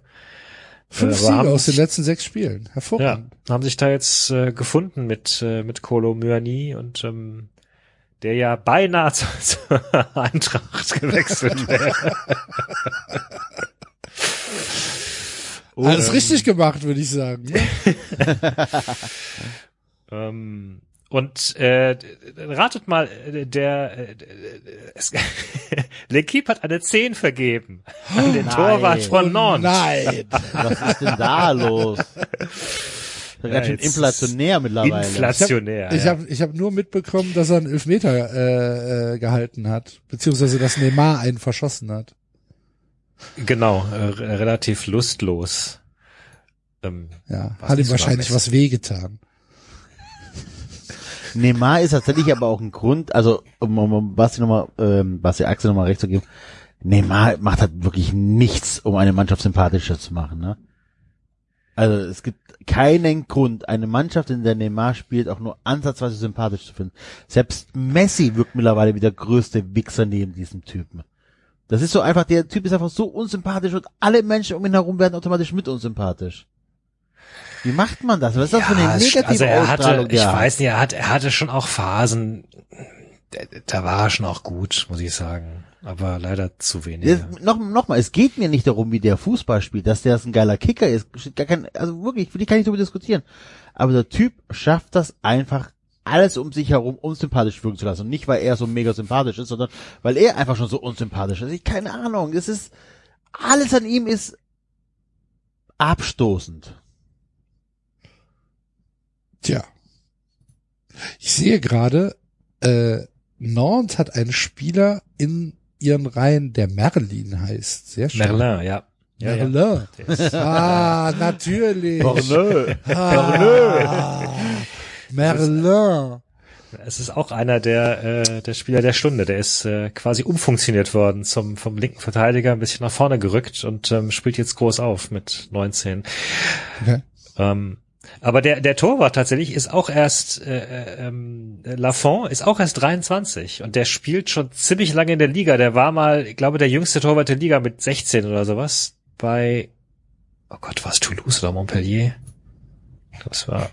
Fünf
äh,
Siege
haben
aus den letzten sechs Spielen.
Ja,
Hervorragend.
haben sich da jetzt äh, gefunden mit äh, mit Kolo Myani und ähm, der ja beinahe zu, zur Eintracht gewechselt wäre.
Alles richtig gemacht, würde ich sagen. ne?
Ähm, und äh, ratet mal, äh, der äh, es, L'Equipe hat eine 10 vergeben an den
Nein.
Torwart von Nantes.
Nein.
Was ist denn da los? Ist ganz schön inflationär mittlerweile.
Inflationär.
Ich
ja.
habe ich hab nur mitbekommen, dass er einen Elfmeter äh, äh, gehalten hat, beziehungsweise dass Neymar einen verschossen hat.
Genau, äh, re- relativ lustlos. Ähm,
Ja, hat ihm wahrscheinlich was wehgetan.
Neymar ist tatsächlich aber auch ein Grund, also um, um, um Basti nochmal, ähm, Basti Axel nochmal recht zu geben, Neymar macht halt wirklich nichts, um eine Mannschaft sympathischer zu machen, ne? Also es gibt keinen Grund, eine Mannschaft, in der Neymar spielt, auch nur ansatzweise sympathisch zu finden. Selbst Messi wirkt mittlerweile wie der größte Wichser neben diesem Typen. Das ist so einfach, der Typ ist einfach so unsympathisch und alle Menschen um ihn herum werden automatisch mit unsympathisch. Wie macht man das? Was ist das für eine negative
also er hatte, ich weiß nicht, er, hat, er hatte schon auch Phasen, da, war er schon auch gut, muss ich sagen. Aber leider zu wenig.
Das, noch, noch mal, es geht mir nicht darum, wie der Fußball spielt, dass der ein geiler Kicker ist. Gar kein, also wirklich, will ich gar nicht darüber diskutieren. Aber der Typ schafft das einfach, alles um sich herum unsympathisch wirken zu lassen. Und nicht, weil er so mega sympathisch ist, sondern weil er einfach schon so unsympathisch ist. Ich keine Ahnung. Es ist, alles an ihm ist abstoßend.
Tja. Ich sehe gerade, äh, Nantes hat einen Spieler in ihren Reihen, der Merlin heißt. Sehr schön.
Merlin, ja. Ja, ja.
Merlin.
Ist-
Ah, natürlich.
nö.
Ah, Merlin.
Es ist auch einer der, äh, der Spieler der Stunde. Der ist äh, quasi umfunktioniert worden zum vom linken Verteidiger, ein bisschen nach vorne gerückt und ähm, spielt jetzt groß auf mit 19.
Okay.
Ähm, aber der, der Torwart tatsächlich ist auch erst, äh, ähm, Lafont ist auch erst 23 und der spielt schon ziemlich lange in der Liga. Der war mal, ich glaube, der jüngste Torwart der Liga mit 16 oder sowas bei, oh Gott, war es Toulouse oder Montpellier? Das war,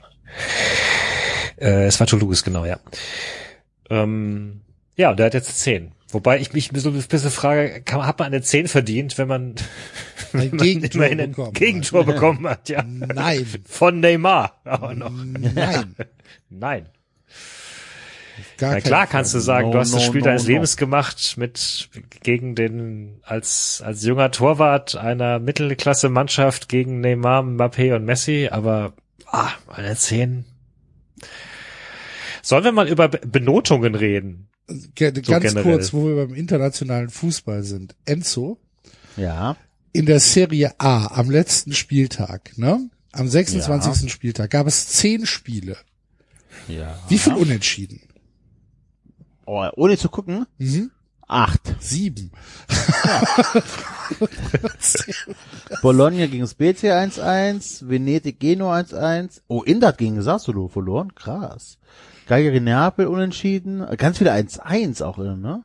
äh, es war Toulouse, genau, ja. Ähm, ja, und der hat jetzt 10. Wobei ich mich so ein bisschen frage, kann, hat man eine 10 verdient, wenn man, wenn man
Gegentor
immerhin ein
bekommen hat.
Gegentor bekommen hat, ja.
Nein.
Von Neymar auch noch.
Nein.
Nein.
Gar
Na klar
Fall.
kannst du sagen,
No,
du hast das
no,
Spiel
no,
deines
no.
Lebens gemacht mit gegen den als als junger Torwart einer Mittelklasse-Mannschaft gegen Neymar, Mbappé und Messi, aber ah, eine 10. Sollen wir mal über Be- Benotungen reden?
Ge-
So
Ganz
generell.
kurz, wo wir beim internationalen Fußball sind. Enzo,
Ja.
in der Serie A am letzten Spieltag, ne? Am 26. Spieltag gab es zehn Spiele.
Ja.
Wie viel Unentschieden?
Oh, ohne zu gucken?
Mhm.
Acht.
Sieben.
Bologna gegen Spezia 1-1, Venedig Genua 1-1. Oh, Inter hat gegen Sassuolo verloren. Krass. Cagliari Neapel unentschieden. Ganz viele 1-1 auch, ne?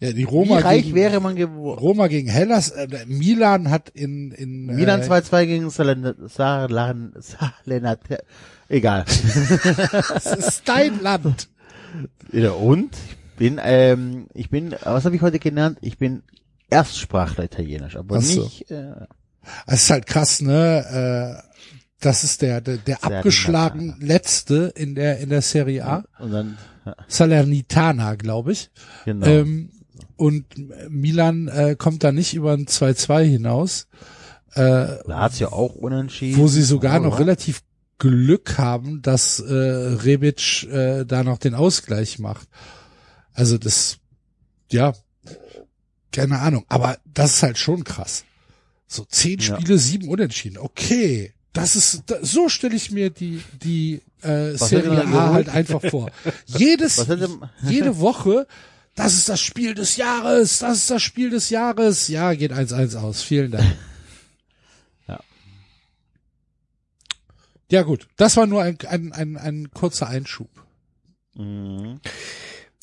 Ja, die
Wie
Roma
reich
gegen,
wäre man geworden?
Roma gegen Hellas, äh, Milan hat in, in
Milan
äh,
2-2 gegen Salern, Salern, Salernat, egal.
Das ist dein Land.
Ja, und? bin, ähm, ich bin, was habe ich heute gelernt? Ich bin Erstsprachler Italienisch, aber
so.
nicht, äh,
Es ist halt krass, ne? Äh, das ist der, der, der abgeschlagen letzte in der, in der Serie A.
und dann, ja,
Salernitana, glaube ich.
genau.
Ähm, und Milan äh, kommt da nicht über ein 2-2 hinaus, äh,
da hat's ja auch unentschieden.
wo sie sogar noch
oder?
relativ Glück haben, dass äh, Rebic äh, da noch den Ausgleich macht. Also das, ja, keine Ahnung, aber das ist halt schon krass. So zehn
Ja.
Spiele, sieben Unentschieden. Okay, das ist so stelle ich mir die die äh,
Was
Serie A halt einfach vor. Jedes jede Woche, das ist das Spiel des Jahres, das ist das Spiel des Jahres. Ja, geht 1-1 aus. Vielen Dank.
Ja.
Ja gut, das war nur ein, ein, ein, ein kurzer Einschub.
Mhm.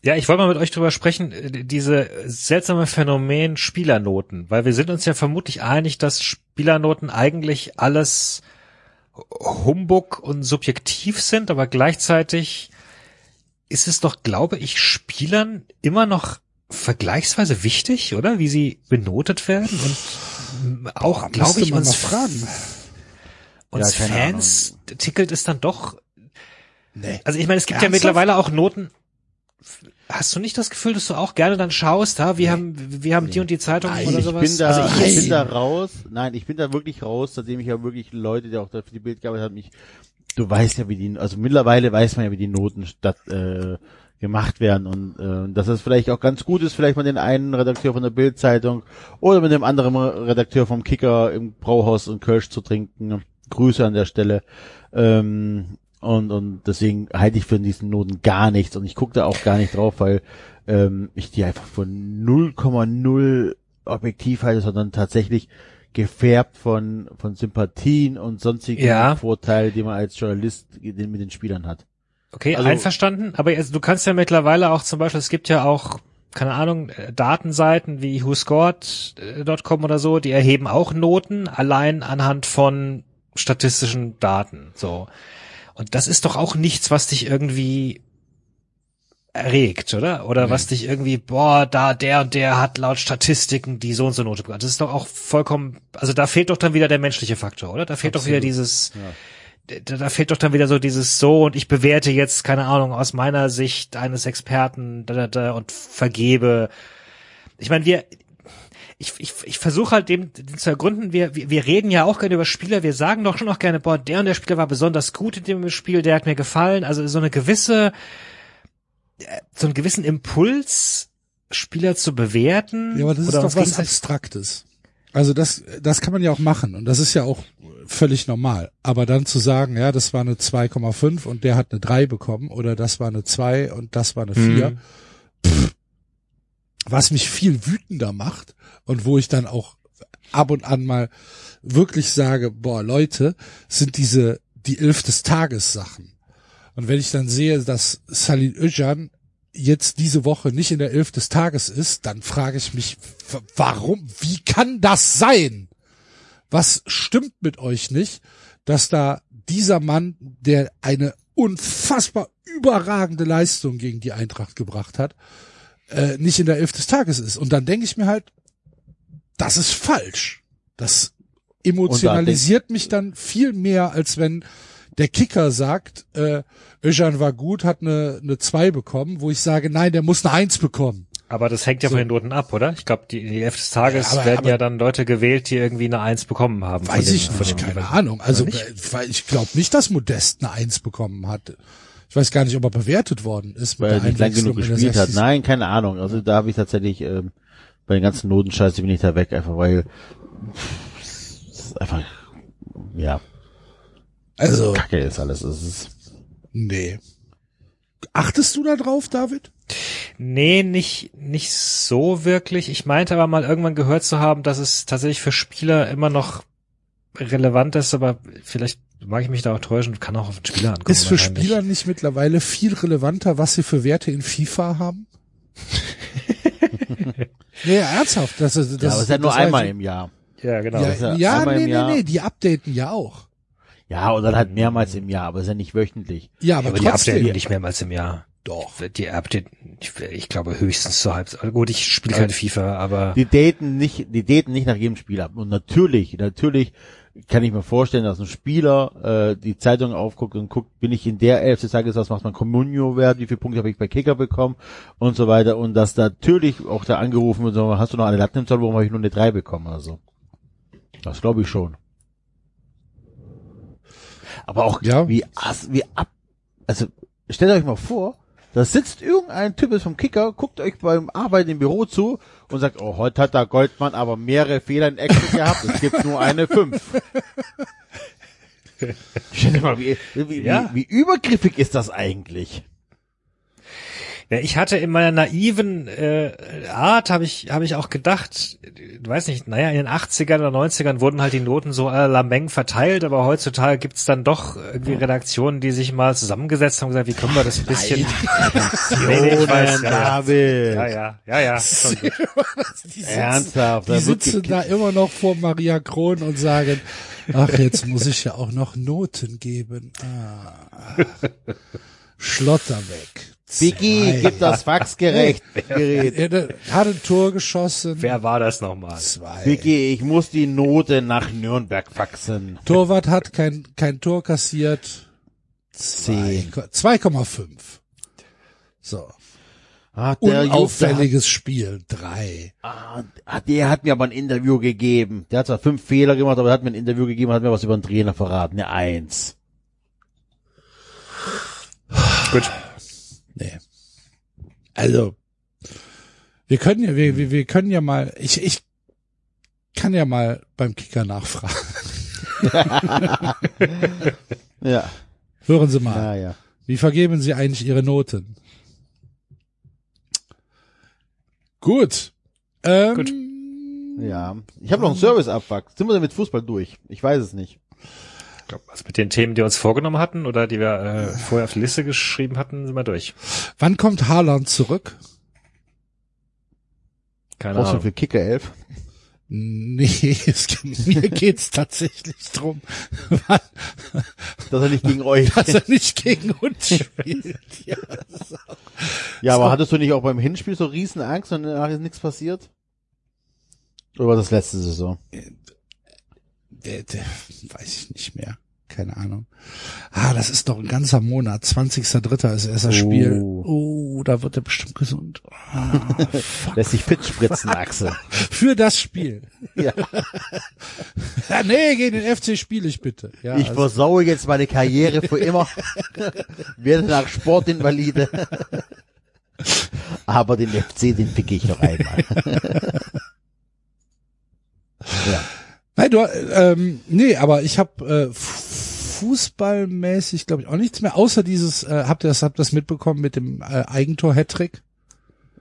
Ja, ich wollte mal mit euch drüber sprechen, äh, diese seltsame Phänomen Spielernoten, weil wir sind uns ja vermutlich einig, dass Spielernoten eigentlich alles Humbug und subjektiv sind, aber gleichzeitig ist es doch, glaube ich, Spielern immer noch vergleichsweise wichtig, oder? Wie sie benotet werden und auch,
Boah,
glaube ich, uns
fragen.
uns
Ja,
Fans tickelt es dann doch
Nee.
also ich meine, es gibt ja
Ernsthaft?
mittlerweile auch Noten. Hast du nicht das Gefühl, dass du auch gerne dann schaust, ha, wir haben, wir haben die und die Zeitung
Nein,
oder
ich
sowas?
bin da,
also ich,
ich bin da raus. Nein, ich bin da wirklich raus, seitdem ich ja wirklich Leute, die auch da für die Bild gearbeitet haben, mich, du weißt ja, wie die, also mittlerweile weiß man ja, wie die Noten statt, äh, gemacht werden und äh, dass es vielleicht auch ganz gut ist, vielleicht mal den einen Redakteur von der Bildzeitung oder mit dem anderen Redakteur vom Kicker im Brauhaus und Kölsch zu trinken. Grüße an der Stelle. Ähm, und, und deswegen halte ich für diesen Noten gar nichts und ich gucke da auch gar nicht drauf, weil ähm, ich die einfach von 0,0 objektiv halte, sondern tatsächlich gefärbt von, von Sympathien und sonstigen
Ja.
Vorteilen, die man als Journalist den- mit den Spielern hat.
okay,
also-
einverstanden, aber also, du kannst ja mittlerweile auch zum Beispiel, es gibt ja auch, keine Ahnung, äh, Datenseiten wie whoscored.com oder so, die erheben auch Noten allein anhand von statistischen Daten, so. Und das ist doch auch nichts, was dich irgendwie erregt, oder? Oder was dich irgendwie, boah, da der und der hat laut Statistiken die so und so Note bekommen. Das ist doch auch vollkommen, also da fehlt doch dann wieder der menschliche Faktor, oder? Da fehlt doch wieder
Absolut.
dieses, da, da fehlt doch dann wieder so dieses so und ich bewerte jetzt, keine Ahnung, aus meiner Sicht eines Experten da, da, da, und vergebe. Ich meine, wir, ich, ich, ich versuche halt dem, dem zu ergründen, wir, wir, wir reden ja auch gerne über Spieler, wir sagen doch schon auch gerne, boah, der und der Spieler war besonders gut in dem Spiel, der hat mir gefallen. Also so eine gewisse, äh, so einen gewissen Impuls, Spieler zu bewerten.
Ja, aber das ist
oder
doch was Abstraktes. Also das, das kann man ja auch machen und das ist ja auch völlig normal. Aber dann zu sagen, ja, das war eine 2,5 und der hat eine 3 bekommen oder das war eine 2 und das war eine 4,
Mhm.
Was mich viel wütender macht und wo ich dann auch ab und an mal wirklich sage, boah, Leute, sind diese die Elf des Tages Sachen. Und wenn ich dann sehe, dass Salih Özcan jetzt diese Woche nicht in der Elf des Tages ist, dann frage ich mich, warum, wie kann das sein? Was stimmt mit euch nicht, dass da dieser Mann, der eine unfassbar überragende Leistung gegen die Eintracht gebracht hat, äh, nicht in der Elf des Tages ist. Und dann denke ich mir halt, das ist falsch. Das emotionalisiert mich dann viel mehr, als wenn der Kicker sagt, äh, Özcan war gut, hat eine, eine 2 bekommen, wo ich sage, nein, der muss eine 1 bekommen.
Aber das hängt ja
So.
von den Noten ab, oder? Ich glaube, die, die Elf des Tages
Ja, aber-
werden
aber-
ja dann Leute gewählt, die irgendwie eine Eins bekommen haben.
Weiß
den-
ich nicht, keine Ahnung. Also äh, ich glaube nicht, dass Modest eine 1 bekommen hat. Ich weiß gar nicht, ob er bewertet worden ist
weil er nicht lang genug gespielt hat.
60.
Nein, keine Ahnung. Also da habe ich tatsächlich ähm, bei den ganzen Notenscheiße bin ich da weg, einfach weil einfach ja
Also,
Kacke ist alles. Es ist
nee. Achtest du da drauf, David?
Nee, nicht, nicht so wirklich. Ich meinte aber mal irgendwann gehört zu haben, dass es tatsächlich für Spieler immer noch relevant ist, aber vielleicht mag ich mich da auch täuschen, kann auch auf den Spieler ankommen.
Ist für. Spieler nicht mittlerweile viel relevanter, was sie für Werte in FIFA haben? nee, ernsthaft. Das, ist- das,
ja, aber es ist ja nur
das
einmal im Jahr.
Ja, genau.
Ja,
ja
ja nee, nee, nee, die updaten ja auch.
Ja, und dann halt mehrmals im Jahr, aber es ist ja nicht wöchentlich.
Ja, aber,
aber die
trotzdem.
updaten nicht mehrmals im Jahr.
Doch.
Die die, ich, ich glaube höchstens zur Halbzeit. Gut, ich spiele kein FIFA, aber
Die daten nicht, die daten nicht nach jedem Spiel ab. Und natürlich, natürlich kann ich mir vorstellen, dass ein Spieler äh, die Zeitung aufguckt und guckt, bin ich in der Elf des Tages, was macht mein Communio wert, wie viele Punkte habe ich bei Kicker bekommen und so weiter. Und dass natürlich auch da angerufen wird, so, hast du noch eine Latte im Zoll, warum habe ich nur eine 3 bekommen oder so. Das glaube ich schon. Aber auch
Ja.
wie, ass- wie ab, also stellt euch mal vor, da sitzt irgendein Typ ist vom Kicker, guckt euch beim Arbeiten im Büro zu und sagt, oh, heute hat der Goldmann aber mehrere Fehler in Excel gehabt, es gibt nur eine 5. Stell dir mal, wie, wie,
Ja.
wie, wie übergriffig ist das eigentlich?
Ja, ich hatte in meiner naiven äh, Art, habe ich, habe ich auch gedacht, weiß nicht, naja, in den 80ern oder 90ern wurden halt die Noten so à la Menge verteilt, aber heutzutage gibt's dann doch irgendwie Redaktionen, die sich mal zusammengesetzt haben und gesagt, wie können wir das ein bisschen... ich weiß, ja, ja. Ja, ja, ja, schon.
Die sitzen,
Ernsthaft.
die sitzen da immer noch vor Maria Kron und sagen, ach, jetzt muss ich ja auch noch Noten geben. Ah. Schlotter weg.
Vicky, gib das Faxgerät. Gerät.
Er hat ein Tor geschossen.
Wer war das nochmal?
Zwei.
Vicky, ich muss die Note nach Nürnberg faxen.
Torwart hat kein, kein Tor kassiert.
Zehn.
2,5. So.
Ah, der
Unauffälliges Spiel. Drei.
Der, hat- ah, der hat mir aber ein Interview gegeben. Der hat zwar fünf Fehler gemacht, aber er hat mir ein Interview gegeben, hat mir was über den Trainer verraten. Eine Eins.
Gut.
Nee. Also, wir können ja, wir, wir, wir können ja mal, ich, ich kann ja mal beim Kicker nachfragen.
Ja.
Hören Sie mal,
Ja, ja.
wie vergeben Sie eigentlich Ihre Noten? Gut. Ähm,
Gut.
Ja. Ich habe noch einen Service-Abfuck. Sind wir denn mit Fußball durch? Ich weiß es nicht.
Ich glaub, Also mit den Themen, die wir uns vorgenommen hatten oder die wir äh, vorher auf die Liste geschrieben hatten, sind wir durch.
Wann kommt Haaland zurück?
Keine
Brauchst du
Ahnung.
für Kicker 11?
Nee, es, mir geht's tatsächlich drum, wann,
Dass er nicht gegen euch.
dass er nicht gegen uns spielt. Ja, so.
Ja, aber hattest du nicht auch beim Hinspiel so riesen Angst und danach ist nichts passiert? Oder war das letzte Saison?
der, der, weiß ich nicht mehr. Keine Ahnung. Ah, das ist doch ein ganzer Monat. 20.3. ist erst das Spiel. Oh, da wird er bestimmt gesund. Ah,
Lässt sich fit spritzen, Axel.
für das Spiel.
Ja.
Ja, nee, gegen den FC spiele ich bitte. Ja,
Ich
also,
versaue jetzt meine Karriere für immer. Werde nach Sportinvalide. Aber den FC, den ficke ich noch einmal. ja.
Nein, du, ähm, nee, aber ich habe äh, fußballmäßig, glaube ich, auch nichts mehr, außer dieses, äh, habt ihr das, habt ihr das mitbekommen mit dem äh, Eigentor-Hattrick?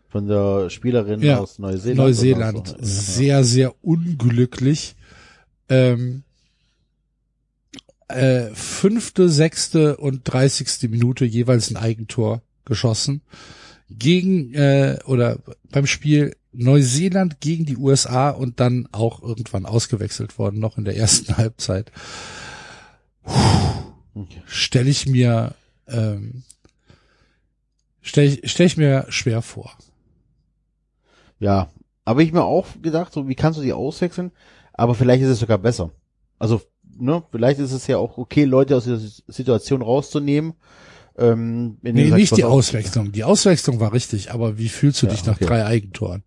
Von der Spielerin
Ja,
aus Neuseeland.
Neuseeland.
so.
Sehr, sehr unglücklich. Ähm, äh, fünfte, sechste und dreißigste Minute jeweils ein Eigentor geschossen. Gegen, äh, oder beim Spiel Neuseeland gegen die USA und dann auch irgendwann ausgewechselt worden, noch in der ersten Halbzeit. Stelle ich mir, ähm, stelle ich, stell ich mir schwer vor.
Ja, aber ich mir auch gedacht, so wie kannst du die auswechseln? Aber vielleicht ist es sogar besser. Also, ne, vielleicht ist es ja auch okay, Leute aus dieser Situation rauszunehmen. Ähm,
Nee, nicht die Auswechslung. Die Auswechslung war richtig, aber wie fühlst du
Ja,
dich nach
okay.
drei Eigentoren?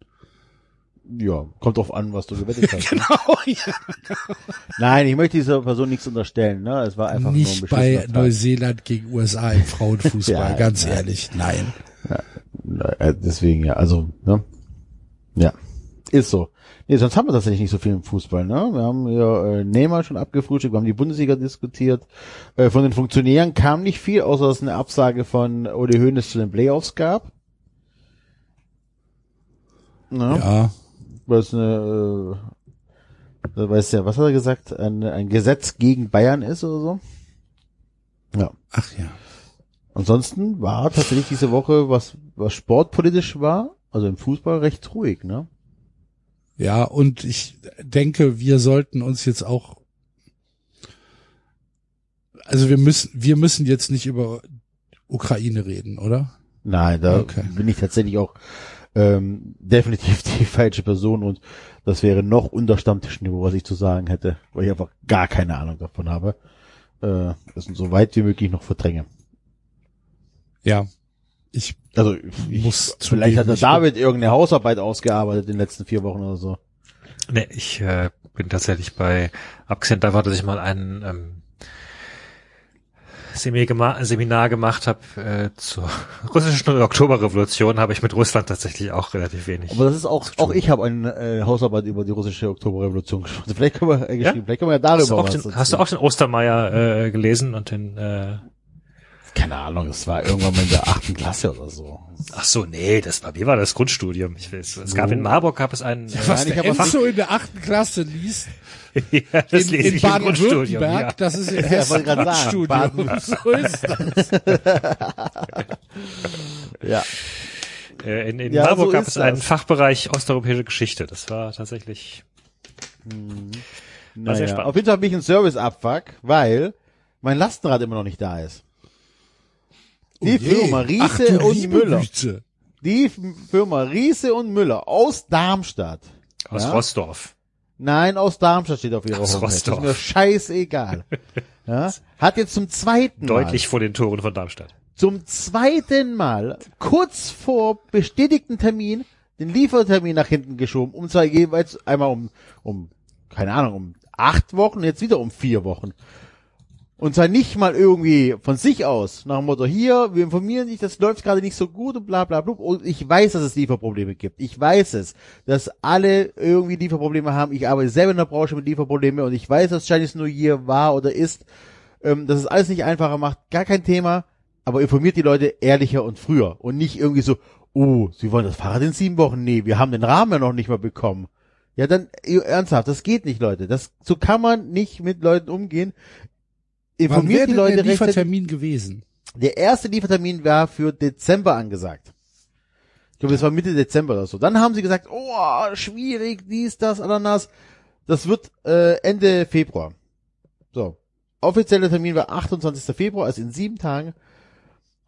Ja, kommt drauf an, was du gewettet hast. ne?
Genau, ja.
Nein, ich möchte dieser Person nichts unterstellen, ne? Es war einfach
Nicht
nur ein
bei
Tag.
Neuseeland gegen USA im Frauenfußball,
Ja,
ganz
nein.
ehrlich, nein.
Äh, Deswegen ja, also, ne? Ja, ist so. Nee, sonst haben wir tatsächlich nicht so viel im Fußball, ne? Wir haben ja äh, Neymar schon abgefrühstückt, wir haben die Bundesliga diskutiert. Äh, von den Funktionären kam nicht viel, außer dass es eine Absage von Uli Hoeneß zu den Playoffs gab. Ne?
Ja,
Was eine, äh, da weiß ja, was hat er gesagt? Ein, ein Gesetz gegen Bayern ist oder so. Ja.
ach ja.
Ansonsten war tatsächlich diese Woche, was, was sportpolitisch war, also im Fußball recht ruhig, ne?
Ja, und ich denke, wir sollten uns jetzt auch, also wir müssen, wir müssen jetzt nicht über Ukraine reden, oder?
Nein, da
Okay.
bin ich tatsächlich auch ähm, definitiv die falsche Person und das wäre noch unter Stammtischniveau, was ich zu sagen hätte, weil ich einfach gar keine Ahnung davon habe. Äh, das so weit wie möglich noch verdränge.
Ja. Ich
Also ich,
Muss
vielleicht hat der David irgendeine Hausarbeit ausgearbeitet in den letzten vier Wochen oder so.
Nee, ich äh, bin tatsächlich bei, abgesehen davon, dass ich mal ein ähm, Seminar, gema Seminar gemacht habe äh, zur russischen Oktoberrevolution, habe ich mit Russland tatsächlich auch relativ wenig.
Aber das ist auch, auch ich habe eine äh, Hausarbeit über die russische Oktoberrevolution geschrieben. Vielleicht können wir, äh, geschrieben. Vielleicht können wir ja darüber
hast, du auch
was
den, hast du auch den Ostermeier äh, gelesen und den äh,
Keine Ahnung, es war irgendwann mal in der achten Klasse oder so.
Ach so, nee, das war, wie war das Grundstudium? Ich weiß, es gab in Marburg gab es einen, äh,
was der Enzo in der achten Klasse liest,
ja, das
in,
lese
in
ich im Grundstudium.
Baden-Württemberg,
Ja.
das ist in
Ja,
Hessen
sagen,
Grundstudium. So ist das.
Ja.
Äh, in in
Ja,
Marburg
so
gab es einen
das.
Fachbereich osteuropäische Geschichte. Das war tatsächlich War sehr
Naja,
spannend.
auf jeden Fall bin ich ein Service-Abfuck, weil mein Lastenrad immer noch nicht da ist. Die
Oh.
Firma
Ach,
Riese
du
und Müller.
Güte.
Die Firma Riese und Müller aus Darmstadt.
aus
Ja?
Rostorf.
Nein, aus Darmstadt steht auf ihrer
Aus
Homepage.
Rostock.
Das ist mir scheißegal. ja? Hat jetzt zum zweiten
Deutlich
Mal,
vor den Toren von Darmstadt.
zum zweiten Mal, kurz vor bestätigten Termin, den Liefertermin nach hinten geschoben, um zwar jeweils einmal um, um, keine Ahnung, um acht Wochen, jetzt wieder um vier Wochen. Und zwar nicht mal irgendwie von sich aus, nach dem Motto, hier, wir informieren dich, das läuft gerade nicht so gut und bla bla bla. Und ich weiß, dass es Lieferprobleme gibt. Ich weiß es, dass alle irgendwie Lieferprobleme haben. Ich arbeite selber in der Branche mit Lieferproblemen und ich weiß, dass Chinese New Year war oder ist. Ähm, dass es alles nicht einfacher macht, gar kein Thema. Aber informiert die Leute ehrlicher und früher. Und nicht irgendwie so, oh, sie wollen das Fahrrad in sieben Wochen? Nee, wir haben den Rahmen ja noch nicht mal bekommen. Ja, dann ernsthaft, das geht nicht, Leute. Das so kann man nicht mit Leuten umgehen. Informiert die Leute
der
rechtzeitig.
Liefertermin gewesen?
Der erste Liefertermin war für Dezember angesagt. Ich glaube, das war Mitte Dezember oder so. Dann haben sie gesagt, oh, schwierig, dies, das, Ananas. Das wird äh, Ende Februar. So. Offizieller Termin war 28. Februar, also in sieben Tagen.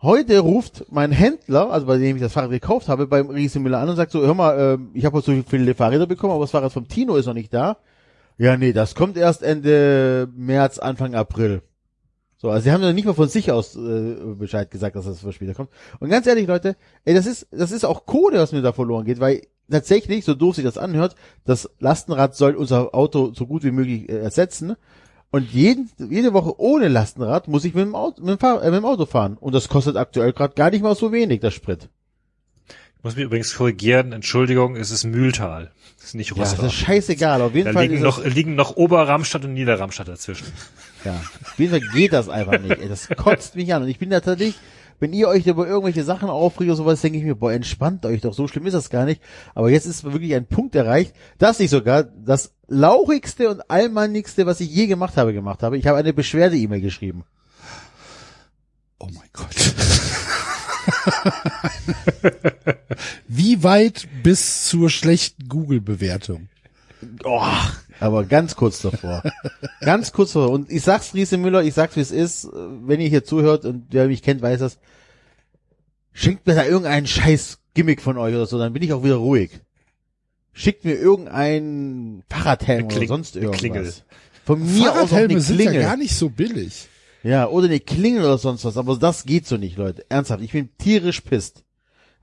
Heute ruft mein Händler, also bei dem ich das Fahrrad gekauft habe, beim Riese Müller an und sagt so, hör mal, ähm, ich habe heute so viele Fahrräder bekommen, aber das Fahrrad vom Tino ist noch nicht da. Ja, nee, das kommt erst Ende März, Anfang April. So, also sie haben ja nicht mal von sich aus äh, Bescheid gesagt, dass das für später kommt. Und ganz ehrlich, Leute, ey, das ist, das ist auch Kohle, was mir da verloren geht, weil tatsächlich, so doof sich das anhört, das Lastenrad soll unser Auto so gut wie möglich äh, ersetzen. Und jeden, jede Woche ohne Lastenrad muss ich mit dem Auto, mit dem, Fahr äh, mit dem Auto fahren. Und das kostet aktuell gerade gar nicht mal so wenig, der Sprit.
Ich muss mich übrigens korrigieren. Entschuldigung, es ist Mühltal. Es ist nicht
Ja, das ist scheißegal. Auf jeden
da
Fall
liegen noch,
es,
liegen noch Oberramstadt und Niederramstadt dazwischen.
Ja, auf jeden Fall geht das einfach nicht. Ey, das kotzt mich an. Und ich bin tatsächlich, wenn ihr euch über irgendwelche Sachen aufregt oder sowas, denke ich mir, boah, entspannt euch doch, so schlimm ist das gar nicht. Aber jetzt ist wirklich ein Punkt erreicht, dass ich sogar das lauchigste und allmannigste, was ich je gemacht habe, gemacht habe. Ich habe eine Beschwerde-E-Mail geschrieben.
Oh mein Gott. Wie weit bis zur schlechten Google-Bewertung?
Oh, aber ganz kurz davor. ganz kurz davor. Und ich sag's Riese Müller, ich sag's wie es ist, wenn ihr hier zuhört und wer mich kennt, weiß das. Schenkt mir da irgendeinen scheiß Gimmick von euch oder so, dann bin ich auch wieder ruhig. Schickt mir irgendein Fahrradhelm oder sonst irgendwas.
Klingel.
Von mir aus auch eine
sind ja
Klingel.
gar nicht so billig.
Ja, oder eine Klingel oder sonst was, aber das geht so nicht, Leute. Ernsthaft, ich bin tierisch pisst.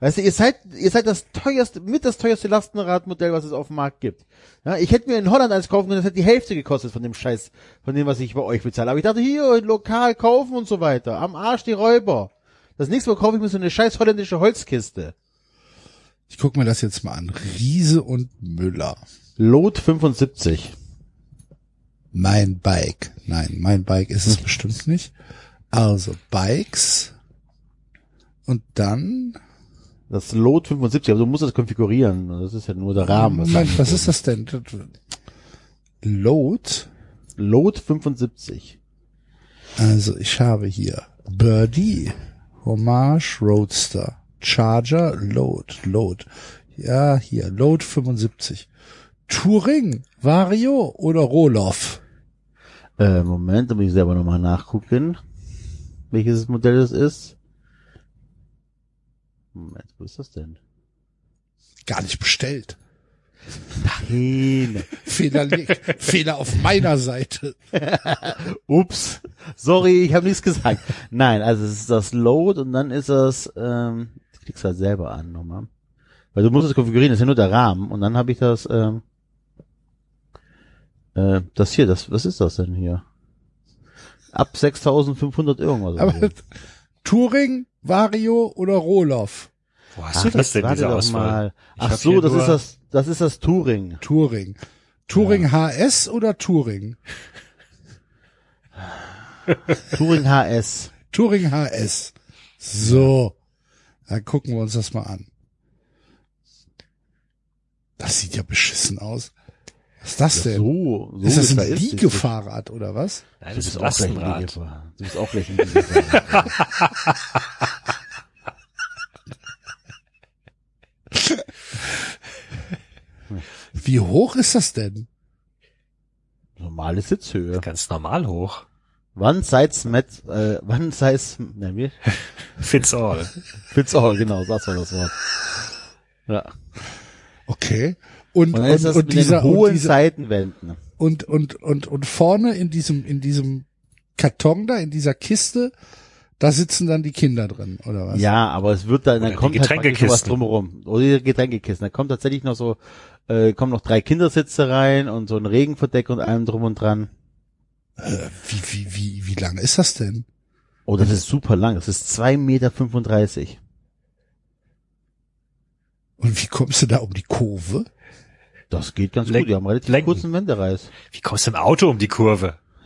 Weißt du, ihr seid, ihr seid das teuerste, mit das teuerste Lastenradmodell, was es auf dem Markt gibt. Ja, ich hätte mir in Holland eins kaufen können, das hätte die Hälfte gekostet von dem Scheiß, von dem, was ich bei euch bezahle. Aber ich dachte, hier, lokal kaufen und so weiter. Am Arsch die Räuber. Das nächste Mal kaufe ich mir so eine scheiß holländische Holzkiste.
Ich guck mir das jetzt mal an. Riese und Müller.
Lot 75.
Mein Bike. Nein, mein Bike ist es bestimmt nicht. Also Bikes. Und dann.
Das Lot 75, aber du musst das konfigurieren. Das ist ja nur der Rahmen. Was
Moment, was ist das denn? Load.
Lot 75.
Also ich habe hier Birdie, Hommage, Roadster, Charger, Load, Load. Ja, hier, Load 75. Touring, Vario oder Roloff?
Äh, Moment, da muss ich selber nochmal nachgucken, welches Modell es ist. Moment, wo ist das denn?
Gar nicht bestellt.
Nein.
Fehler, Fehler auf meiner Seite.
Ups. Sorry, ich habe nichts gesagt. Nein, also es ist das Load und dann ist das, ähm, ich klick's halt selber an nochmal. Weil du musst es konfigurieren, das ist ja nur der Rahmen und dann habe ich das, ähm, äh, das hier, das, was ist das denn hier? Ab 6500 irgendwas.
Aber
so.
Touring, Vario oder Roloff?
Wo hast du das denn, diese Auswahl?
mal. Ach so, das ist das, das ist das Touring.
Touring. Touring HS oder Touring?
Touring HS.
Touring HS. So. Dann gucken wir uns das mal an. Das sieht ja beschissen aus. Was ist das denn?
So, so
ist das ein. Liegefahrrad oder was?
Nein, das ist
auch
ein
gleich ein
Lastenrad.
Liegefahrer. Du bist auch gleich ein Liegefahrer.
Wie hoch ist das denn?
Normale Sitzhöhe.
Ganz normal hoch.
One size met, äh, one size, ne, wie?
Fits all.
Fits all, genau, das war das Wort. Ja.
Okay. Und,
Und
und, und dieser,
hohen
und, dieser
Seitenwänden.
und, und, und, und vorne in diesem, in diesem Karton da, in dieser Kiste, da sitzen dann die Kinder drin, oder was?
Ja, aber es wird dann, dann
Oder
kommt halt sowas drumherum. Oder die Getränkekisten. Da kommt tatsächlich noch so, äh, kommen noch drei Kindersitze rein und so ein Regenverdeck und allem drum und dran.
Äh, wie, wie, wie, wie lang ist das denn?
Oh, das ist super lang. Das ist zwei Meter. fünfunddreißig.
Und wie kommst du da um die Kurve?
Das geht ganz
Lenken.
gut. Die haben relativ
Lenken.
kurzen Wendereis.
Wie kommst du im Auto um die Kurve?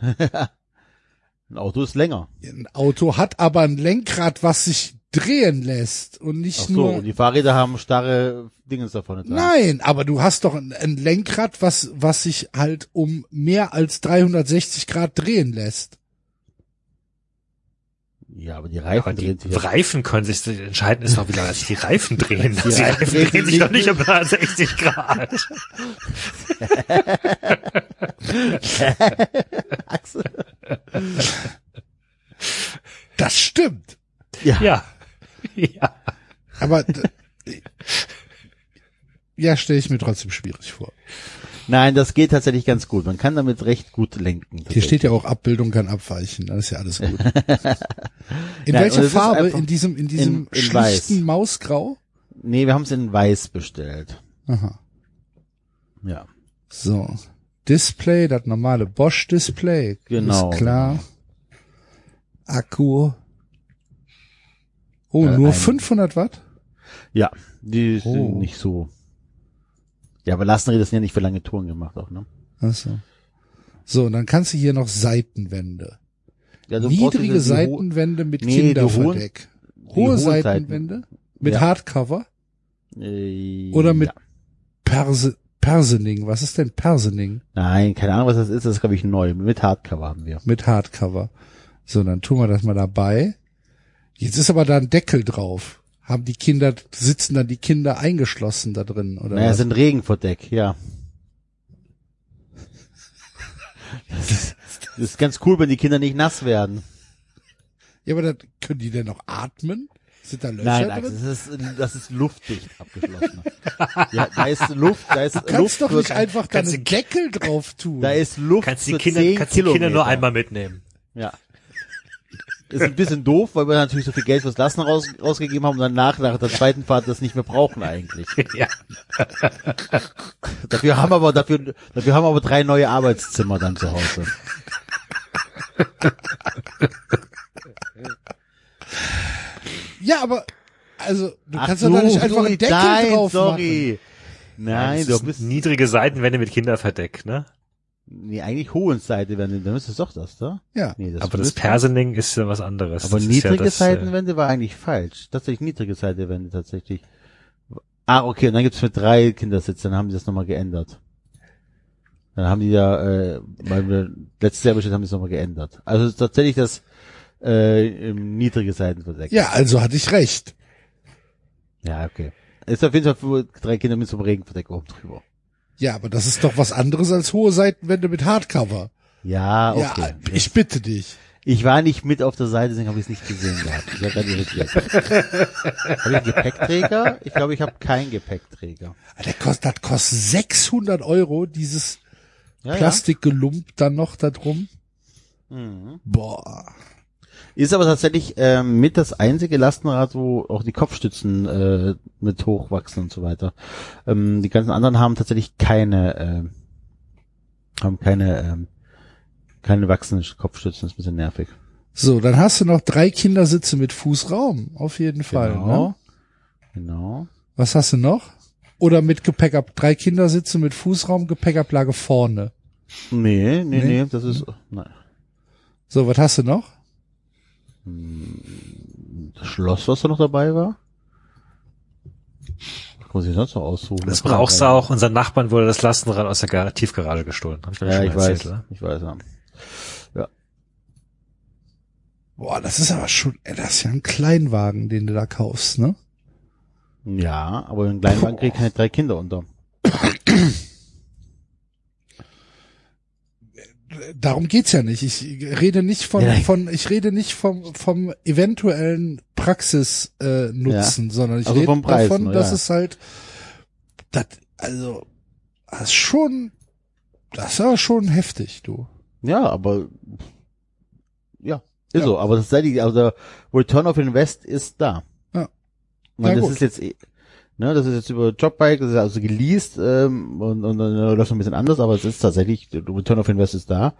Ein Auto ist länger.
Ein Auto hat aber ein Lenkrad, was sich drehen lässt und nicht
Ach so,
nur.
und die Fahrräder haben starre Dingens da vorne dran.
Nein, aber du hast doch ein, ein Lenkrad, was, was sich halt um mehr als 360 Grad drehen lässt.
Ja, aber die Reifen
Aber die
drehen sich. ja-
Reifen können sich entscheiden, ist doch, wie lange sich die Reifen drehen.
Die
Die,
Reifen
Reifen
drehen
drehen sich doch nicht um 360 Grad.
Axel.
Das stimmt.
Ja.
Ja. Ja.
Aber ja, stelle ich mir trotzdem schwierig vor.
Nein, das geht tatsächlich ganz gut. Man kann damit recht gut lenken.
Hier steht ja auch Abbildung kann abweichen, dann ist ja alles gut. In
Nein,
welcher Farbe? In diesem, in diesem
in
schlichten
weiß.
Mausgrau?
Nee, wir haben es in weiß bestellt.
Aha.
Ja.
So. Display, das normale Bosch-Display.
Genau.
Ist klar. Akku. Oh,
Äh,
nur
ein-
500 Watt?
Ja, die
Oh.
sind nicht so. Ja, aber Lastenräder sind ja nicht für lange Touren gemacht auch, ne?
Achso. So, und dann kannst du hier noch Seitenwände.
Ja,
Niedrige Seitenwände mit
Nee, hohen-
Kinderverdeck.
die
Hohe
hohen
Seitenwände mit
Ja.
Hardcover
Äh,
oder mit
Ja.
Perse, Persening. Was ist denn Persening?
Nein, keine Ahnung, was das ist. Das ist, glaube ich, neu. Mit Hardcover haben wir.
Mit Hardcover. So, dann tun wir das mal dabei. Jetzt ist aber da ein Deckel drauf. Haben die Kinder, sitzen dann die Kinder eingeschlossen da drin, oder
naja,
was?
sind Regenverdeck, ja. Das ist, das ist ganz cool, wenn die Kinder nicht nass werden.
Ja, aber dann, können die denn noch atmen? Sind da Löcher
Nein, Axel,
drin?
das ist, das ist luftdicht abgeschlossen. ja, da ist Luft, da ist
Du kannst
Luft
doch nicht einfach da
kannst
einen
du-
Deckel drauf tun.
da ist Luft
Kannst die Kinder,
10
kannst die Kinder nur einmal mitnehmen.
Ja. Ist ein bisschen doof, weil wir natürlich so viel Geld fürs Lassen raus, rausgegeben haben und danach, nach der zweiten Fahrt, das nicht mehr brauchen eigentlich.
Ja.
Dafür haben wir aber, dafür, dafür haben wir aber drei neue Arbeitszimmer dann zu Hause.
ja, aber, also, du
Ach
kannst doch da nicht einfach
sorry,
einen Deckel
nein,
drauf
sorry. Nein,
das
du
ist
bist,
niedrige Seitenwände mit Kinderverdeck, ne?
Nee, eigentlich hohen Seite, wenn, dann ist es doch das, da?
Ja.
Nee, das
Aber das Persening ist ja was anderes.
Aber
Das
niedrige
ja das, äh,
Seitenwände war eigentlich falsch. Tatsächlich niedrige Seitenwände tatsächlich. Ah, okay, und dann gibt's für drei Kindersitze, dann haben die das nochmal geändert. Dann haben die ja, äh, weil wir letztes Jahr bestellt haben, die es nochmal geändert. Also es ist tatsächlich das äh, niedrige Seitenverdeck.
Ja, also hatte ich recht.
Ja, okay. Ist auf jeden Fall für drei Kinder mit so einem Regenverdeck oben drüber.
Ja, aber das ist doch was anderes als hohe Seitenwände mit Hardcover.
Ja, okay.
Ja, ich bitte dich.
Ich war nicht mit auf der Seite, deswegen habe ich es nicht gesehen gehabt. Ich war gerade irritiert. habe ich einen Gepäckträger? Ich glaube, ich habe keinen Gepäckträger.
Der kostet, das kostet 600 Euro, dieses
Ja,
Plastikgelump dann noch da drum.
Ja. Mhm.
Boah.
Ist aber tatsächlich ähm, mit das einzige Lastenrad, wo auch die Kopfstützen äh, mit hochwachsen und so weiter. Ähm, die ganzen anderen haben tatsächlich keine, äh, haben keine, ähm, keine wachsenden Kopfstützen. Das ist ein bisschen nervig.
So, dann hast du noch drei Kindersitze mit Fußraum, auf jeden Fall.
Genau.
Ne?
Genau.
Was hast du noch? Oder mit Gepäckab, drei Kindersitze mit Fußraum, Gepäckablage vorne.
Nee, nee,
Nee?
nee, das ist, nein.
So, was hast du noch?
Das Schloss, was da noch dabei war? Was muss ich sonst noch aussuchen?
Das brauchst du auch. Unser Nachbarn wurde das Lastenrad aus der Gar Tiefgarage gestohlen. Hab ich
Ja,
schon
ich weiß,
erzählt, oder?
ich weiß, ja.
Boah, das ist aber schon, ey, das ist ja ein Kleinwagen, den du da kaufst, ne?
Ja, aber in Kleinwagen krieg ich keine drei Kinder unter.
Darum geht's ja nicht. Ich rede nicht von,
Ja.
von ich rede nicht vom, vom eventuellen Praxis äh, Nutzen, sondern ich
Also
rede
vom Preis
davon, dass
ja.
es halt, das, also, das ist schon, das ist ja schon heftig, du.
Ja, aber ja, ist
Ja.
so. Aber das sei die, also der Return of Invest ist da.
Ja.
Weil
Na
das
gut.
ist jetzt, eh- ne, das ist jetzt über Jobbike, das ist also geleased ähm, und, und dann läuft es ein bisschen anders, aber es ist tatsächlich, Return of Invest ist da.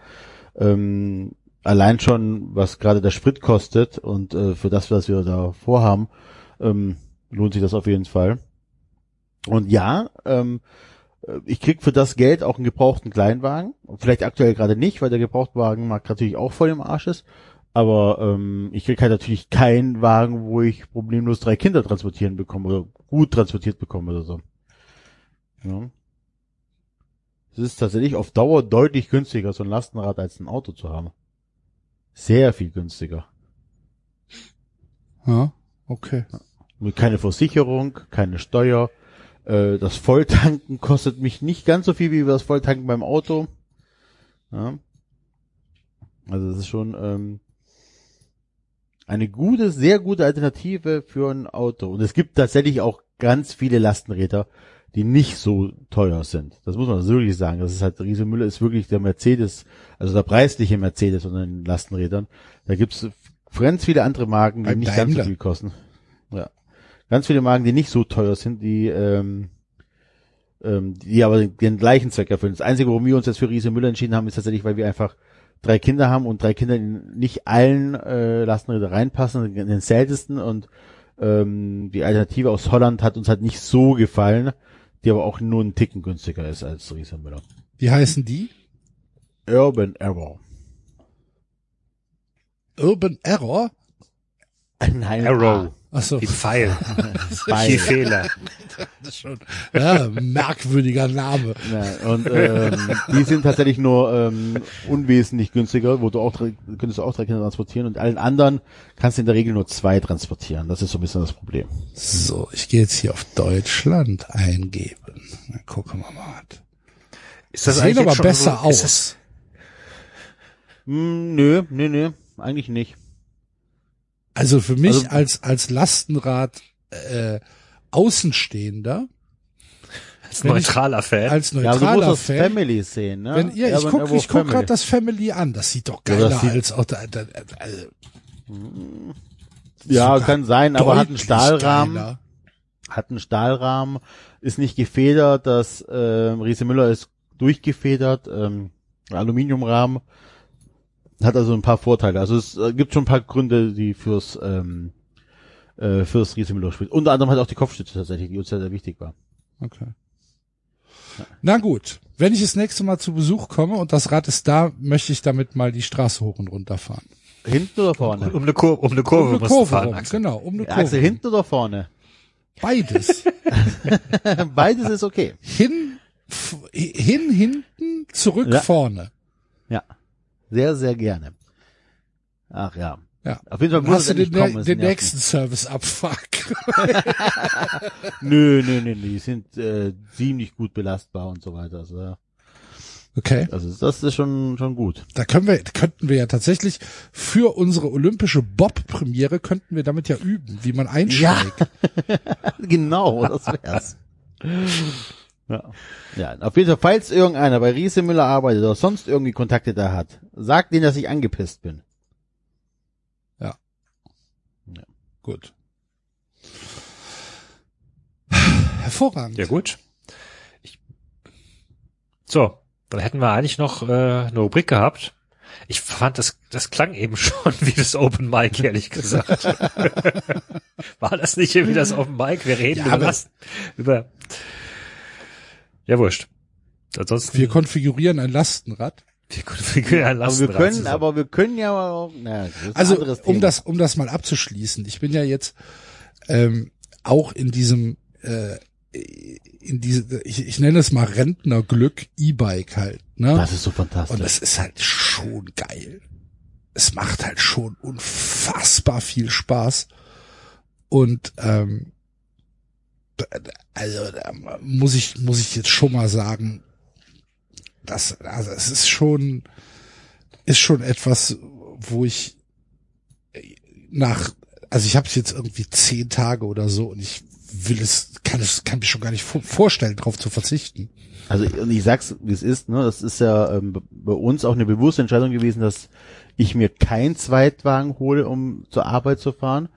Ähm, allein schon, was gerade der Sprit kostet und äh, für das, was wir da vorhaben, ähm, lohnt sich das auf jeden Fall. Und ja, ähm, äh, ich krieg für das Geld auch einen gebrauchten Kleinwagen. Vielleicht aktuell gerade nicht, weil der Gebrauchtwagenmarkt natürlich auch voll im Arsch ist. Aber ähm, ich krieg halt natürlich keinen Wagen, wo ich problemlos drei Kinder transportieren bekomme oder gut transportiert bekomme oder so. Ja. Es ist tatsächlich auf Dauer deutlich günstiger, so ein Lastenrad als ein Auto zu haben. Sehr viel günstiger.
Ja, okay.
Mit keine Versicherung, keine Steuer. Äh, das Volltanken kostet mich nicht ganz so viel wie das Volltanken beim Auto. Ja. Also das ist schon ähm, eine gute, sehr gute Alternative für ein Auto. Und es gibt tatsächlich auch ganz viele Lastenräder, die nicht so teuer sind. Das muss man wirklich sagen. Das ist halt, Riese Müller ist wirklich der Mercedes, also der preisliche Mercedes unter den Lastenrädern. Da gibt's ganz viele andere Marken, die
Beim
nicht ganz so
Daimler.
viel kosten. Ja. Ganz viele Marken, die nicht so teuer sind, die, ähm, ähm, die aber den, den gleichen Zweck erfüllen. Das Einzige, warum wir uns jetzt für Riese Müller entschieden haben, ist tatsächlich, weil wir einfach drei Kinder haben und drei Kinder in nicht allen äh, Lastenräder reinpassen, in den seltensten und ähm, die Alternative aus Holland hat uns halt nicht so gefallen, die aber auch nur einen Ticken günstiger ist als Riese Müller.
Wie heißen die?
Urban Error.
Urban Error?
Nein,
Arrow.
Achso,
Die Pfeil.
Pfeil.
Die Fehler.
schon. Ja, merkwürdiger Name.
Ja, und ähm, die sind tatsächlich nur ähm, unwesentlich günstiger, wo du auch drei, könntest du auch drei Kinder transportieren und allen anderen kannst du in der Regel nur zwei transportieren. Das ist so ein bisschen das Problem.
So, ich gehe jetzt hier auf Deutschland eingeben. Dann gucken wir mal.
Ist
Das
das
sieht
eigentlich
aber besser
so,
aus.
das,
Hm, nö, nö, nö, eigentlich nicht.
Also für mich
Also-
als als Lastenrad äh, Außenstehender,
als
wenn ich-
neutraler Fan?
als
Ja, aber du musst
neutraler
das
Fan.
Family sehen, ne?
Wenn, ja, ich
Urban
guck,
Error
ich guck gerade das Family an. Das sieht doch
Ja,
geiler
das sieht-
als auch da, da, also,
Ja, kann sein, aber hat einen Stahlrahmen.
geiler.
hat einen Stahlrahmen, ist nicht gefedert, das äh, Riese Müller ist durchgefedert, ähm, Aluminiumrahmen, hat also ein paar Vorteile. Also es äh, gibt schon ein paar Gründe, die fürs ähm, äh, fürs Riese Müller spricht. Unter anderem halt auch die Kopfstütze tatsächlich, die uns sehr, sehr wichtig war.
Okay. Na gut, wenn ich das nächste Mal zu Besuch komme und das Rad ist da, möchte ich damit mal die Straße hoch und runter fahren.
Hinten oder vorne?
um eine Kurve, um eine Kurve,
um eine
musst du
Kurve
fahren,
rum,
Axel.
genau, um eine Kurve.
Axel, hinten oder vorne?
Beides.
Beides ist okay.
hin, hin, hinten, zurück,
Ja.
vorne.
Ja. Sehr, sehr gerne. Ach ja.
Ja.
Auf jeden Fall muss
hast du den,
kommen.
den nächsten Service-Abfuck.
Nö, nö, nö, nö, die sind äh, ziemlich gut belastbar und so weiter. Also, ja.
Okay.
Also das ist schon, schon gut.
Da können wir, könnten wir ja tatsächlich für unsere olympische Bob-Premiere könnten wir damit ja üben, wie man einsteigt.
genau, das wär's. Ja. ja, auf jeden Fall, falls irgendeiner bei Riese Müller arbeitet oder sonst irgendwie Kontakte da hat, sagt denen, dass ich angepisst bin.
Gut. Hervorragend.
Ja gut. Ich, so, dann hätten wir eigentlich noch äh, eine Rubrik gehabt. Ich fand, das, das klang eben schon wie das Open Mic, ehrlich gesagt. War das nicht wie das Open Mic? Wir reden
Ja,
über? Über. Ja, wurscht. Ansonsten.
Wir konfigurieren ein Lastenrad.
wir konfigurieren ein
Aber wir
Lastenrad
können,
zusammen.
aber wir können ja auch, na, das ist ein
Also um das, um das mal abzuschließen. Ich bin ja jetzt ähm, auch in diesem, äh, in diese, ich, ich nenne es mal Rentnerglück E-Bike halt. Ne?
Das ist so fantastisch.
Und das ist halt schon geil. Es macht halt schon unfassbar viel Spaß. Und ähm, also muss ich muss ich jetzt schon mal sagen, dass also es ist schon ist schon etwas, wo ich nach also ich habe es jetzt irgendwie zehn Tage oder so und ich will es kann es kann mir schon gar nicht vor- vorstellen, darauf zu verzichten.
Also und ich sag's, wie es ist, ne? Das ist ja ähm, bei uns auch eine bewusste Entscheidung gewesen, dass ich mir keinen Zweitwagen hole, um zur Arbeit zu fahren,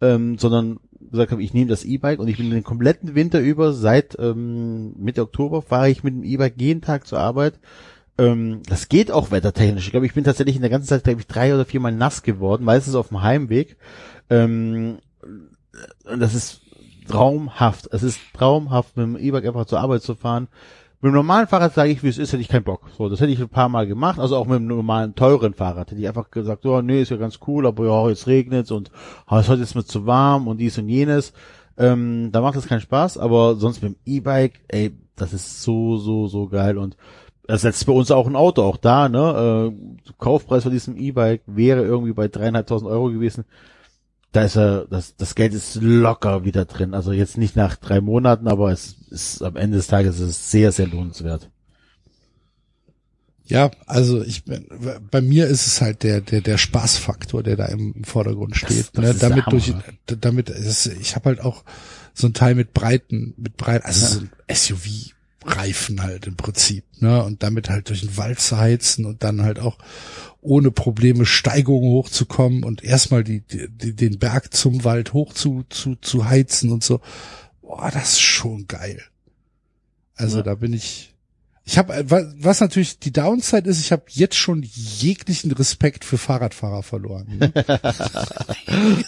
ähm, sondern gesagt habe, ich nehme das E-Bike und ich bin den kompletten Winter über, seit ähm, Mitte Oktober fahre ich mit dem E-Bike jeden Tag zur Arbeit. Ähm, das geht auch wettertechnisch. Ich glaube, ich bin tatsächlich in der ganzen Zeit, glaube ich, drei oder viermal nass geworden, meistens auf dem Heimweg. Ähm, das ist traumhaft. Es ist traumhaft, mit dem E-Bike einfach zur Arbeit zu fahren. Mit dem normalen Fahrrad sage ich, wie es ist, hätte ich keinen Bock. So, das hätte ich ein paar Mal gemacht. Also auch mit dem normalen teuren Fahrrad hätte ich einfach gesagt, oh, nee, ist ja ganz cool, aber ja, jetzt regnet's und oh, es ist heute ist mir zu warm und dies und jenes. Ähm, da macht es keinen Spaß, aber sonst mit dem E-Bike, ey, das ist so, so, so geil und das setzt bei uns auch ein Auto, auch da, ne? Äh, Kaufpreis von diesem E-Bike wäre irgendwie bei dreieinhalbtausend Euro gewesen da ist er, das, das Geld ist locker wieder drin. Also jetzt nicht nach drei Monaten, aber es ist am Ende des Tages ist es sehr, sehr lohnenswert.
Ja, also ich bin, bei mir ist es halt der der der Spaßfaktor, der da im, Vordergrund steht.
das
ne?
ist der
damit durch, damit ist, ich habe halt auch so ein Teil mit breiten, mit breiten, also so ein SUV. Reifen halt im Prinzip, ne? Und damit halt durch den Wald zu heizen und dann halt auch ohne Probleme Steigungen hochzukommen und erstmal die, die, den Berg zum Wald hoch zu, zu, zu heizen und so. Boah, das ist schon geil. Also
Ja.
da bin ich, ich habe, was natürlich die Downside ist, ich habe jetzt schon jeglichen Respekt für Fahrradfahrer verloren. Ne?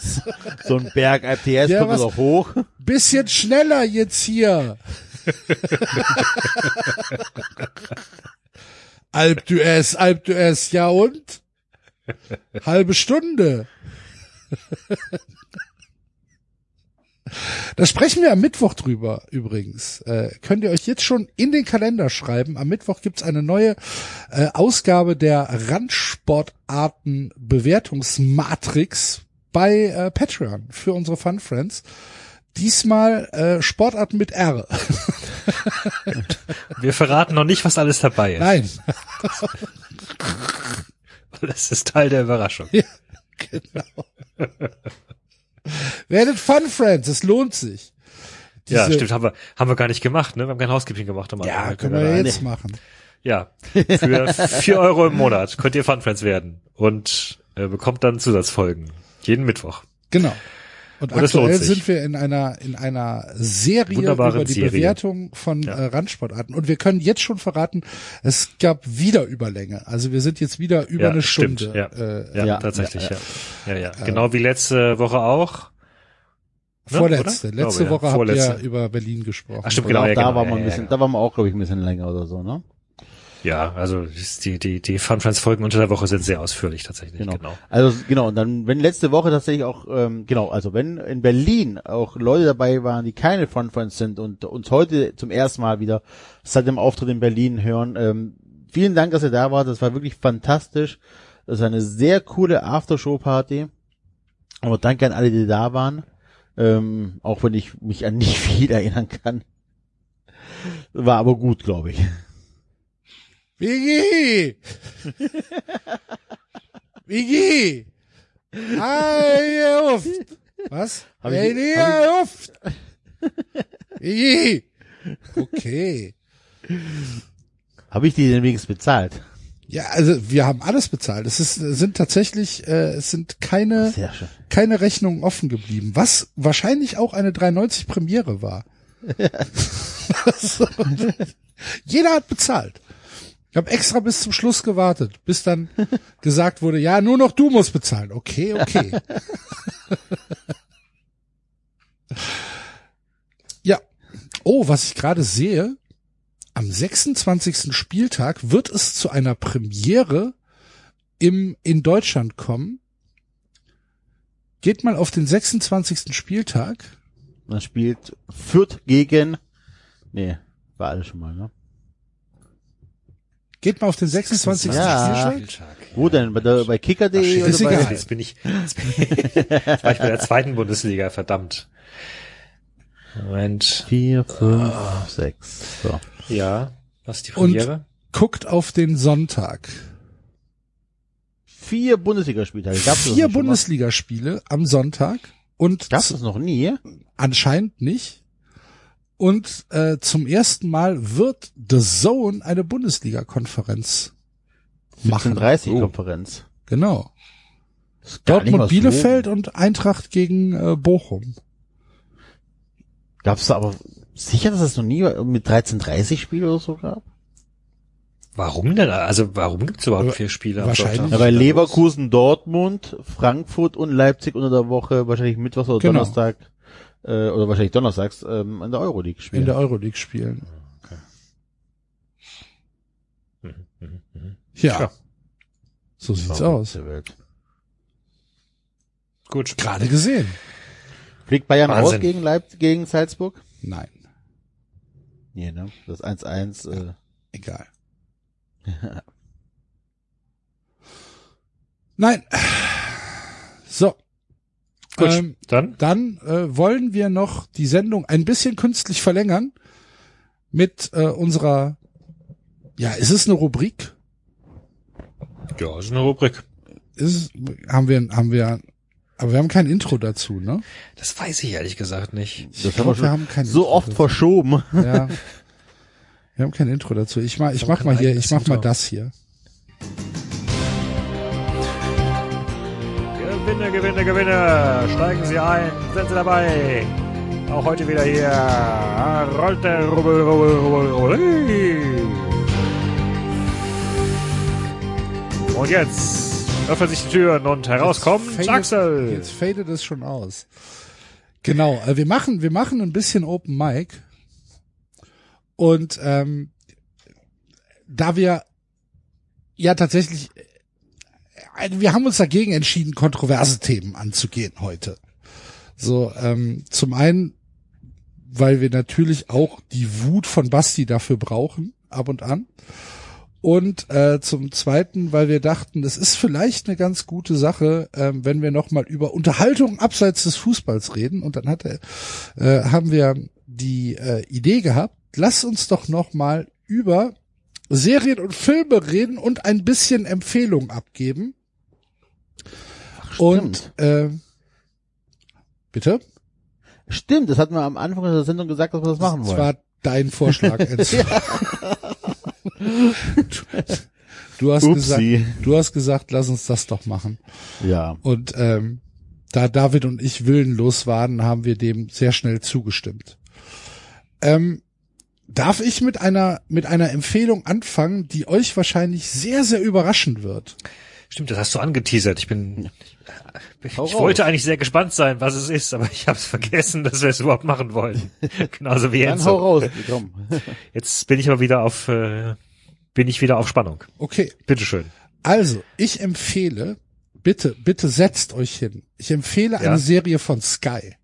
So ein Berg RTS
Ja,
kommt
was-
noch hoch.
Bisschen schneller jetzt hier. Alp d'Huez, Alp d'Huez, ja und? Halbe Stunde. Da sprechen wir am Mittwoch drüber übrigens. Äh, könnt ihr euch jetzt schon in den Kalender schreiben. Am Mittwoch gibt's eine neue äh, Ausgabe der Randsportarten Bewertungsmatrix bei äh, Patreon für unsere Fun Friends. Diesmal äh, Sportarten mit R.
Wir verraten noch nicht, was alles dabei ist.
Nein.
Das ist Teil der Überraschung.
genau. Werdet Fun Friends, es lohnt sich.
ja,
Diese-
stimmt, haben wir, haben wir gar nicht gemacht, ne? Wir haben kein Housekeeping gemacht am
Ja,
Anfang.
können wir ja jetzt machen.
Ja, für vier Euro im Monat könnt ihr Fun Friends werden und äh, bekommt dann Zusatzfolgen. Jeden Mittwoch.
Genau. Und
Und
aktuell sind wir in einer in einer Serie
Wunderbaren
über die
Serie.
Bewertung von
Ja.
äh, Randsportarten und wir können jetzt schon verraten, es gab wieder Überlänge. Also wir sind jetzt wieder über
Ja,
eine
stimmt,
Stunde.
ja.
Äh,
Ja,
Ja,
tatsächlich,
ja,
ja. Ja, ja. Genau wie letzte Woche auch. Ne,
Vorletzte.
oder?
Letzte
Glaube, ja.
Woche habt
Vorletzte.
ihr über Berlin gesprochen.
Ach, stimmt, genau, ja,
da
genau,
war
ja,
man ein
ja,
bisschen, da waren wir auch, glaube ich, ein bisschen länger oder so, ne?
Ja, also die, die, die Fun Friends Folgen unter der Woche sind sehr ausführlich tatsächlich.
Genau.
Genau.
Also genau, und dann, wenn letzte Woche tatsächlich auch, ähm, genau, also wenn in Berlin auch Leute dabei waren, die keine Front Friends sind und uns heute zum ersten Mal wieder seit dem Auftritt in Berlin hören, ähm, vielen Dank, dass ihr da wart. Das war wirklich fantastisch. Das ist eine sehr coole Aftershow-Party. Aber danke an alle, die da waren. Ähm, auch wenn ich mich an nicht viel erinnern kann. War aber gut, glaube ich.
Vigi! Vigi! Hey, Luft! Was?
Hab ich-
Hey,
hab
Luft! Vigi! Okay.
Habe ich die denn wenigstens bezahlt?
Ja, also wir haben alles bezahlt. Es ist, sind tatsächlich, äh, es sind keine, keine Rechnungen offen geblieben, was wahrscheinlich auch eine 390 Premiere war. Also, Jeder hat bezahlt. Ich habe extra bis zum Schluss gewartet, bis dann gesagt wurde, ja, nur noch du musst bezahlen. Okay, okay. ja. Oh, was ich gerade sehe, am 26. Spieltag wird es zu einer Premiere im, in Deutschland kommen. Geht mal auf den 26. Spieltag.
Man spielt Fürth gegen, nee, war alles schon mal, ne?
Geht mal auf den 26.
Ja. Wo denn? Bei, der, bei kicker.de
Ist
oder
egal.
bei,
Jetzt bin ich, jetzt bin ich, jetzt war ich bei der zweiten Bundesliga, verdammt. Moment.
vier, fünf, sechs, so.
Ja, was ist die
Und-
Premiere?
Guckt auf den Sonntag.
Vier Bundesligaspieltage. Gab's das
Vier? Bundesligaspiele am Sonntag und
Gab's das noch nie?
anscheinend nicht. Und äh, zum ersten Mal wird The Zone eine Bundesliga-Konferenz machen.
30
Oh.
Konferenz.
Genau. Dortmund Bielefeld und Eintracht gegen äh, Bochum.
Gab's da aber sicher, dass es noch nie mit 1330 Spiele oder so gab?
Warum denn? Also warum gibt's überhaupt
Aber
vier Spiele?
wahrscheinlich-?
Ja, weil Leverkusen, Dortmund, Frankfurt und Leipzig unter der Woche wahrscheinlich Mittwoch oder
Genau.
Donnerstag äh, oder wahrscheinlich Donnerstags ähm, in der Euroleague spielen.
in der Euroleague spielen.
Mhm, mhm, mhm.
Ja,
Tja.
so sieht's
Warum
aus.
der Welt.
Gut.
Gerade gesehen.
Fliegt Bayern
Wahnsinn.
raus gegen Leipzig, gegen Salzburg?
Nein,
Nee, ne? Das 1-1, äh,
egal. Nein. So.
Gut,
Ähm,
dann?
dann äh, wollen wir noch die Sendung ein bisschen künstlich verlängern mit äh, unserer, ja, ist es eine Rubrik?
Ja, ist eine Rubrik.
Ist haben wir, haben wir, aber wir haben kein Intro dazu, ne?
Das weiß ich ehrlich gesagt nicht.
das
Ich
haben wir
glaub, wir
schon
haben kein
so
Intro
oft
dazu.
verschoben.
Ja. Wir haben kein Intro dazu. Ich mach, ich mach mal hier, ich mach mal das hier.
Gewinne, Gewinne, Gewinne. Steigen Sie ein, sind Sie dabei. Auch heute wieder hier. Rollt der Rubbel, Rubbel, Rubbel, Rubbel. Und jetzt öffnen sich die Türen und herauskommt
Jetzt fadet-
Axel.
Jetzt fadet es schon aus. Genau, äh, wir machen, wir machen ein bisschen Open Mic. Und ähm, da wir ja tatsächlich, wir haben uns dagegen entschieden, kontroverse Themen anzugehen heute. So, ähm, zum einen, weil wir natürlich auch die Wut von Basti dafür brauchen, ab und an. Und äh, zum Zweiten, weil wir dachten, es ist vielleicht eine ganz gute Sache, ähm, wenn wir nochmal über Unterhaltung abseits des Fußballs reden. Und dann hat er, äh, haben wir die äh, Idee gehabt, lass uns doch nochmal über Serien und Filme reden und ein bisschen Empfehlungen abgeben. Und äh, bitte?
Stimmt, das hatten wir am Anfang der Sendung gesagt, dass wir das machen
Das
wollen.
war dein Vorschlag. Enzo. du hast gesagt,
Upsi.
du hast gesagt, lass uns das doch machen.
Ja.
Und ähm, da David und ich willenlos waren, haben wir dem sehr schnell zugestimmt. Ähm, darf ich mit einer mit einer Empfehlung anfangen, die euch wahrscheinlich sehr sehr überraschen wird?
Stimmt, das hast du angeteasert. Ich bin, ich,
Hau
ich
raus.
wollte eigentlich sehr gespannt sein, was es ist, aber ich habe es vergessen, dass wir es überhaupt machen wollen. Genauso wie
Dann hau raus, komm.
Jetzt bin ich aber wieder auf, äh, bin ich wieder auf Spannung.
Okay,
Bitteschön.
also ich empfehle, bitte bitte setzt euch hin. Ich empfehle
Ja.
eine Serie von Sky.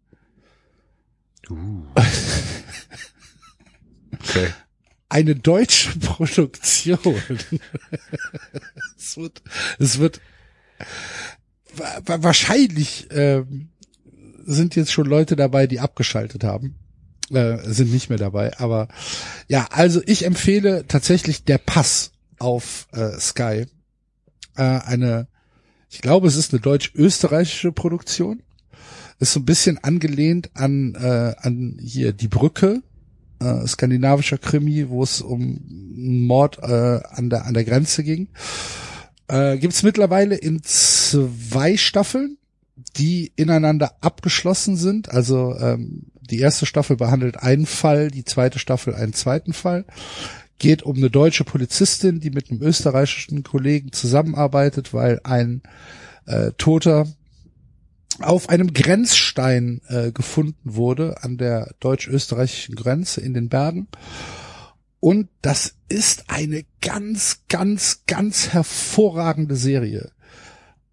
Okay.
Eine deutsche Produktion. es wird, es wird wa- wa- wahrscheinlich ähm, sind jetzt schon Leute dabei, die abgeschaltet haben, äh, sind nicht mehr dabei. Aber ja, also ich empfehle tatsächlich der Pass. auf äh, Sky. Äh, eine, ich glaube, es ist eine deutsch-österreichische Produktion. Ist so ein bisschen angelehnt an, äh, an hier die Brücke, äh, skandinavischer Krimi, wo es um einen Mord äh, an, der, an der Grenze ging. Äh, Gibt mittlerweile in zwei Staffeln, die ineinander abgeschlossen sind. Also ähm, die erste Staffel behandelt einen Fall, die zweite Staffel einen zweiten Fall. Geht um eine deutsche Polizistin, die mit einem österreichischen Kollegen zusammenarbeitet, weil ein äh, Toter auf einem Grenzstein äh, gefunden wurde an der deutsch-österreichischen Grenze in den Bergen. Und das ist eine ganz, ganz, ganz hervorragende Serie.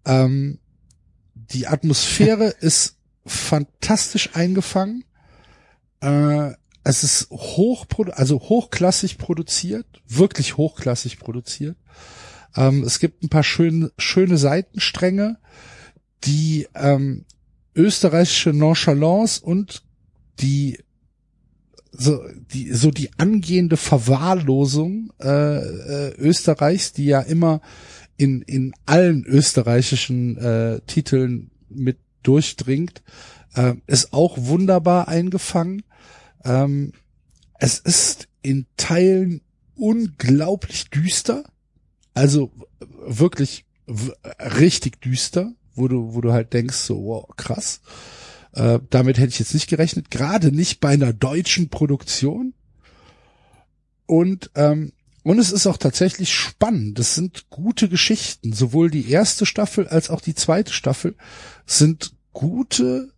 Ähm, die Atmosphäre ist fantastisch eingefangen. Äh, es ist hoch, also hochklassig produziert, wirklich hochklassig produziert. Ähm, es gibt ein paar schöne, schöne Seitenstränge, die ähm, österreichische Nonchalance und die so die so die angehende Verwahrlosung äh, äh, Österreichs, die ja immer in in allen österreichischen äh, Titeln mit durchdringt, äh, ist auch wunderbar eingefangen. Ähm, es ist in Teilen unglaublich düster, also wirklich richtig düster, wo du wo du halt denkst so wow krass. Äh, damit hätte ich jetzt nicht gerechnet, gerade nicht bei einer deutschen Produktion. Und ähm, und es ist auch tatsächlich spannend. Das sind gute Geschichten. Sowohl die erste Staffel als auch die zweite Staffel sind gute,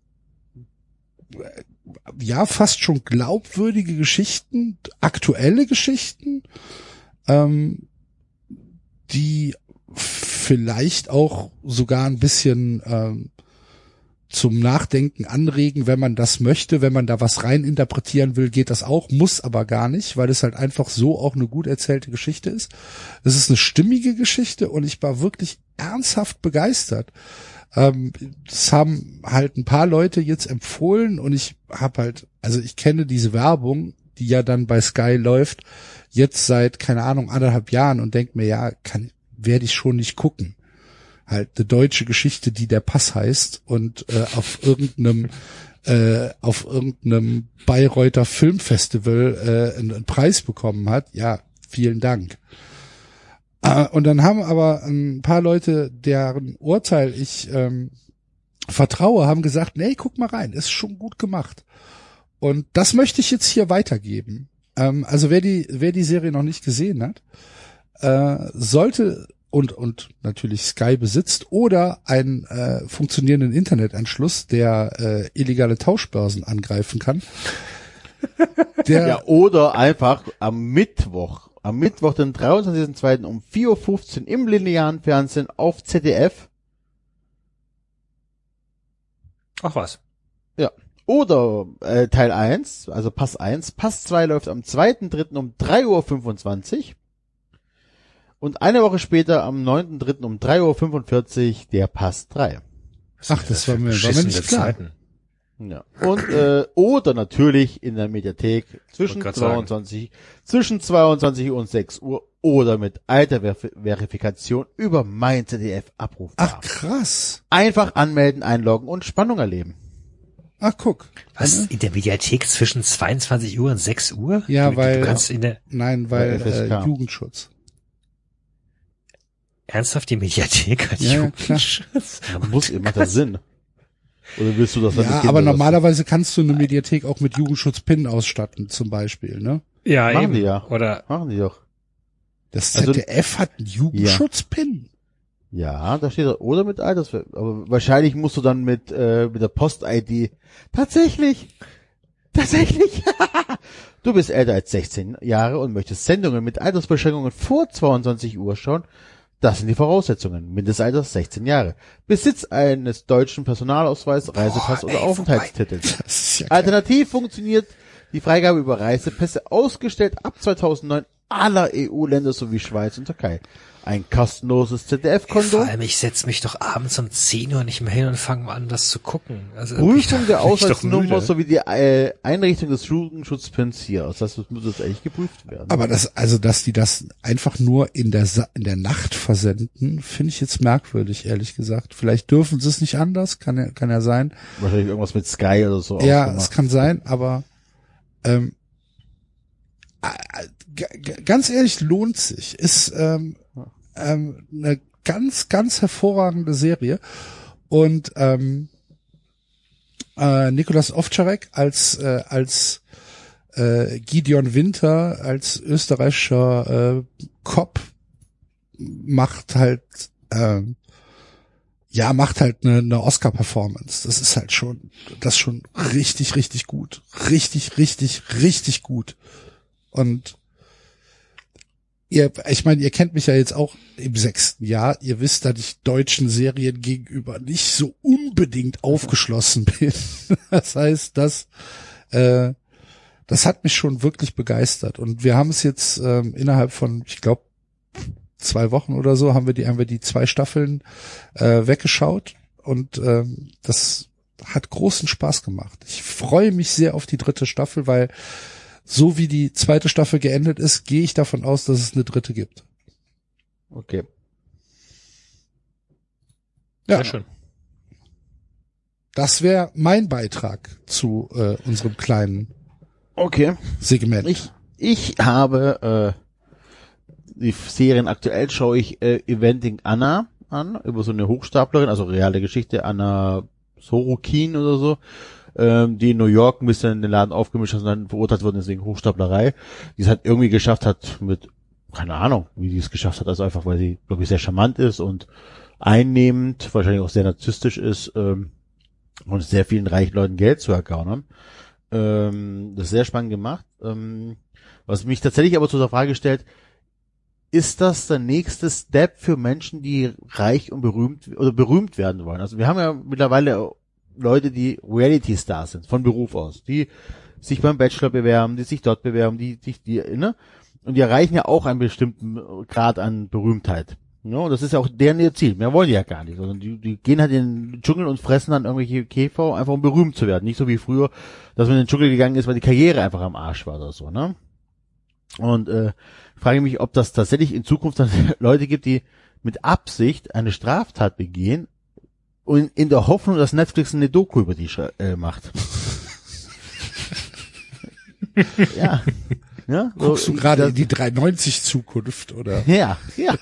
äh, ja, fast schon glaubwürdige Geschichten, aktuelle Geschichten, ähm, die vielleicht auch sogar ein bisschen ähm, zum Nachdenken anregen, wenn man das möchte, wenn man da was rein interpretieren will, geht das auch, muss aber gar nicht, weil es halt einfach so auch eine gut erzählte Geschichte ist. Es ist eine stimmige Geschichte und ich war wirklich ernsthaft begeistert. Ähm, das haben halt ein paar Leute jetzt empfohlen und ich habe halt, also ich kenne diese Werbung, die ja dann bei Sky läuft, jetzt seit, keine Ahnung, anderthalb Jahren und denk mir, ja, kann, werde ich schon nicht gucken halt eine deutsche Geschichte, die der Pass heißt und äh, auf irgendeinem äh, auf irgendeinem Bayreuther Filmfestival äh, einen, einen Preis bekommen hat. Ja, vielen Dank. Äh, und dann haben aber ein paar Leute, deren Urteil ich ähm, vertraue, haben gesagt, nee, guck mal rein, ist schon gut gemacht. Und das möchte ich jetzt hier weitergeben. Ähm, also wer die, wer die Serie noch nicht gesehen hat, äh, sollte und, und natürlich Sky besitzt oder einen äh, funktionierenden Internetanschluss, der äh, illegale Tauschbörsen angreifen kann.
Der, ja, oder einfach am Mittwoch, am Mittwoch, den 23.02. um 4.15 Uhr im linearen Fernsehen auf ZDF.
Ach was.
Ja. Oder äh, Teil 1, also Pass 1. Pass 2 läuft am 2.3. um 3.25 Uhr. Und eine Woche später, am 9.3. um 3.45 Uhr, der Pass 3.
Ach, das war mir, war mir nicht klar. Zeiten.
Ja. Und äh, oder natürlich in der Mediathek zwischen 22 sagen. zwischen 22 und 6 Uhr oder mit alter Verifikation über mein ZDF abrufbar.
Ach krass.
Einfach anmelden, einloggen und Spannung erleben.
Ach guck.
Was in der Mediathek zwischen 22 Uhr und 6 Uhr?
Ja,
du,
weil
du kannst in der
nein, weil äh, Jugendschutz.
Ernsthaft die Mediathek hat
ja,
Jugendschutz?
Ja, muss, macht das Sinn. Oder willst du das
dann Ja, aber normalerweise kannst du eine Mediathek auch mit Jugendschutz-Pin ausstatten, zum Beispiel, ne?
Ja,
Machen
eben.
die ja.
Oder
Machen die doch.
Das ZDF also, hat einen Jugendschutz-Pin.
Ja, da steht oder mit Alters, aber wahrscheinlich musst du dann mit äh, mit der Post-ID tatsächlich, tatsächlich. du bist älter als 16 Jahre und möchtest Sendungen mit Altersbeschränkungen vor 22 Uhr schauen. Das sind die Voraussetzungen. Mindestalter 16 Jahre. Besitz eines deutschen Personalausweis, Reisepass Boah, oder ey, Aufenthaltstitels. Ja Alternativ funktioniert die Freigabe über Reisepässe ausgestellt ab 2009 aller EU-Länder sowie Schweiz und Türkei. Ein kostenloses ZDF-Konto.
Vor allem, ich setz mich doch abends um 10 Uhr nicht mehr hin und fange an, das zu gucken. Also,
Prüfung der Ausweisnummer sowie die äh, Einrichtung des Jugendschutzpens hier. Das heißt, das muss jetzt eigentlich geprüft werden.
Aber das, also, dass die das einfach nur in der, Sa in der Nacht versenden, finde ich jetzt merkwürdig, ehrlich gesagt. Vielleicht dürfen sie es nicht anders, kann ja, kann ja sein.
Wahrscheinlich irgendwas mit Sky oder so.
Ja, es kann sein, aber ähm, äh, ganz ehrlich lohnt sich. Ist ähm, ähm, eine ganz, ganz hervorragende Serie und ähm, äh, Nikolas Ovtcharek als äh, als äh, Gideon Winter als österreichischer äh, Cop macht halt ähm, ja, macht halt eine, eine Oscar-Performance. Das ist halt schon, das ist schon richtig, richtig gut. Richtig, richtig, richtig gut. Und ihr, ich meine, ihr kennt mich ja jetzt auch im sechsten Jahr. Ihr wisst, dass ich deutschen Serien gegenüber nicht so unbedingt aufgeschlossen bin. Das heißt, das, äh, das hat mich schon wirklich begeistert. Und wir haben es jetzt ähm, innerhalb von, ich glaube, zwei Wochen oder so haben wir die haben wir die zwei Staffeln äh, weggeschaut und ähm, das hat großen Spaß gemacht. Ich freue mich sehr auf die dritte Staffel, weil so wie die zweite Staffel geendet ist, gehe ich davon aus, dass es eine dritte gibt.
Okay.
Ja,
Sehr schön.
das wäre mein Beitrag zu äh, unserem kleinen
Okay.
Segment.
Ich, ich habe äh, die Serien aktuell schaue ich äh, Eventing Anna an, über so eine Hochstaplerin, also reale Geschichte, Anna Sorokin oder so, ähm, die in New York ein bisschen den Laden aufgemischt hat und dann verurteilt ist wegen Hochstaplerei, die es halt irgendwie geschafft hat mit, keine Ahnung, wie die es geschafft hat, also einfach, weil sie, glaube ich, sehr charmant ist und einnehmend, wahrscheinlich auch sehr narzisstisch ist, ähm, und sehr vielen reichen Leuten Geld zu ergaunern. Ähm, das ist sehr spannend gemacht. Ähm, was mich tatsächlich aber zu der Frage stellt, ist das der nächste Step für Menschen, die reich und berühmt oder berühmt werden wollen? Also wir haben ja mittlerweile Leute, die Reality Stars sind, von Beruf aus, die sich beim Bachelor bewerben, die sich dort bewerben, die sich die, ne? Und die erreichen ja auch einen bestimmten Grad an Berühmtheit. Ja, und das ist ja auch deren ihr Ziel. Mehr wollen die ja gar nicht. Sondern die, die gehen halt in den Dschungel und fressen dann irgendwelche Käfer, einfach um berühmt zu werden. Nicht so wie früher, dass man in den Dschungel gegangen ist, weil die Karriere einfach am Arsch war oder so, ne? Und äh, frage mich, ob das tatsächlich in Zukunft dann Leute gibt, die mit Absicht eine Straftat begehen und in der Hoffnung, dass Netflix eine Doku über die äh, macht. ja. Ja, so,
Guckst du gerade in die 390 Zukunft oder?
ja, ja.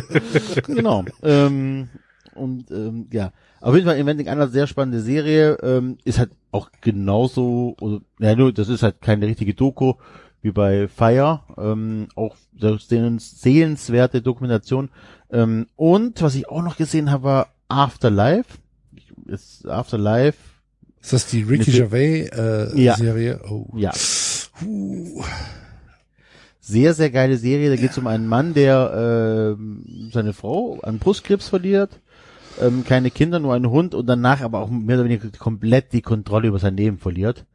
genau. Ähm, und ähm, ja, auf jeden Fall Inventing Anna sehr spannende Serie, ähm, ist halt auch genauso, oder, ja, nur, das ist halt keine richtige Doku wie bei Fire, ähm, auch sehens, sehenswerte Dokumentation. Ähm, und was ich auch noch gesehen habe, war Afterlife. Ist Afterlife,
Ist das die Ricky Gervais äh,
Ja.
Serie? Oh.
ja,
Puh.
sehr, sehr geile Serie. Da geht es um einen Mann, der ähm, seine Frau an Brustkrebs verliert, ähm, keine Kinder, nur einen Hund und danach aber auch mehr oder weniger komplett die Kontrolle über sein Leben verliert.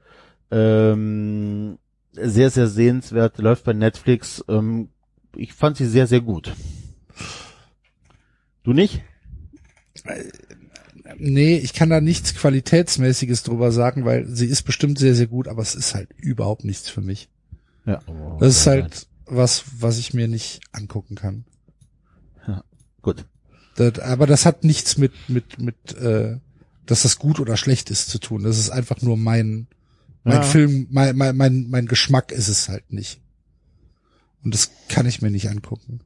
Ähm, sehr, sehr sehenswert, läuft bei Netflix. Ähm, ich fand sie sehr, sehr gut. Du nicht?
Nee, ich kann da nichts Qualitätsmäßiges drüber sagen, weil sie ist bestimmt sehr, sehr gut, aber es ist halt überhaupt nichts für mich.
Ja.
Das ist halt was, was ich mir nicht angucken kann.
gut.
Das, aber das hat nichts mit, mit, mit, äh, dass das gut oder schlecht ist zu tun. Das ist einfach nur mein, mein
Ja.
Film, mein, mein, mein, mein Geschmack ist es halt nicht. Und das kann ich mir nicht angucken.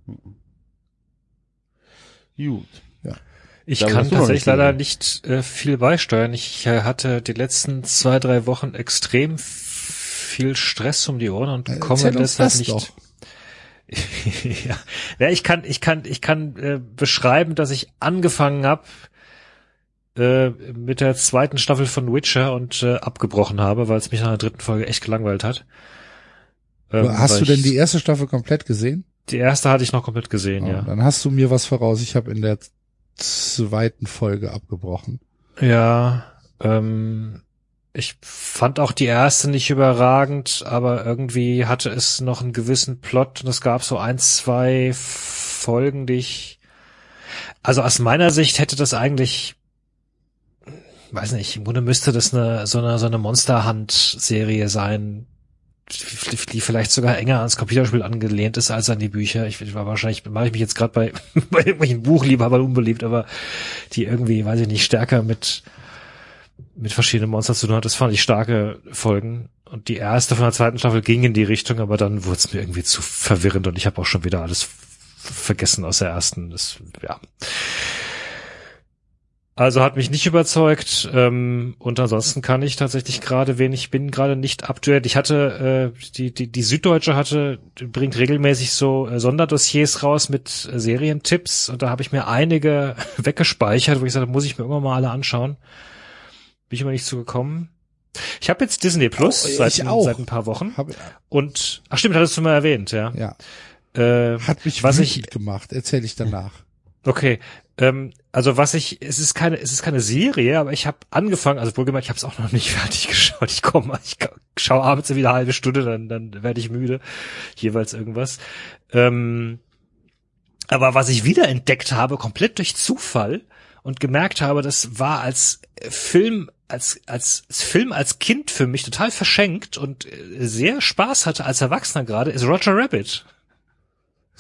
Gut.
Ich
Da
kann tatsächlich
nicht
leider nicht äh, viel beisteuern. Ich äh, hatte die letzten zwei, drei Wochen extrem viel Stress um die Ohren und
Äh,
komme deshalb
das
nicht.
doch.
ja. ja, ich kann, ich kann, ich kann äh, beschreiben, dass ich angefangen habe äh, mit der zweiten Staffel von Witcher und äh, abgebrochen habe, weil es mich nach der dritten Folge echt gelangweilt hat. Ähm,
Hast du denn die erste Staffel komplett gesehen?
Die erste hatte ich noch komplett gesehen,
Oh,
ja.
Dann hast du mir was voraus. Ich habe in der zweiten Folge abgebrochen.
Ja, ähm, Ich fand auch die erste nicht überragend, aber irgendwie hatte es noch einen gewissen Plot und es gab so ein, zwei Folgen, die ich, also aus meiner Sicht hätte das eigentlich, weiß nicht, im Grunde müsste das eine, so eine, so eine Monsterhand-Serie sein, die vielleicht sogar enger ans Computerspiel angelehnt ist als an die Bücher. Ich war wahrscheinlich, mache ich mich jetzt gerade bei, bei irgendwelchen Buchliebhabern unbeliebt, aber die irgendwie, weiß ich nicht, stärker mit, mit verschiedenen Monstern zu tun hat. Das fand ich starke Folgen. Und die erste von der zweiten Staffel ging in die Richtung, aber dann wurde es mir irgendwie zu verwirrend und ich habe auch schon wieder alles vergessen aus der ersten. Das, ja. Also hat mich nicht überzeugt ähm, und ansonsten kann ich tatsächlich gerade wenig, bin gerade nicht up to date. Ich hatte, äh, die, die, die Süddeutsche hatte, bringt regelmäßig so äh, Sonderdossiers raus mit äh, Serientipps und da habe ich mir einige weggespeichert, wo ich sagte, muss ich mir immer mal alle anschauen. Bin ich immer nicht zugekommen. Ich habe jetzt Disney Plus
Oh,
seit, seit ein paar Wochen
Hab,
und ach stimmt, hattest du mal erwähnt, ja.
ja,
Äh,
hat mich
was ich
gemacht. Erzähle ich danach.
Okay, ähm, also was ich, es ist keine, es ist keine Serie, aber ich habe angefangen, also wohlgemerkt, ich habe es auch noch nicht fertig geschaut. Ich komme, ich schaue abends wieder eine halbe Stunde, dann, dann werde ich müde, jeweils irgendwas. Ähm, aber was ich wieder entdeckt habe, komplett durch Zufall und gemerkt habe, das war als Film, als als Film als Kind für mich total verschenkt und äh, sehr Spaß hatte als Erwachsener gerade, ist Roger Rabbit.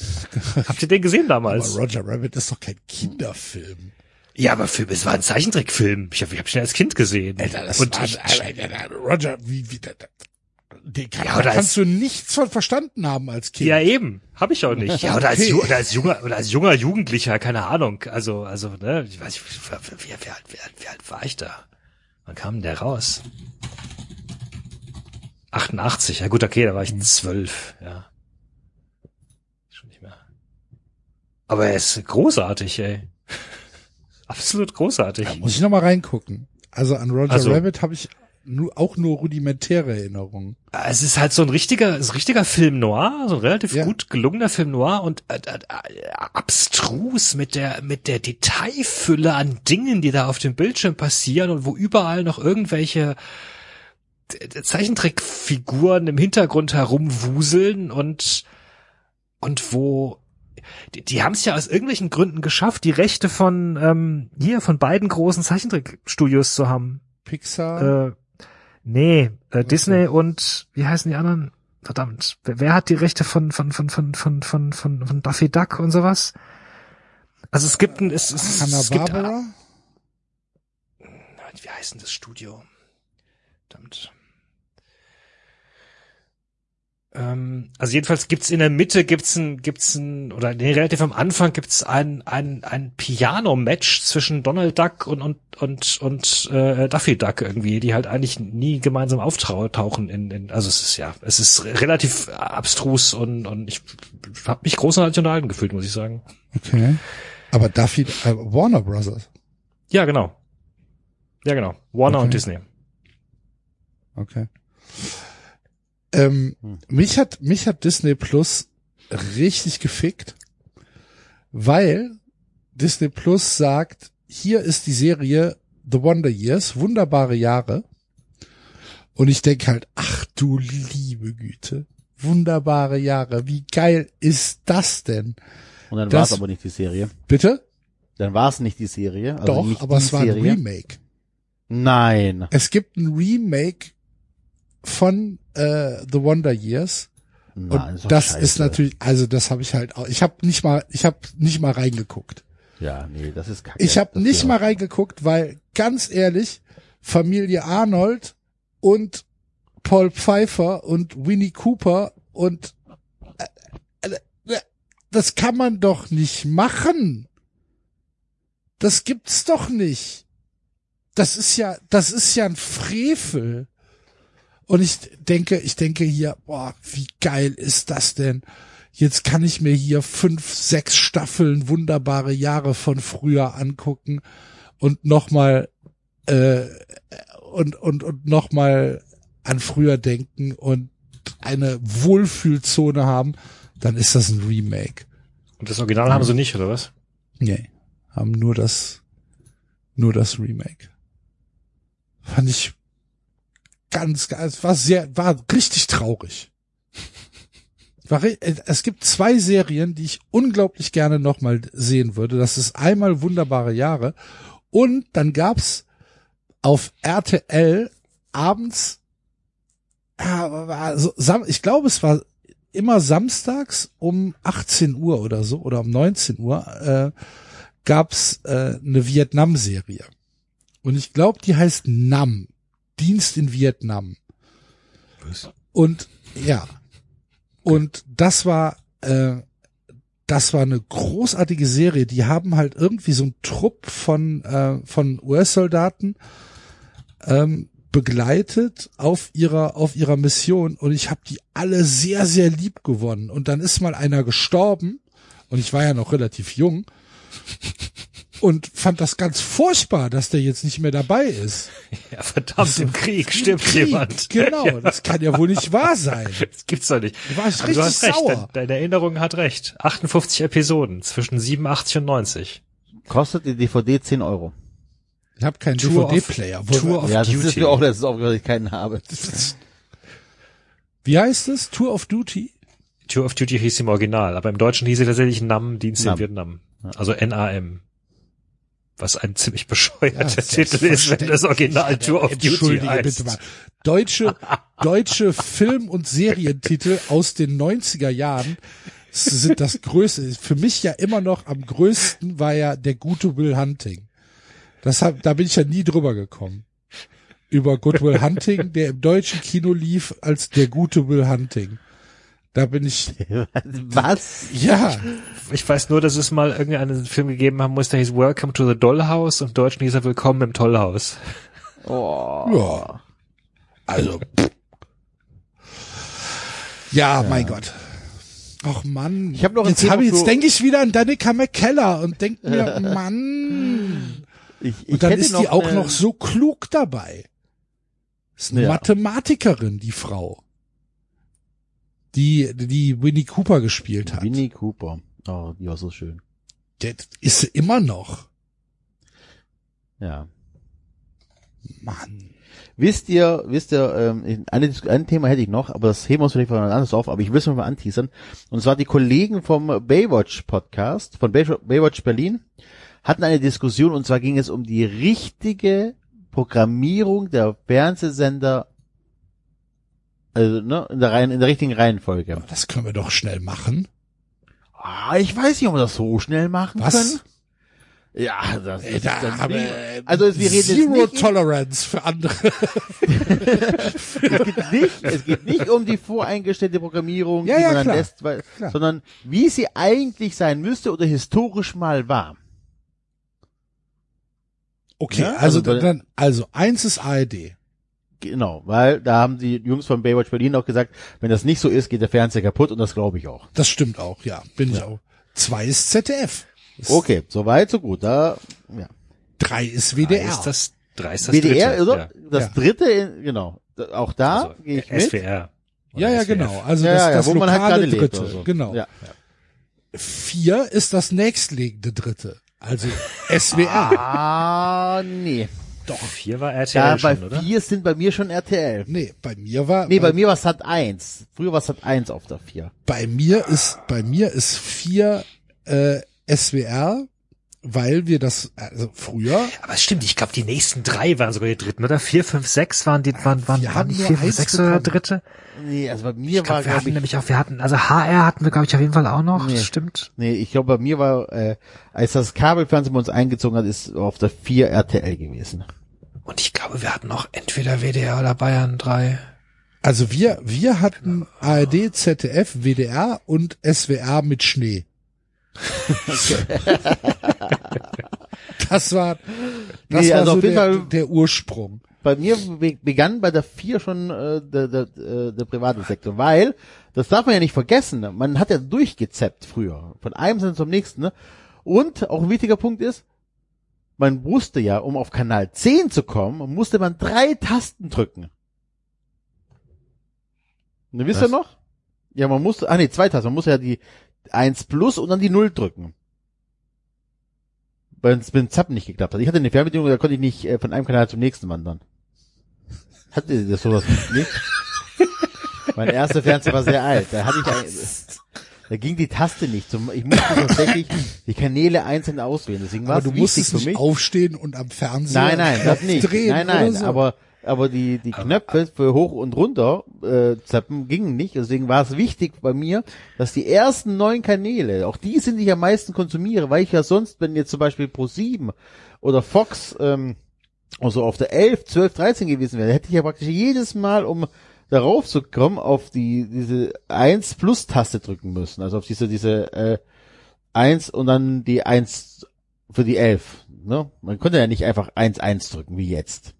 Habt ihr den gesehen damals?
Aber Roger Rabbit ist doch kein Kinderfilm.
Ja, aber Film, es war ein Zeichentrickfilm. Ich habe ich hab ihn als Kind gesehen.
Alter, das
und
war,
ich,
Alter, Roger, wie, wie, da, da, den kann,
Ja,
da
oder
kannst du nichts von verstanden haben als Kind.
ja eben, habe ich auch nicht. Ja, oder als,
Okay.
Oder als junger oder als junger Jugendlicher, keine Ahnung. Also also ne, ich weiß nicht, wie, wie, wie, alt, wie, alt, wie alt war ich da? Wann kam denn der raus? 88. Ja gut, okay, da war ich zwölf. Ja, schon nicht mehr. Aber er ist großartig, ey. Absolut großartig.
Da muss ich noch mal reingucken. Also an Roger
Also-
Rabbit habe ich nur, auch nur rudimentäre Erinnerungen.
Es ist halt so ein richtiger, so ein richtiger Film noir, so ein relativ
Ja.
gut gelungener Film noir und äh, äh, äh, abstrus mit der mit der Detailfülle an Dingen, die da auf dem Bildschirm passieren und wo überall noch irgendwelche äh, Zeichentrickfiguren im Hintergrund herumwuseln und und wo die, die haben es ja aus irgendwelchen Gründen geschafft, die Rechte von ähm, hier von beiden großen Zeichentrickstudios zu haben.
Pixar,
Äh, nee, äh, Disney und wie heißen die anderen? Verdammt, wer, wer hat die Rechte von von von von von von von, von Daffy Duck und sowas? Also es gibt ein es, es, es gibt
Hanna-Barbera?
wie heißt denn das Studio? Verdammt. Ähm, also jedenfalls gibt's in der Mitte gibt's ein gibt's ein oder nee, relativ am Anfang gibt's ein ein ein Piano Match zwischen Donald Duck und und und und äh, Daffy Duck irgendwie, die halt eigentlich nie gemeinsam auftauchen in, in also es ist ja, es ist relativ abstrus und und ich habe mich großartig unterhalten gefühlt, muss ich sagen.
Okay. Aber Duffy, äh, Warner Brothers.
Ja, genau. Ja, genau. Warner
Okay.
und Disney.
Okay. Ähm,
Hm.
mich hat, mich hat Disney Plus richtig gefickt, weil Disney Plus sagt, hier ist die Serie The Wonder Years, wunderbare Jahre. Und ich denke halt, ach du liebe Güte, wunderbare Jahre, wie geil ist das denn?
Und dann war es aber nicht die Serie.
Bitte?
Dann war es nicht die Serie. Also
Doch, aber es war ein. Remake.
Nein.
Es gibt ein Remake von äh, The Wonder Years.
Nein,
Und
ist
das
scheiße.
ist natürlich, also das habe ich halt auch. Ich habe nicht mal, ich habe nicht mal reingeguckt.
Ja, nee, das ist kacke.
Ich habe nicht mal reingeguckt, weil ganz ehrlich, Familie Arnold und Paul Pfeiffer und Winnie Cooper und äh, äh, das kann man doch nicht machen. Das gibt's doch nicht. Das ist ja, das ist ja ein Frevel. Und ich denke, ich denke hier, boah, wie geil ist das denn? Jetzt kann ich mir hier fünf, sechs Staffeln wunderbare Jahre von früher angucken und nochmal äh, und und und nochmal an früher denken und eine Wohlfühlzone haben, dann ist das ein Remake.
Und das Original haben sie nicht, oder was?
Nee, haben nur das nur das Remake. Fand ich ganz, es war sehr, war richtig traurig. Äh, es gibt zwei Serien, die ich unglaublich gerne nochmal sehen würde. Das ist einmal Wunderbare Jahre und dann gab's auf RTL abends, Sam- ich glaube, es war immer samstags um 18 Uhr oder so oder um 19 Uhr äh, gab's äh, eine Vietnam-Serie. Und ich glaube, die heißt Nam. Dienst in Vietnam. Und ja. Und das war, äh, das war eine großartige Serie. Die haben halt irgendwie so einen Trupp von, äh, von US-Soldaten ähm, begleitet auf ihrer, auf ihrer Mission. Und ich habe die alle sehr, sehr lieb gewonnen. Und dann ist mal einer gestorben. Und ich war ja noch relativ jung. Und fand das ganz furchtbar, dass der jetzt nicht mehr dabei ist.
Ja, verdammt, im Krieg stirbt
Krieg,
jemand.
Genau,
Ja,
das kann ja wohl nicht wahr sein.
Das gibt's doch nicht.
Du warst richtig
du hast recht,
sauer.
dein- deine Erinnerung hat recht. 58 Episoden zwischen 87 und 90.
Kostet die DVD 10 Euro.
Ich habe keinen
Tour of-
DVD-Player.
Tour of
ja, das ist
Duty.
mir auch, das ist auch, weil ich keinen habe.
Wie heißt es? Tour of Duty?
Tour of Duty hieß im Original, aber im Deutschen hieß sie tatsächlich NAM, Dienst
NAM.
in Vietnam. Also NAM. Was ein ziemlich bescheuerter
Ja,
Titel ist, wenn das Original Tour of Duty
Entschuldige
heißt.
bitte mal. Deutsche, deutsche Film- und Serientitel aus den 90er Jahren sind das Größte. Für mich ja immer noch am größten war ja der gute Will Hunting. Das hab, da bin ich ja nie drüber gekommen. Über Good Will Hunting, der im deutschen Kino lief als der gute Will Hunting. Da bin ich,
Was?
ja,
Ich weiß nur, dass es mal irgendeinen Film gegeben haben muss, der hieß Welcome to the Dollhouse und im Deutschen hieß er Willkommen im Tollhaus.
Oh.
ja. Also, ja, mein Gott. Ach Mann.
Ich hab noch
jetzt hab ich, jetzt denke ich wieder an Danica McKellar und denk mir, Mann.
Ich, ich
Und dann ist die auch noch so klug dabei. Ist eine
Ja.
Mathematikerin, die Frau. Die, die Winnie Cooper gespielt hat.
Winnie Cooper. Oh, die war so schön.
Das ist sie immer noch.
Ja.
Mann.
Wisst ihr, wisst ihr, ähm, eine, ein Thema hätte ich noch, aber das heben wir uns vielleicht mal anders auf, aber ich will es mal anteasern. Und zwar die Kollegen vom Baywatch Podcast, von Bay- Baywatch Berlin, hatten eine Diskussion und zwar ging es um die richtige Programmierung der Fernsehsender, also, ne, in der Reihen, in der richtigen Reihenfolge.
Das können wir doch schnell machen.
Ah, ich weiß nicht, ob wir das so schnell machen
Was?
können. Ja, das
Äh,
ist
da
dann
haben
wie-
wir
also wir reden
Zero
jetzt nicht,
Tolerance für andere.
es geht nicht, es geht nicht um die voreingestellte Programmierung,
Ja,
die
ja,
man dann
klar.
lässt, weil,
Klar.
sondern wie sie eigentlich sein müsste oder historisch mal war.
Okay,
Ja,
also,
also bei-
dann, also eins ist ARD.
Genau, weil da haben die Jungs von Baywatch Berlin auch gesagt, wenn das nicht so ist, geht der Fernseher kaputt und das glaube ich auch.
Das stimmt auch, ja, bin ich auch. Zwei ist ZDF. Ist-
Okay, soweit, so gut. Da, ja.
Drei ist
Drei
WDR.
ist das, drei ist das
WDR,
dritte.
oder?
Ja.
Das
Ja.
dritte, in- genau. Da- Auch da
Also,
gehe ich mit.
SWR.
ja, ja,
SWF.
genau. Also
ja,
das,
ja, ja,
das
wo man
lokale
halt gerade lebt.
Dritte.
oder so.
Genau.
Ja.
Vier ist das nächstliegende Dritte. Also SWR.
Ah, nee.
Doch.
Vier war
Ja,
RTL
bei
schon, oder?
vier sind bei mir schon RTL.
Nee, bei mir war
Nee, bei mir war Sat 1. Früher war Sat 1 auf der 4.
bei mir ist bei mir ist vier äh, SWR, weil wir das also früher
Aber es stimmt, ich glaube, die nächsten drei waren sogar die dritten, oder? Vier, fünf, sechs waren die, waren, waren,
wir
waren die vier, fünf, sechs oder
bekommen.
dritte?
Nee, also bei mir
Ich
war,
glaube, wir hatten
ich,
nämlich auch, wir hatten, also HR hatten wir, glaube ich, auf jeden Fall auch noch,
Nee.
das stimmt.
nee, ich glaube, bei mir war, äh, als das Kabelfernsehen bei uns eingezogen hat, ist auf der 4 RTL gewesen.
Und ich glaube, wir hatten auch entweder WDR oder Bayern drei.
Also wir, wir hatten ARD, ZDF, WDR und SWR mit Schnee. das war, das
Nee,
war
also
so
auf jeden
der,
Fall-
der Ursprung.
Bei mir be begann bei der 4 schon äh, der, der, äh, der private Sektor, weil, das darf man ja nicht vergessen, ne? man hat ja durchgezappt früher, von einem Sender zum nächsten. Ne? Und auch ein wichtiger Punkt ist, man wusste ja, um auf Kanal 10 zu kommen, musste man drei Tasten drücken. Ne, wisst ihr noch? Ja, man musste, ah nee, zwei Tasten, man musste ja die 1 plus und dann die 0 drücken. Weil es mit dem Zappen nicht geklappt hat. Ich hatte eine Fernbedienung, da konnte ich nicht äh, von einem Kanal zum nächsten wandern. Hatte ihr das sowas nicht? mein erster Fernseher war sehr alt. Da hatte ich ein, da ging die Taste nicht. Zum, ich musste tatsächlich die Kanäle einzeln auswählen. Deswegen war
Aber
es
du musstest
für
nicht
mich.
aufstehen und am Fernseher
Nein, nein, das nicht.
drehen
Nein, nein,
so.
aber aber die die Knöpfe für hoch und runter äh, zappen gingen nicht. Deswegen war es wichtig bei mir, dass die ersten neun Kanäle, auch die sind die ich am meisten konsumiere, weil ich ja sonst, wenn jetzt zum Beispiel Pro 7 oder Fox ähm, also auf der 11, 12, 13 gewesen wäre, hätte ich ja praktisch jedes Mal, um darauf zu kommen, auf die diese 1 Plus Taste drücken müssen. Also auf diese diese äh, 1 und dann die 1 für die 11. Ne? Man konnte ja nicht einfach 1 1 drücken wie jetzt.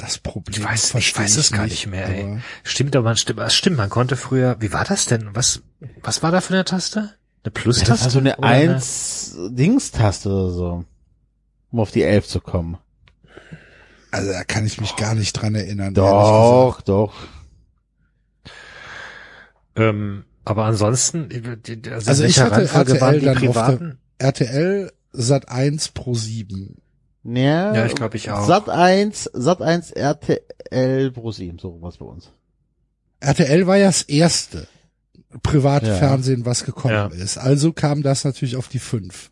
Das Problem.
Ich weiß, ich weiß es gar nicht mehr, ey.
aber
Stimmt, aber man stimmt, stimmt, man konnte früher, wie war das denn? Was, was war da für eine Taste? Eine
Das
Plus-Taste?
war so eine
Oder
1 Dingstaste oder so. Um auf die 11 zu kommen.
Also da kann ich mich gar nicht dran erinnern.
Doch, doch.
Ähm, aber ansonsten, also,
Also ich hatte RTL
die
dann auf der-
privaten?
RTL Sat 1 Pro 7.
Ja,
Ja, ich glaube, ich auch.
Sat 1, Sat 1 RTL Pro 7, so was bei uns.
RTL war ja das erste private
Ja.
Fernsehen, was gekommen
Ja.
ist. Also kam das natürlich auf die 5.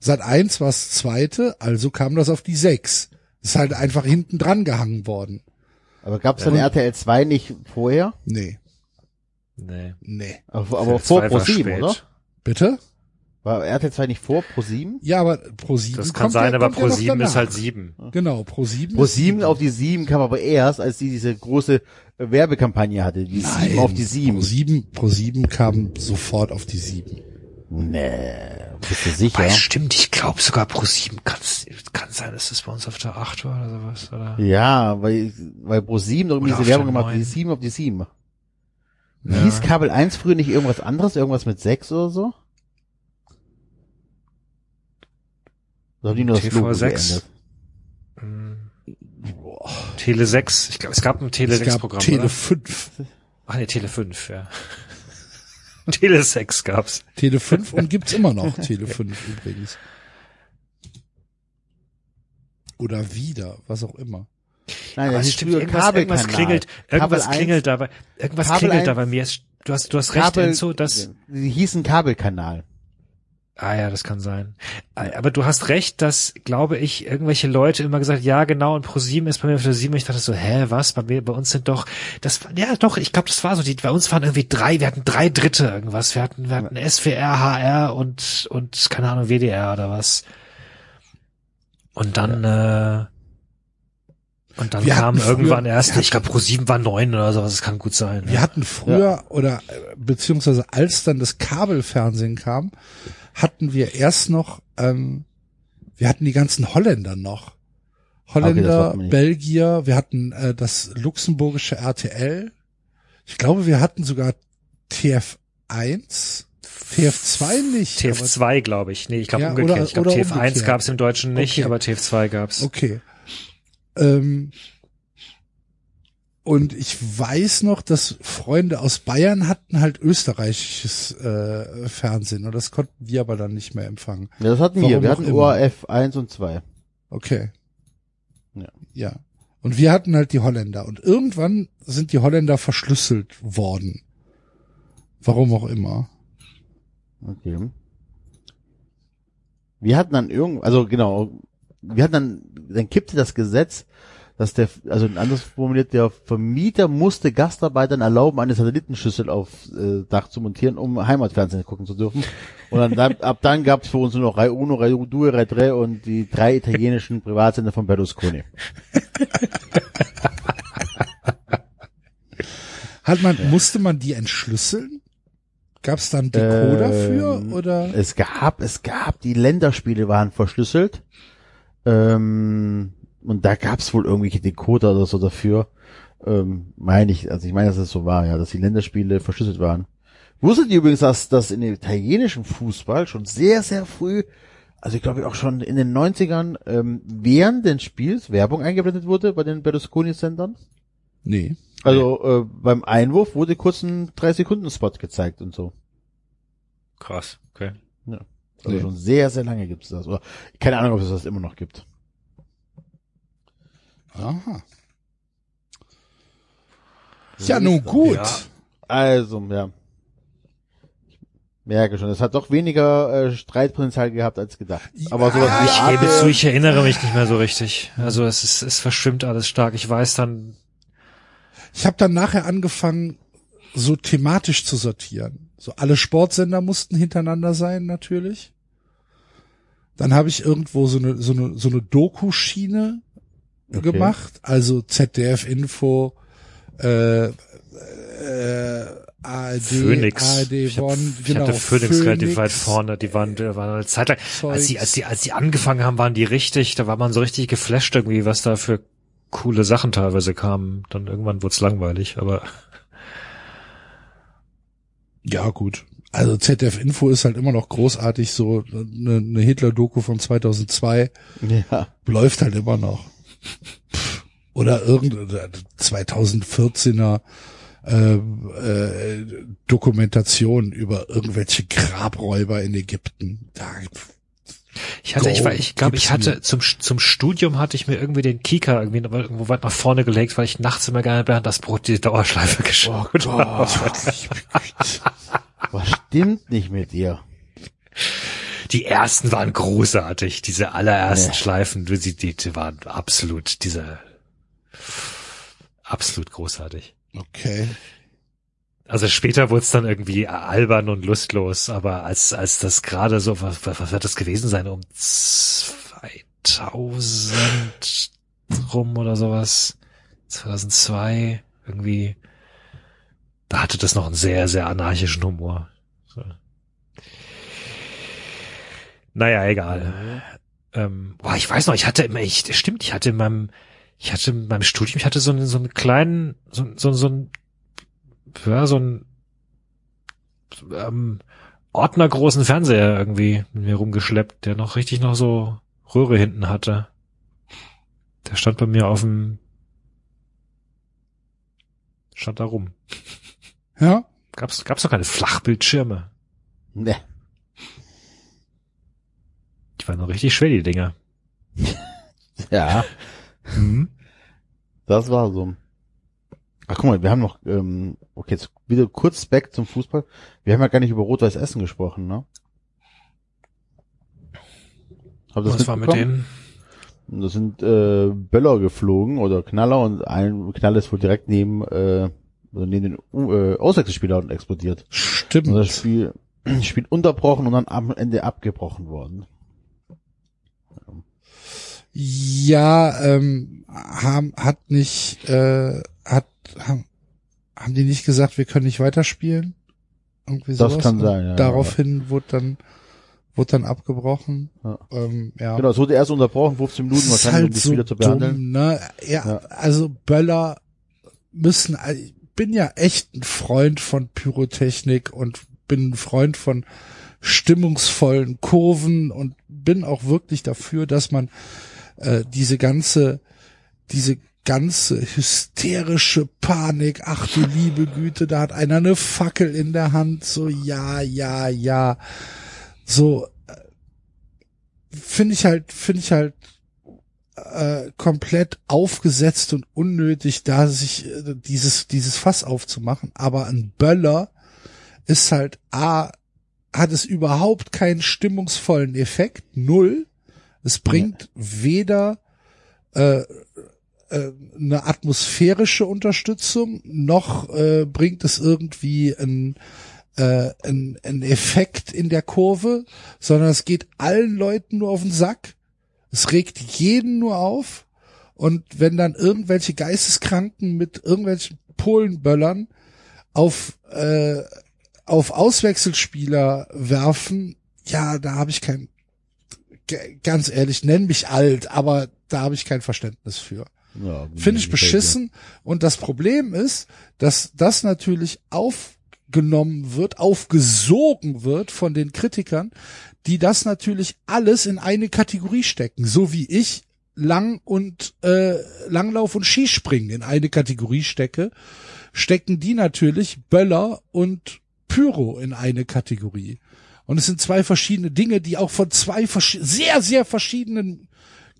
Sat 1 war das zweite, also kam das auf die 6. Ist halt einfach hinten dran gehangen worden.
Aber gab's dann RTL 2 nicht vorher?
Nee,
Nee.
nee.
Aber, aber vor
war
Pro 7,
spät.
oder?
Bitte?
War RTL 2 nicht vor Pro 7?
Ja, aber Pro 7
Das kann
kommt
sein,
ja,
aber
kommt ja
Pro
noch
7 ist halt 7.
Genau, Pro 7.
Pro
ist
7 auf die 7 kam aber erst, als die diese große äh, Werbekampagne hatte. Die 7 auf die 7.
Pro 7, Pro 7 kam sofort auf die 7.
Nee, bist du sicher?
Weil stimmt, ich glaube sogar Pro 7 kann, kann sein, dass es bei uns auf der 8 war oder sowas, oder?
Ja, weil, weil Pro 7 doch irgendwie
Oder
diese Werbung gemacht hat, die
neuen.
7 auf die 7.
Ja.
Hieß Kabel 1 früher nicht irgendwas anderes, irgendwas mit 6 oder so? Oder haben die nur das
TV
Logo
6?
geändert?
Hm. Tele 6, ich glaube, es gab ein Tele
Es
6
gab
Programm,
Tele
oder?
5.
Ach nee, Tele 5, ja. Tele 6 gab's.
Tele 5 und gibt's immer noch Tele 5 übrigens. Oder wieder, was auch immer.
Nein, das
es
ist
stimmt, irgendwas, irgendwas klingelt, irgendwas
Kabel 1,
klingelt da bei, irgendwas
Kabel
klingelt da
1,
bei mir. Du hast, du hast recht,
Kabel,
Enzo, dass,
Die hießen Kabelkanal.
Ah ja, das kann sein. Aber du hast recht, dass, glaube ich, irgendwelche Leute immer gesagt, ja, genau, und Pro 7 ist bei mir der 7. Ich dachte so, hä, was? Bei mir, bei uns sind doch, das, ja, doch, ich glaube, das war so, die, bei uns waren irgendwie drei, wir hatten drei Dritte irgendwas. Wir hatten, wir hatten SWR, HR und, und, keine Ahnung, WDR oder was. Und dann, äh, und dann
Wir
kam
hatten früher-
irgendwann erst, ich glaube, Pro 7 war neun oder sowas, das kann gut sein.
Wir
ja.
hatten früher oder äh, beziehungsweise als dann das Kabelfernsehen kam, hatten wir erst noch, ähm, wir hatten die ganzen Holländer noch.
Okay,
Holländer,
nicht.
Belgier, wir hatten äh, das luxemburgische RTL. Ich glaube, wir hatten sogar TF1, TF2 nicht. aber-
TF2, glaube ich. Nee, ich glaube
Ja,
umgekehrt.
oder-
ich glaube
oder
TF1
umgekehrt.
gab es im Deutschen nicht,
Okay.
aber TF2 gab's.
Okay. Ähm, und ich weiß noch, dass Freunde aus Bayern hatten halt österreichisches äh, Fernsehen und das konnten wir aber dann nicht mehr empfangen.
Ja, das hatten
Warum
wir. Wir hatten
immer.
ORF 1 und 2.
Okay.
Ja.
Ja. Und wir hatten halt die Holländer und irgendwann sind die Holländer verschlüsselt worden. Warum auch immer.
Okay. Wir hatten dann irgend, also genau, wir hatten dann, dann kippte das Gesetz, dass der, also anders formuliert, der Vermieter musste Gastarbeitern erlauben, eine Satellitenschüssel auf äh, Dach zu montieren, um Heimatfernsehen gucken zu dürfen. Und dann, dann ab dann gab es für uns nur noch Rai Uno, Rai Due, Rai Tre und die drei italienischen Privatsender von Berlusconi.
Hat man, musste man die entschlüsseln? Gab es dann Decoder für
Ähm,
oder?
Es gab, es gab, die Länderspiele waren verschlüsselt. Ähm, und da gab es wohl irgendwelche Decoder oder so dafür. Ähm, meine ich, also ich meine, dass es so war, ja, dass die Länderspiele verschlüsselt waren. Wusstet ihr übrigens, dass, dass in dem italienischen Fußball schon sehr, sehr früh, also ich glaube auch schon in den 90ern, ähm, während des Spiels Werbung eingeblendet wurde bei den Berlusconi-Sendern?
Nee.
Also äh, beim Einwurf wurde kurz ein 3-Sekunden-Spot gezeigt und so.
Krass, okay.
Also
Nee.
schon sehr, sehr lange gibt's das. Oder keine Ahnung, ob es das immer noch gibt.
Aha. Ja, nun gut.
Ja.
Also, ja. Ich merke schon, es hat doch weniger äh, Streitpotenzial gehabt als gedacht. Aber sowas
Ja,
wie
ich
gebe zu, ich erinnere mich nicht mehr so richtig. Also es ist, es verschwimmt alles stark. Ich weiß dann,
Ich habe dann nachher angefangen, so thematisch zu sortieren. So alle Sportsender mussten hintereinander sein, natürlich. Dann habe ich irgendwo so eine so eine so eine Doku-Schiene
Okay.
gemacht, also ZDF Info, äh, äh, ARD,
Phoenix.
ARD
ich, hab,
One,
ich
genau,
hatte Phoenix, relativ weit
Phoenix,
vorne. Die waren, die waren eine Zeit lang, als
Zeugs.
als die, als die angefangen haben, waren die richtig, da war man so richtig geflasht irgendwie, was da für coole Sachen teilweise kamen. Dann irgendwann wurde es langweilig, aber
Ja, gut. Also ZDF Info ist halt immer noch großartig, so eine, eine Hitler-Doku von 2002
ja,
läuft halt immer noch. Oder irgendeine 2014er äh, äh, Dokumentation über irgendwelche Grabräuber in Ägypten. Da,
Ich hatte, ich
Go,
war, ich glaube, ich hatte zum zum Studium hatte ich mir irgendwie den Kika irgendwie irgendwo weit nach vorne gelegt, weil ich nachts immer gerne während das Brot die Dauerschleife geschaut
Oh
habe.
Was stimmt nicht mit dir?
Die ersten waren großartig, diese allerersten
Ja.
Schleifen, die, die, die waren absolut, diese absolut großartig.
okay.
Also später wurde es dann irgendwie albern und lustlos, aber als als das gerade so, was, was wird das gewesen sein, um 2000 rum oder sowas, 2002 irgendwie, da hatte das noch einen sehr, sehr anarchischen Humor. So. Naja, egal. Ähm, boah, ich weiß noch, ich hatte immer, ich, stimmt, ich hatte in meinem, ich hatte in meinem Studium, ich hatte so einen, so einen kleinen, so, so, so ein, ja, so ein ähm, ordnergroßen Fernseher irgendwie mit mir rumgeschleppt, der noch richtig noch so Röhre hinten hatte. Der stand bei mir auf dem, stand da rum.
Ja,
Gab's, gab's noch keine Flachbildschirme.
Ne.
Die waren noch richtig schwer, die Dinger.
Ja,
Mhm.
das war so. Ach guck mal, wir haben noch, ähm, okay, jetzt wieder kurz back zum Fußball. Wir haben ja gar nicht über Rot-Weiß Essen gesprochen, ne? Ihr das
Was war mit denen?
Da sind äh, Böller geflogen oder Knaller und ein Knaller ist wohl direkt neben, äh, also neben den äh, Auswechselspieler explodiert.
stimmt.
Und das Spiel, Spiel unterbrochen und dann am Ende abgebrochen worden.
Ja, ähm, haben, hat nicht, äh, hat, haben, haben die nicht gesagt, wir können nicht weiterspielen? Irgendwie
Das
sowas?
kann
Und
sein, ja,
Daraufhin wurde dann, wurde dann abgebrochen.
Ja.
Ähm, ja.
Genau, es wurde erst unterbrochen, 15 Minuten
Das
wahrscheinlich, um
halt
die
so
Spieler zu behandeln.
dumm, ne? Ja,
Ja.
also Böller müssen, also bin ja echt ein Freund von Pyrotechnik und bin ein Freund von stimmungsvollen Kurven und bin auch wirklich dafür, dass man äh, diese ganze, diese ganze hysterische Panik, ach du liebe Güte, da hat einer eine Fackel in der Hand, so ja, ja, ja, so äh, finde ich halt, finde ich halt äh, komplett aufgesetzt und unnötig, da sich äh, dieses dieses Fass aufzumachen. Aber ein Böller ist halt a hat es überhaupt keinen stimmungsvollen Effekt, null. Es bringt weder äh, äh, eine atmosphärische Unterstützung, noch äh, bringt es irgendwie ein äh, ein, ein Effekt in der Kurve, sondern es geht allen Leuten nur auf den Sack. Es regt jeden nur auf. Und wenn dann irgendwelche Geisteskranken mit irgendwelchen Polenböllern auf, äh, auf Auswechselspieler werfen, ja, da habe ich kein, ganz ehrlich, nenn mich alt, aber da habe ich kein Verständnis für.
Ja,
Finde ich beschissen. Und das Problem ist, dass das natürlich aufgenommen wird, aufgesogen wird von den Kritikern, die das natürlich alles in eine Kategorie stecken, so wie ich Lang und äh, Langlauf und Skispringen in eine Kategorie stecke, stecken die natürlich Böller und Pyro in eine Kategorie. Und es sind zwei verschiedene Dinge, die auch von zwei sehr, sehr verschiedenen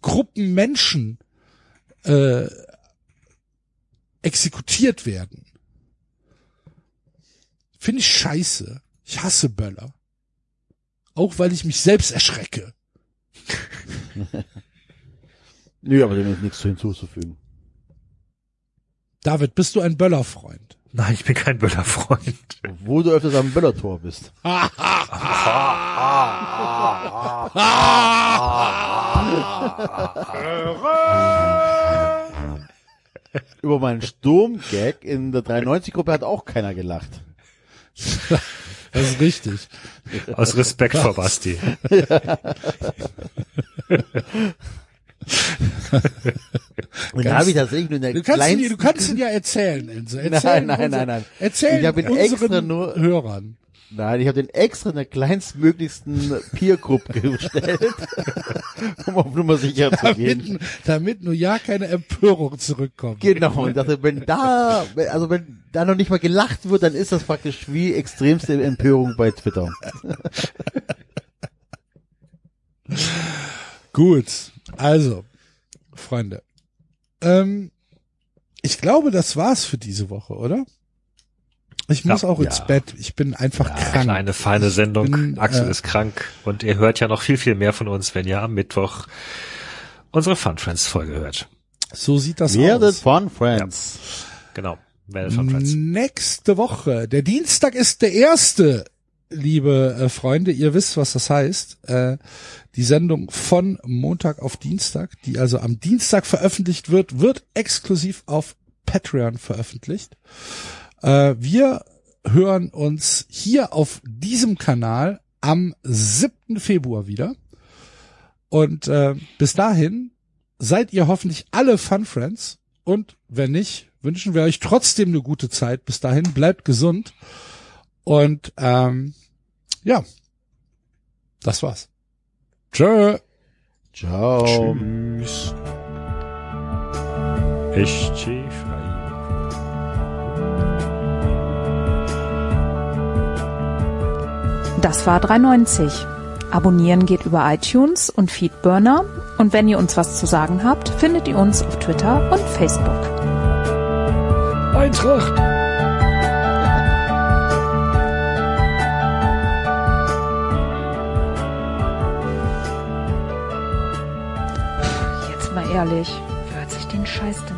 Gruppen Menschen äh, exekutiert werden. Finde ich scheiße. Ich hasse Böller. Auch weil ich mich selbst erschrecke.
Nö, aber dem ist nichts hinzuzufügen.
David, bist du ein Böllerfreund?
Nein, ich bin kein Böllerfreund.
Wo du öfters am Böllertor bist. Über meinen Sturmgag in der 93-Gruppe hat auch keiner gelacht.
Das ist richtig.
Aus Respekt vor Basti.
Und da habe ich tatsächlich nur in der
Du kannst, ihn, du kannst ihn ja erzählen, Enzo. Erzähl
Nein, nein, nein, nein.
Erzähl
Ich
unseren
extra nur-
Hörern.
Nein, ich habe den extra in der kleinstmöglichsten Peer-Group gestellt, um auf Nummer sicher zu gehen.
Damit, damit nur ja keine Empörung zurückkommt.
Genau, und dachte, wenn da, also wenn da noch nicht mal gelacht wird, dann ist das praktisch wie extremste Empörung bei Twitter.
Gut, also, Freunde. Ähm, ich glaube, das war's für diese Woche, oder? Ich muss
Ja.
auch ins
Ja.
Bett. Ich bin einfach krank.
Kleine, feine Sendung.
bin,
Axel
äh,
ist krank und ihr hört ja noch viel, viel mehr von uns, wenn ihr am Mittwoch unsere Fun Friends Folge hört.
So sieht das
Werdet
aus.
Fun Friends.
Genau. Werdet Fun Friends.
Nächste Woche. Der Dienstag ist der erste, liebe äh, Freunde. Ihr wisst, was das heißt. Äh, die Sendung von Montag auf Dienstag, die also am Dienstag veröffentlicht wird, wird exklusiv auf Patreon veröffentlicht. Äh, wir hören uns hier auf diesem Kanal am 7. Februar wieder. Und äh, bis dahin seid ihr hoffentlich alle Fun Friends. Und wenn nicht, wünschen wir euch trotzdem eine gute Zeit. Bis dahin, bleibt gesund. Und ähm, ja, das war's. Tschö.
Ciao.
Tschüss. Ich chief
Das war 390. Abonnieren geht über iTunes und Feedburner. Und wenn ihr uns was zu sagen habt, findet ihr uns auf Twitter und Facebook.
Eintracht.
Jetzt mal ehrlich, wer hört sich den Scheiß denn?